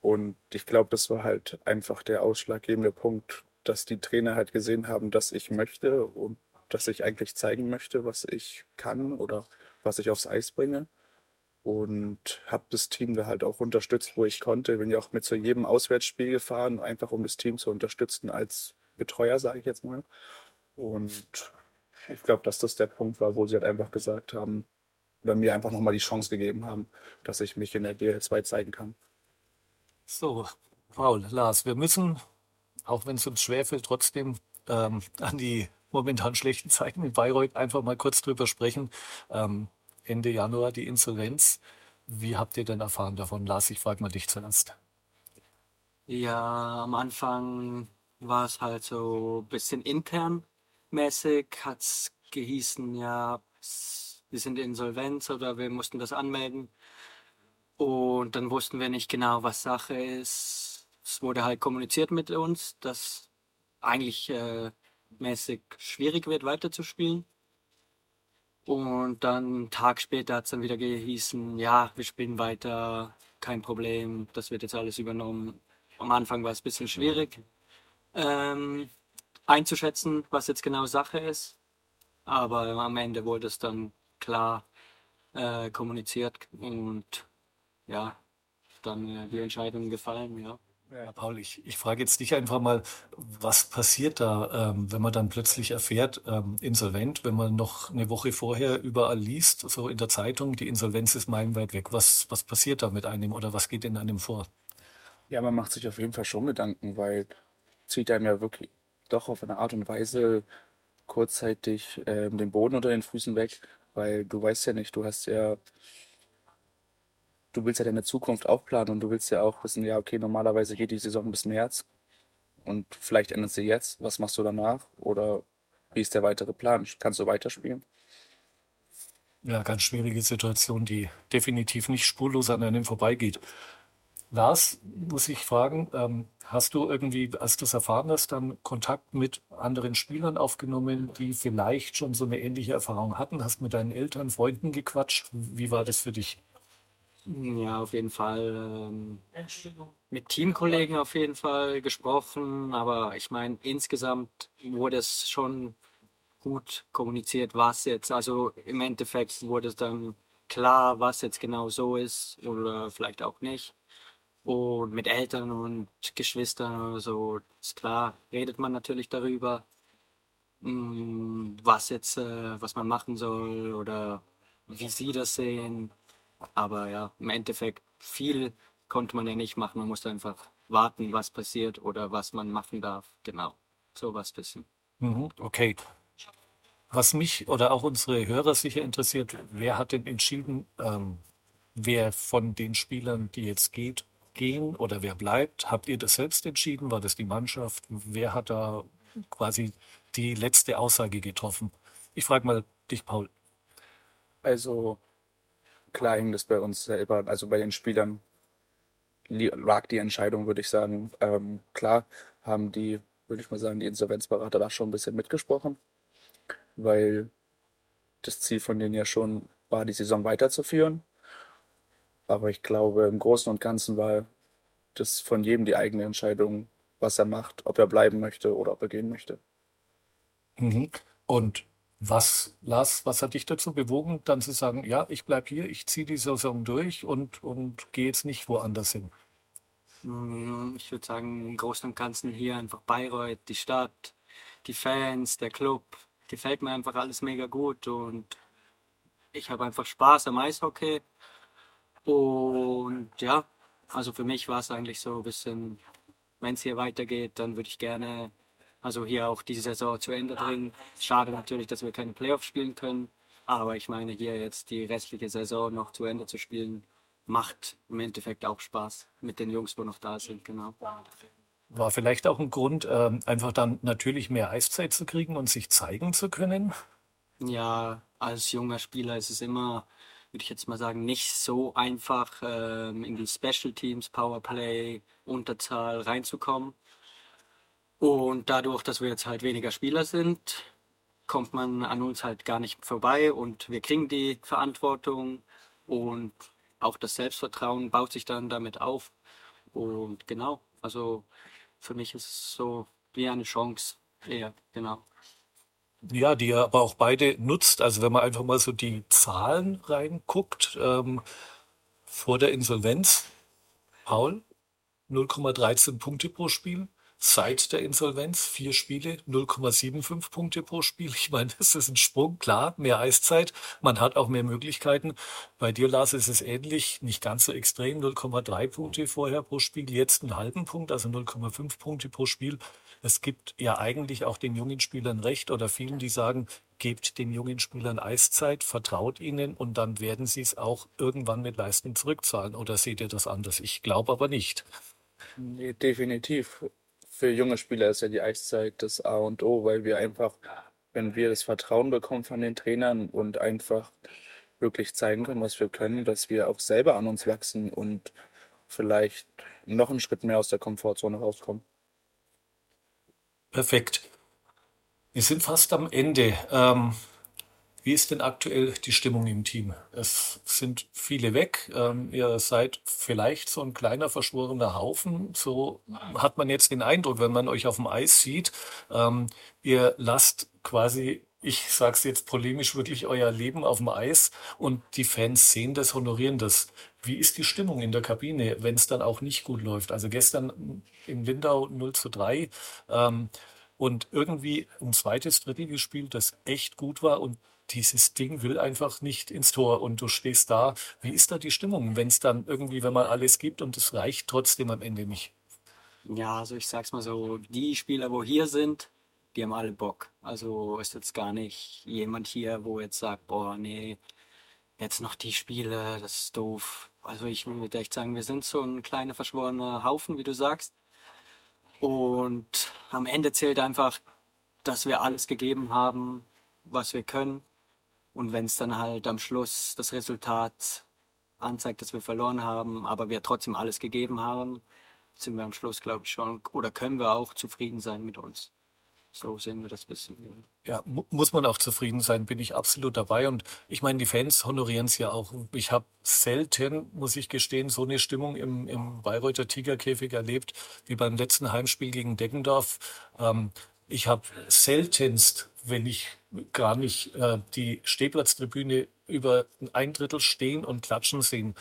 Und ich glaube, das war halt einfach der ausschlaggebende Punkt, dass die Trainer halt gesehen haben, dass ich möchte und dass ich eigentlich zeigen möchte, was ich kann oder was ich aufs Eis bringe. Und habe das Team da halt auch unterstützt, wo ich konnte. Bin ja auch mit zu jedem Auswärtsspiel gefahren, einfach um das Team zu unterstützen als Betreuer, sage ich jetzt mal. Und ich glaube, dass das der Punkt war, wo sie halt einfach gesagt haben, oder mir einfach nochmal die Chance gegeben haben, dass ich mich in der DL2 zeigen kann. So, Paul, Lars, wir müssen, auch wenn es uns schwerfällt, trotzdem ähm, (laughs) an die momentan schlechten Zeiten in Bayreuth einfach mal kurz drüber sprechen. Ähm, Ende Januar die Insolvenz. Wie habt ihr denn erfahren davon? Lars, ich frage mal dich zuerst. Ja, am Anfang war es halt so ein bisschen intern mäßig, hat es gehießen, ja, wir sind insolvent oder wir mussten das anmelden. Und dann wussten wir nicht genau, was Sache ist. Es wurde halt kommuniziert mit uns, dass eigentlich äh, mäßig schwierig wird, weiterzuspielen. Und dann einen Tag später hat es dann wieder gehießen, ja, wir spielen weiter, kein Problem, das wird jetzt alles übernommen. Am Anfang war es ein bisschen schwierig ähm, einzuschätzen, was jetzt genau Sache ist. Aber am Ende wurde es dann klar äh, kommuniziert und ja, dann äh, die Entscheidung gefallen, ja. Ja, Paul, ich, ich frage jetzt dich einfach mal, was passiert da, ähm, wenn man dann plötzlich erfährt, ähm, insolvent, wenn man noch eine Woche vorher überall liest, so in der Zeitung, die Insolvenz ist meilenweit weg. Was, was passiert da mit einem oder was geht in einem vor? Ja, man macht sich auf jeden Fall schon Gedanken, weil zieht einem ja wirklich doch auf eine Art und Weise kurzzeitig ähm, den Boden unter den Füßen weg, weil du weißt ja nicht, du hast ja du willst ja deine Zukunft auch planen und du willst ja auch wissen, ja, okay, normalerweise geht die Saison bis März und vielleicht endet sie jetzt. Was machst du danach? Oder wie ist der weitere Plan? Kannst du weiterspielen? Ja, ganz schwierige Situation, die definitiv nicht spurlos an einem vorbeigeht. Lars, muss ich fragen, ähm, hast du irgendwie, als du es erfahren hast, dann Kontakt mit anderen Spielern aufgenommen, die vielleicht schon so eine ähnliche Erfahrung hatten? Hast mit deinen Eltern, Freunden gequatscht? Wie war das für dich? Ja, auf jeden Fall. Ähm, mit Teamkollegen auf jeden Fall gesprochen, aber ich meine, insgesamt wurde es schon gut kommuniziert, was jetzt, also im Endeffekt wurde es dann klar, was jetzt genau so ist oder vielleicht auch nicht. Und mit Eltern und Geschwistern oder so, ist klar, redet man natürlich darüber, mm, was jetzt, äh, was man machen soll oder wie sie das sehen. Aber ja, im Endeffekt viel konnte man ja nicht machen. Man musste einfach warten, was passiert oder was man machen darf. Genau, sowas bisschen. Mhm, okay. Was mich oder auch unsere Hörer sicher interessiert, wer hat denn entschieden, ähm, wer von den Spielern, die jetzt geht, gehen oder wer bleibt? Habt ihr das selbst entschieden? War das die Mannschaft? Wer hat da quasi die letzte Aussage getroffen? Ich frage mal dich, Paul. Also klar hing das bei uns selber, also bei den Spielern lag die Entscheidung, würde ich sagen. Ähm, klar haben die, würde ich mal sagen, die Insolvenzberater da schon ein bisschen mitgesprochen, weil das Ziel von denen ja schon war, die Saison weiterzuführen. Aber ich glaube, im Großen und Ganzen war das von jedem die eigene Entscheidung, was er macht, ob er bleiben möchte oder ob er gehen möchte. Mhm. Und was, Lars, was hat dich dazu bewogen, dann zu sagen, ja, ich bleibe hier, ich ziehe die Saison durch und, und gehe jetzt nicht woanders hin? Mm, ich würde sagen, im Großen und Ganzen hier einfach Bayreuth, die Stadt, die Fans, der Club, gefällt mir einfach alles mega gut und ich habe einfach Spaß am Eishockey. Und ja, also für mich war es eigentlich so ein bisschen, wenn es hier weitergeht, dann würde ich gerne also hier auch diese Saison zu Ende bringen. Schade natürlich, dass wir keine Playoffs spielen können. Aber ich meine, hier jetzt die restliche Saison noch zu Ende zu spielen, macht im Endeffekt auch Spaß mit den Jungs, wo noch da sind, genau. War vielleicht auch ein Grund, ähm, einfach dann natürlich mehr Eiszeit zu kriegen und sich zeigen zu können? Ja, als junger Spieler ist es immer, würde ich jetzt mal sagen, nicht so einfach, ähm, in die Special Teams, Powerplay, Unterzahl reinzukommen. Und dadurch, dass wir jetzt halt weniger Spieler sind, kommt man an uns halt gar nicht vorbei und wir kriegen die Verantwortung und auch das Selbstvertrauen baut sich dann damit auf. Und genau, also für mich ist es so wie eine Chance eher, genau. Ja, die ihr aber auch beide nutzt. Also wenn man einfach mal so die Zahlen reinguckt, ähm, vor der Insolvenz, Paul, 0,13 Punkte pro Spiel, seit der Insolvenz. Vier Spiele, 0,75 Punkte pro Spiel. Ich meine, (laughs) das ist ein Sprung, klar, mehr Eiszeit. Man hat auch mehr Möglichkeiten. Bei dir, Lars, ist es ähnlich, nicht ganz so extrem, 0,3 Punkte vorher pro Spiel, jetzt einen halben Punkt, also 0,5 Punkte pro Spiel. Es gibt ja eigentlich auch den jungen Spielern recht oder vielen, die sagen, gebt den jungen Spielern Eiszeit, vertraut ihnen und dann werden sie es auch irgendwann mit Leistung zurückzahlen. Oder seht ihr das anders? Ich glaube aber nicht. Nee, definitiv für junge Spieler ist ja die Eiszeit das A und O, weil wir einfach, wenn wir das Vertrauen bekommen von den Trainern und einfach wirklich zeigen können, was wir können, dass wir auch selber an uns wachsen und vielleicht noch einen Schritt mehr aus der Komfortzone rauskommen. Perfekt. Wir sind fast am Ende. Ähm, wie ist denn aktuell die Stimmung im Team? Es sind viele weg. Ähm, ihr seid vielleicht so ein kleiner verschworener Haufen. So hat man jetzt den Eindruck, wenn man euch auf dem Eis sieht. Ähm, ihr lasst quasi ich sage es jetzt polemisch, wirklich euer Leben auf dem Eis und die Fans sehen das, honorieren das. Wie ist die Stimmung in der Kabine, wenn es dann auch nicht gut läuft? Also gestern in Lindau 0 zu 3 ähm, und irgendwie ein zweites Drittel gespielt, das echt gut war und dieses Ding will einfach nicht ins Tor und du stehst da. Wie ist da die Stimmung, wenn es dann irgendwie, wenn man alles gibt und es reicht trotzdem am Ende nicht? Ja, also ich sag's mal so, die Spieler, wo hier sind, die haben alle Bock. Also ist jetzt gar nicht jemand hier, wo jetzt sagt, boah, nee, jetzt noch die Spiele, das ist doof. Also ich würde echt sagen, wir sind so ein kleiner verschworener Haufen, wie du sagst. Und am Ende zählt einfach, dass wir alles gegeben haben, was wir können. Und wenn es dann halt am Schluss das Resultat anzeigt, dass wir verloren haben, aber wir trotzdem alles gegeben haben, sind wir am Schluss, glaube ich, schon, oder können wir auch zufrieden sein mit uns. So sehen wir das bisschen. Ja, mu muss man auch zufrieden sein, bin ich absolut dabei. Und ich meine, die Fans honorieren es ja auch. Ich habe selten, muss ich gestehen, so eine Stimmung im, im Bayreuther Tigerkäfig erlebt wie beim letzten Heimspiel gegen Deggendorf. Ähm, ich habe seltenst wenn ich gar nicht äh, die Stehplatztribüne über ein Drittel stehen und klatschen sehen.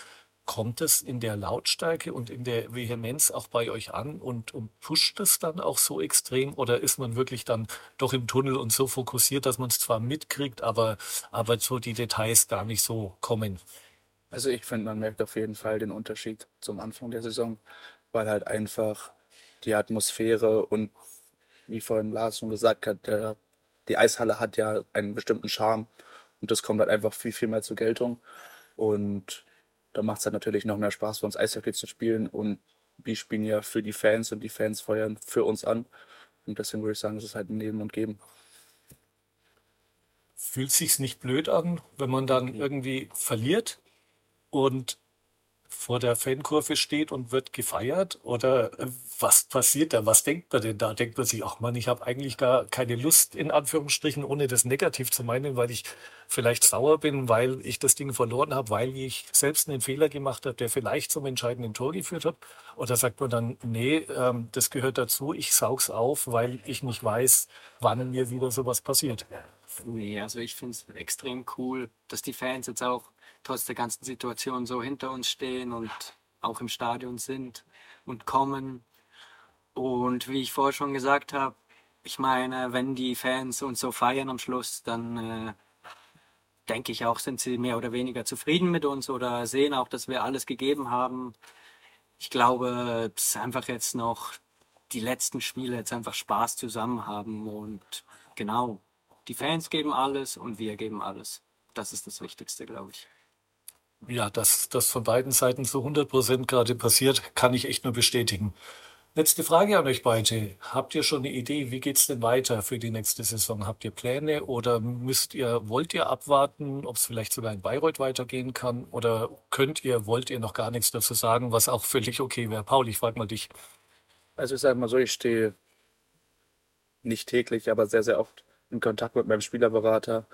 Kommt es in der Lautstärke und in der Vehemenz auch bei euch an und, und pusht es dann auch so extrem oder ist man wirklich dann doch im Tunnel und so fokussiert, dass man es zwar mitkriegt, aber, aber so die Details gar nicht so kommen? Also ich finde, man merkt auf jeden Fall den Unterschied zum Anfang der Saison, weil halt einfach die Atmosphäre und wie vorhin Lars schon gesagt hat, der die Eishalle hat ja einen bestimmten Charme und das kommt halt einfach viel, viel mehr zur Geltung. Und da macht es halt natürlich noch mehr Spaß für uns Eishockey zu spielen und wir spielen ja für die Fans und die Fans feuern für uns an. Und deswegen würde ich sagen, es ist halt ein Nehmen und Geben. Fühlt sich's nicht blöd an, wenn man dann irgendwie verliert und vor der Fankurve steht und wird gefeiert? Oder äh, was passiert da? Was denkt man denn da? Denkt man sich, ach man, ich habe eigentlich gar keine Lust, in Anführungsstrichen, ohne das negativ zu meinen, weil ich vielleicht sauer bin, weil ich das Ding verloren habe, weil ich selbst einen Fehler gemacht habe, der vielleicht zum entscheidenden Tor geführt hat? Oder sagt man dann, nee, ähm, das gehört dazu, ich saug's auf, weil ich nicht weiß, wann mir wieder sowas passiert? Nee, also ich finde es extrem cool, dass die Fans jetzt auch trotz der ganzen Situation so hinter uns stehen und auch im Stadion sind und kommen. Und wie ich vorher schon gesagt habe, ich meine, wenn die Fans uns so feiern am Schluss, dann äh, denke ich auch, sind sie mehr oder weniger zufrieden mit uns oder sehen auch, dass wir alles gegeben haben. Ich glaube, es ist einfach jetzt noch die letzten Spiele jetzt einfach Spaß zusammen haben und genau, die Fans geben alles und wir geben alles. Das ist das Wichtigste, glaube ich. Ja, dass das von beiden Seiten zu 100 Prozent gerade passiert, kann ich echt nur bestätigen. Letzte Frage an euch beide. Habt ihr schon eine Idee, wie geht's denn weiter für die nächste Saison? Habt ihr Pläne oder müsst ihr, wollt ihr abwarten, ob es vielleicht sogar in Bayreuth weitergehen kann? Oder könnt ihr, wollt ihr noch gar nichts dazu sagen, was auch völlig okay wäre? Paul, ich frage mal dich. Also ich sage mal so, ich stehe nicht täglich, aber sehr, sehr oft in Kontakt mit meinem Spielerberater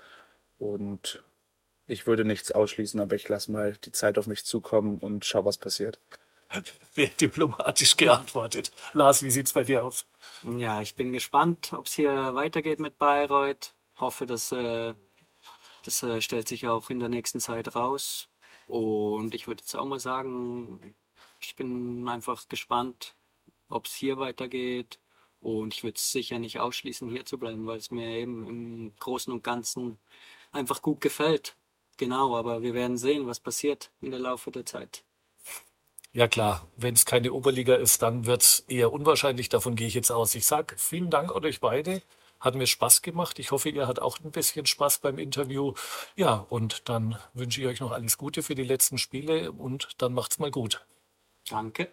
und ich würde nichts ausschließen, aber ich lasse mal die Zeit auf mich zukommen und schau, was passiert. Sehr diplomatisch geantwortet. Lars, wie sieht's bei dir aus? Ja, ich bin gespannt, ob es hier weitergeht mit Bayreuth. Hoffe, dass äh, das äh, stellt sich auch in der nächsten Zeit raus. Und ich würde jetzt auch mal sagen, ich bin einfach gespannt, ob es hier weitergeht. Und ich würde es sicher nicht ausschließen, hier zu bleiben, weil es mir eben im Großen und Ganzen einfach gut gefällt. Genau, aber wir werden sehen, was passiert in der Laufe der Zeit. Ja klar, wenn es keine Oberliga ist, dann wird es eher unwahrscheinlich. Davon gehe ich jetzt aus. Ich sage vielen Dank an euch beide. Hat mir Spaß gemacht. Ich hoffe, ihr hattet auch ein bisschen Spaß beim Interview. Ja, und dann wünsche ich euch noch alles Gute für die letzten Spiele und dann macht's mal gut. Danke.